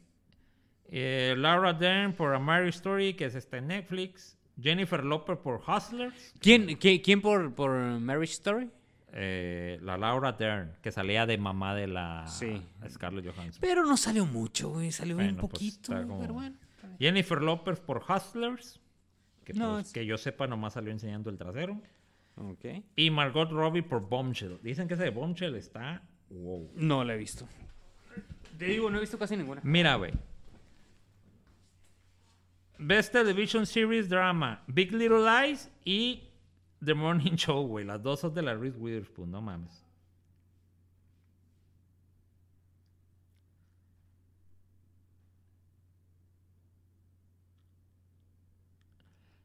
Eh, Laura Dern por A Mary Story, que es esta en Netflix. Jennifer Lopez por Hustlers. ¿Quién, qui- quién por, por Marriage Story? Eh, la Laura Dern, que salía de mamá de la Sí. Scarlett Johansson. Pero no salió mucho, güey, salió Bueno, pues, poquito, pero bueno. Jennifer Lopez por Hustlers. Que, No, pues, es- que yo sepa, nomás salió enseñando el trasero. Ok. Y Margot Robbie por Bombshell. Dicen que ese de Bombshell está. Wow. No la he visto. Te digo, no he visto casi ninguna. Mira, güey. Best Television Series Drama: Big Little Lies y The Morning Show, güey. Las dos son de la Reese Witherspoon, no mames.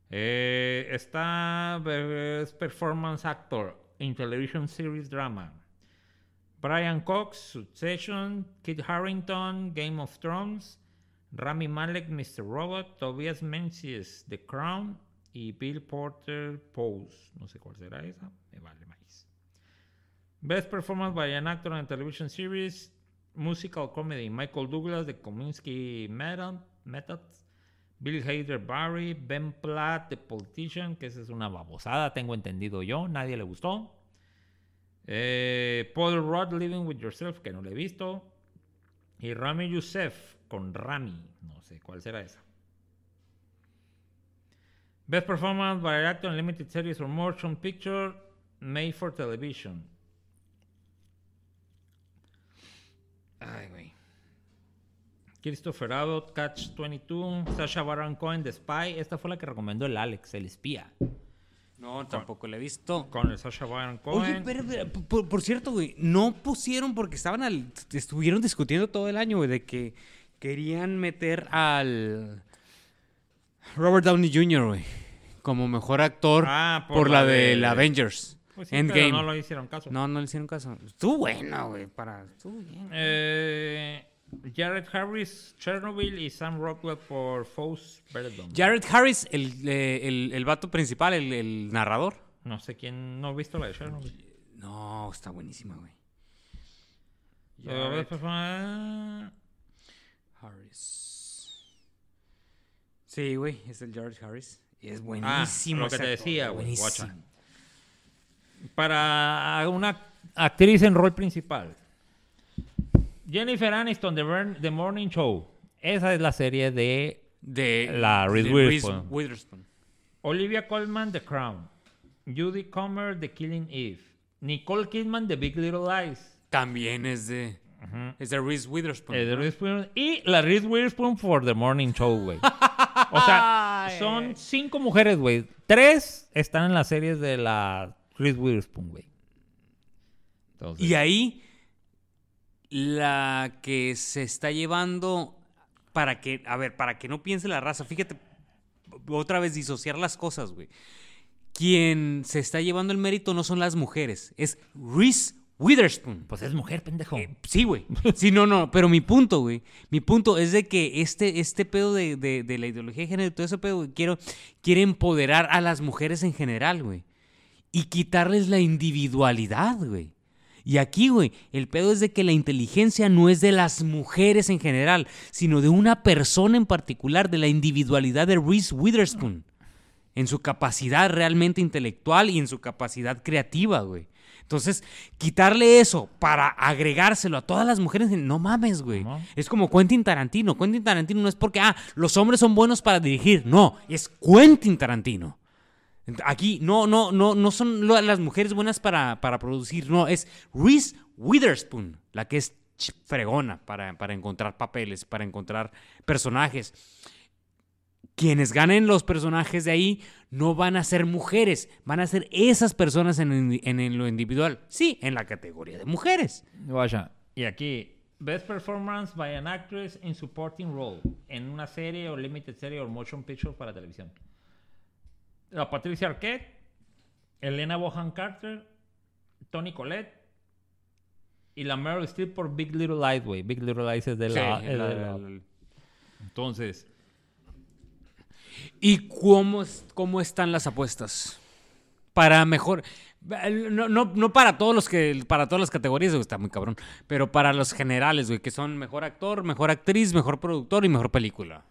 Eh, está Best Performance Actor in Television Series Drama. Brian Cox, Succession, Kit Harrington, Game of Thrones, Rami Malek, Mr. Robot, Tobias Menzies, The Crown y Bill Porter, Pose. No sé cuál será esa, me vale más. Best Performance by an Actor in a Television Series, Musical Comedy, Michael Douglas, The Kominsky Method, Bill Hader Barry, Ben Platt, The Politician, que esa es una babosada, tengo entendido yo, nadie le gustó. Eh, Paul Rudd, Living with Yourself, que no le he visto. Y Rami Youssef con Rami, no sé cuál será esa. Best Performance by Actor in Limited Series or Motion Picture Made for Television. Ay, güey. Christopher Abbott, Catch 22, Sasha Baron Cohen, The Spy. Esta fue la que recomendó el Alex, el espía. No, tampoco lo he visto. Con el Sasha Baron Cohen. Oye, pero, pero, por, por cierto, güey, no pusieron porque estaban al, estuvieron discutiendo todo el año, güey, de que querían meter al Robert Downey Jr., güey, como mejor actor Ah, por, por la, la de, de- la Avengers Pues sí, Endgame. pero no lo hicieron caso. No, no le hicieron caso. Estuvo bueno, güey, para estuvo bien. Eh, Jared Harris, Chernobyl y Sam Rockwell por Foes Verdon. Jared Harris, el, eh, el, el vato principal, el, el narrador. No sé quién no ha visto la de Chernobyl. No, está buenísima, güey. Ver, pues, ah, Harris. Sí, güey, es el Jared Harris. Y es Ah, buenísimo. lo que te decía, güey. Para una actriz en rol principal. Jennifer Aniston, The, Burn- The Morning Show. Esa es la serie de De La Reese Witherspoon. Witherspoon. Olivia Colman, The Crown. Judy Comer, The Killing Eve. Nicole Kidman, The Big Little Lies. También es de. Es de Reese Witherspoon. Eh, de. Reese Witherspoon. y la Reese Witherspoon for The Morning Show, güey. O sea, son cinco mujeres, güey. Tres están en las series de la Reese Witherspoon, güey. Entonces, Y ahí, la que se está llevando para que, a ver, para que no piense la raza, fíjate, otra vez disociar las cosas, güey. Quien se está llevando el mérito no son las mujeres, es Reese Witherspoon. Pues es mujer, pendejo. Eh, sí, güey. Sí, no, no. Pero mi punto, güey. Mi punto es de que este, este pedo de, de- de la ideología de género y todo ese pedo, güey, quiero, quiere empoderar a las mujeres en general, güey. Y quitarles la individualidad, güey. Y aquí, güey, el pedo es de que la inteligencia no es de las mujeres en general, sino de una persona en particular, de la individualidad de Reese Witherspoon. En su capacidad realmente intelectual y en su capacidad creativa, güey. Entonces, quitarle eso para agregárselo a todas las mujeres, no mames, güey. No. Es como Quentin Tarantino. Quentin Tarantino no es porque, ah, los hombres son buenos para dirigir. No, es Quentin Tarantino. Aquí no, no, no, no son las mujeres buenas para, para producir. No, es Reese Witherspoon, la que es fregona para, para encontrar papeles, para encontrar personajes. Quienes ganen los personajes de ahí no van a ser mujeres, van a ser esas personas en, en- en lo individual. Sí, en la categoría de mujeres. Vaya. Y aquí, Best Performance by an Actress in Supporting Role. En una serie o limited serie o motion picture para televisión. La Patricia Arquette, Elena Bohan Carter, Tony Collette y la Meryl Streep por Big Little Lies, güey. Big Little Lies es de la... Sí, es la- de la- la- Entonces, ¿Y cómo, es- cómo están las apuestas? Para mejor. No, no, no para todos los que. Para todas las categorías, güey, está muy cabrón. Pero para los generales, güey, que son mejor actor, mejor actriz, mejor productor y mejor película.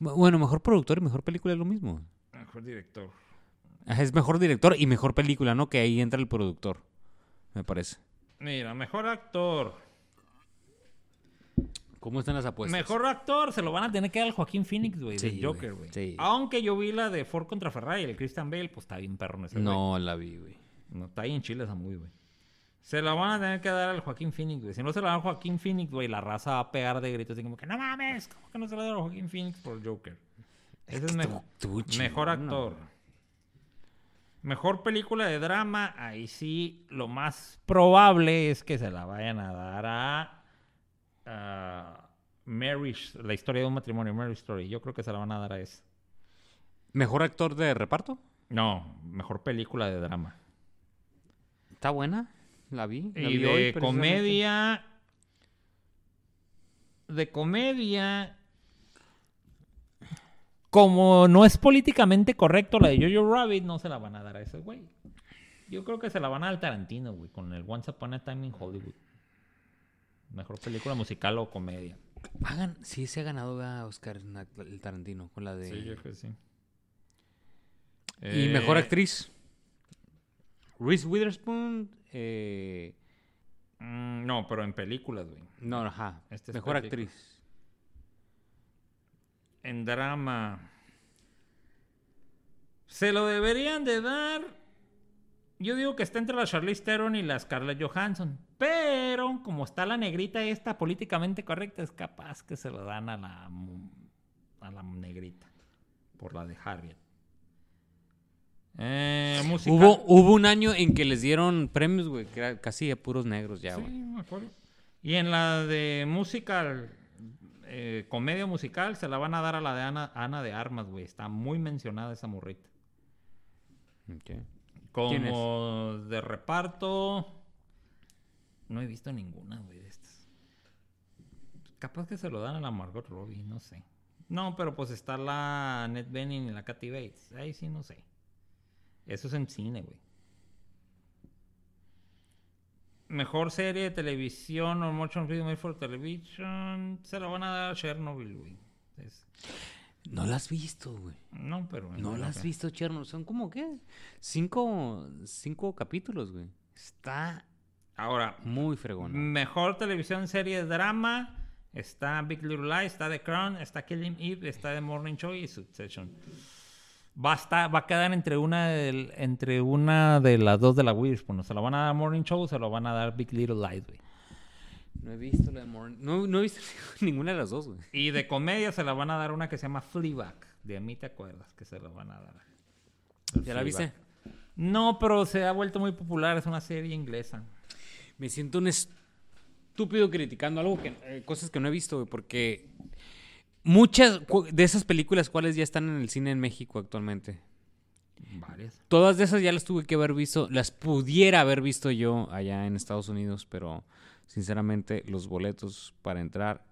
Bu- Bueno, mejor productor y mejor película es lo mismo. Mejor director. Es mejor director y mejor película, ¿no? Que ahí entra el productor. Me parece. Mira, mejor actor. ¿Cómo están las apuestas? Mejor actor se lo van a tener que dar al Joaquín Phoenix, güey, Sí, del Joker, güey, sí. Aunque yo vi la de Ford contra Ferrari, el Christian Bale, pues está bien perro en ese. No la vi, güey. No, está ahí en Chile esa movie, güey. Se la van a tener que dar al Joaquín Phoenix, güey. Si no se la dan al Joaquín Phoenix, güey, la raza va a pegar de gritos así como que no mames, ¿cómo que no se la dan al Joaquín Phoenix por Joker? Ese es, mejor, actor. ¿no? Mejor película de drama, ahí sí lo más probable es que se la vayan a dar a, a Marriage, la historia de un matrimonio, Marriage Story. Yo creo que se la van a dar a esa. ¿Mejor actor de reparto? No, mejor película de drama. ¿Está buena? La vi. la Y vi de comedia. De comedia. Como no es políticamente correcto la de Jojo Rabbit, no se la van a dar a ese güey. Yo creo que se la van a dar al Tarantino, güey, con el Once Upon a Time in Hollywood. Mejor película musical o comedia. Hagan, sí, se ha ganado a Oscar el Tarantino con la de. Sí, yo creo que sí. Y mejor Eh, actriz. Reese Witherspoon. eh, mm, no, pero en películas, güey. no, ajá. Este es mejor película. actriz. En drama. Se lo deberían de dar. Yo digo que está entre la Charlize Theron y la Scarlett Johansson. Pero como está la negrita esta políticamente correcta, es capaz que se lo dan a la a la negrita por la de Harriet. Eh. Hubo, hubo un año en que les dieron premios, güey, que era casi a puros negros ya, Sí, güey. me acuerdo. Y en la de musical, eh, comedia musical, se la van a dar a la de Ana, Ana de Armas, güey. Está muy mencionada esa morrita. Ok. Como de reparto, no he visto ninguna, güey, de estas. Capaz que se lo dan a la Margot Robbie, no sé. No, pero pues está la Ned Bening y la Kathy Bates. Ahí sí, no sé. Eso es en cine, güey. Mejor serie de televisión o motion video made for television. Se la van a dar a Chernobyl, güey. Es- No la has visto, güey. No, pero. No la has visto, Chernobyl. Son como, ¿qué? Cinco, cinco capítulos, güey. Está Ahora, muy fregona. Mejor televisión serie de drama. Está Big Little Lies, está The Crown, está Killing Eve, está The Morning Show y Succession. Va a, estar- va a quedar entre una, del- entre una de las dos de la Witherspoon. Se lo van a dar Morning Show o se lo van a dar Big Little Lies, güey. No he visto la de Morning. No, no he visto ninguna de las dos, güey. Y de comedia se la van a dar una que se llama Fleabag. De mí te acuerdas que se la van a dar. ¿Ya la viste? No, pero se ha vuelto muy popular. Es una serie inglesa. Me siento un estúpido criticando algo que eh, cosas que no he visto, güey, porque muchas de esas películas cuáles ya están en el cine en México actualmente. Varias. Todas de esas ya las tuve que haber visto, las pudiera haber visto yo allá en Estados Unidos, pero sinceramente los boletos para entrar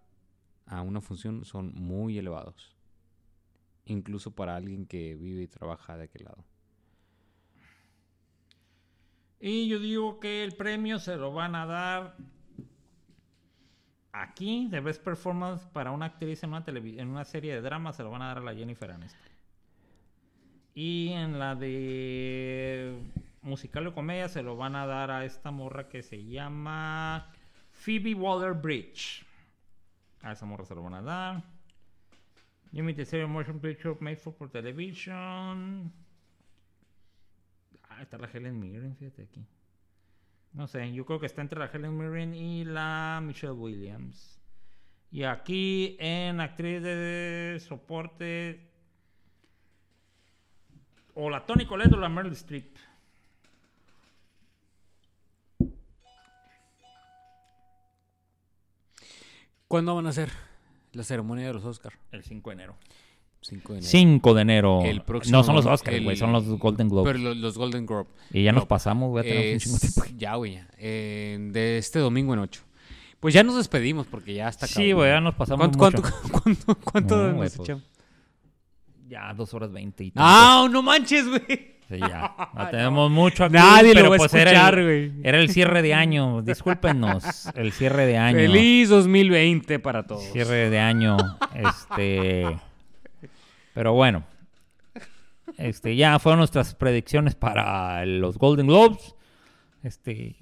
a una función son muy elevados. Incluso para alguien que vive y trabaja de aquel lado. Y yo digo que el premio se lo van a dar aquí, de Best Performance para una actriz en una, en una serie de drama, se lo van a dar a la Jennifer Aniston. Y en la de musical o comedia se lo van a dar a esta morra que se llama Phoebe Waller-Bridge. A esa morra se lo van a dar. Limited Series Motion Picture Made for, for Television. Ah, está la Helen Mirren, fíjate aquí. No sé, yo creo que está entre la Helen Mirren y la Michelle Williams. Y aquí en actriz de soporte. O la Toni Collette o la Meryl Streep. ¿Cuándo van a hacer la ceremonia de los Oscar? El 5 de enero. 5 de enero. 5 de enero. El próximo- no son los Oscars, güey, son los Golden Globes. Pero lo- los Golden Globe. y ya nos no, pasamos, güey, tenemos un chingo de tiempo. ya, güey, ya. Eh, de este domingo en 8. Pues ya nos despedimos porque ya está Sí, güey, ya nos pasamos ¿Cuánto, mucho. cuánto, cuánto, cuánto No, nos pues, echamos? Ya, dos horas veinte y ¡Ah, no manches, güey! Sí, ya. Ya tenemos mucho aquí. Nadie lo pero va a pues escuchar, era güey. el, era el cierre de año. Discúlpenos. El cierre de año. Feliz 2020 para todos. Cierre de año. Este. Pero bueno. Este, ya fueron nuestras predicciones para los Golden Globes. Este.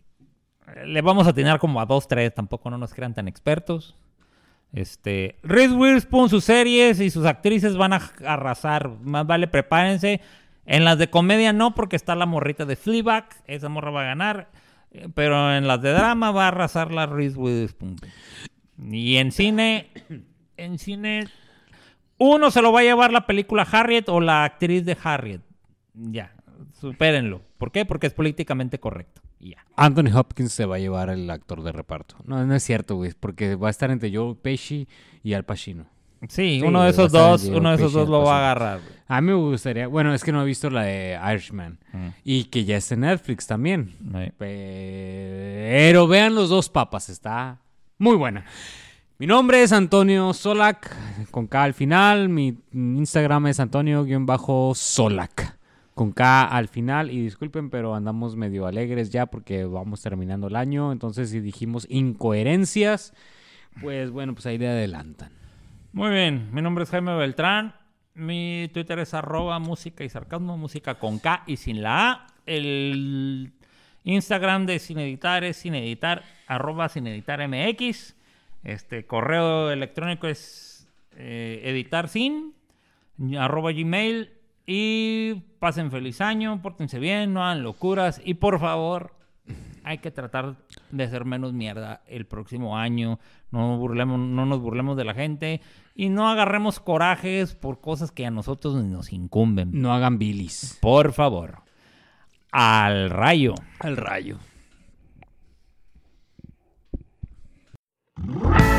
Le vamos a tener como a dos, tres. Tampoco no nos crean tan expertos. Este. Reese Witherspoon, sus series y sus actrices van a arrasar. Más vale, prepárense. En las de comedia no, porque está la morrita de Fleabag. Esa morra va a ganar. Pero en las de drama va a arrasar la Reese Witherspoon. Y en cine, en cine, uno se lo va a llevar la película Harriet o la actriz de Harriet. Ya, supérenlo. ¿Por qué? Porque es políticamente correcto. Anthony Hopkins se va a llevar el actor de reparto. No, no es cierto, güey. Porque va a estar entre Joe Pesci y Al Pacino. Sí, Sí, uno de esos dos, uno de esos dos lo va a agarrar. güey. A mí me gustaría, bueno, es que no he visto la de Irishman Mm. y que ya está en Netflix también. Pero vean los dos papas, está muy buena. Mi nombre es Antonio Solac, con K al final. Mi Instagram es Antonio-Solac, con K al final. Y disculpen, pero andamos medio alegres ya porque vamos terminando el año. Entonces, si dijimos incoherencias, pues bueno, pues ahí le adelantan. Muy bien, mi nombre es Jaime Beltrán. Mi Twitter es arroba música y sarcasmo, música con K y sin la A. El Instagram de Sin Editar es sin editar, arroba sin editar MX. Este correo electrónico es eh, editar sin, arroba gmail. Y pasen feliz año, pórtense bien, no hagan locuras. Y por favor, hay que tratar de hacer menos mierda el próximo año. No, burlemos, no nos burlemos de la gente y no agarremos corajes por cosas que a nosotros nos incumben. No hagan bilis. Por favor. Al rayo. Al rayo. Música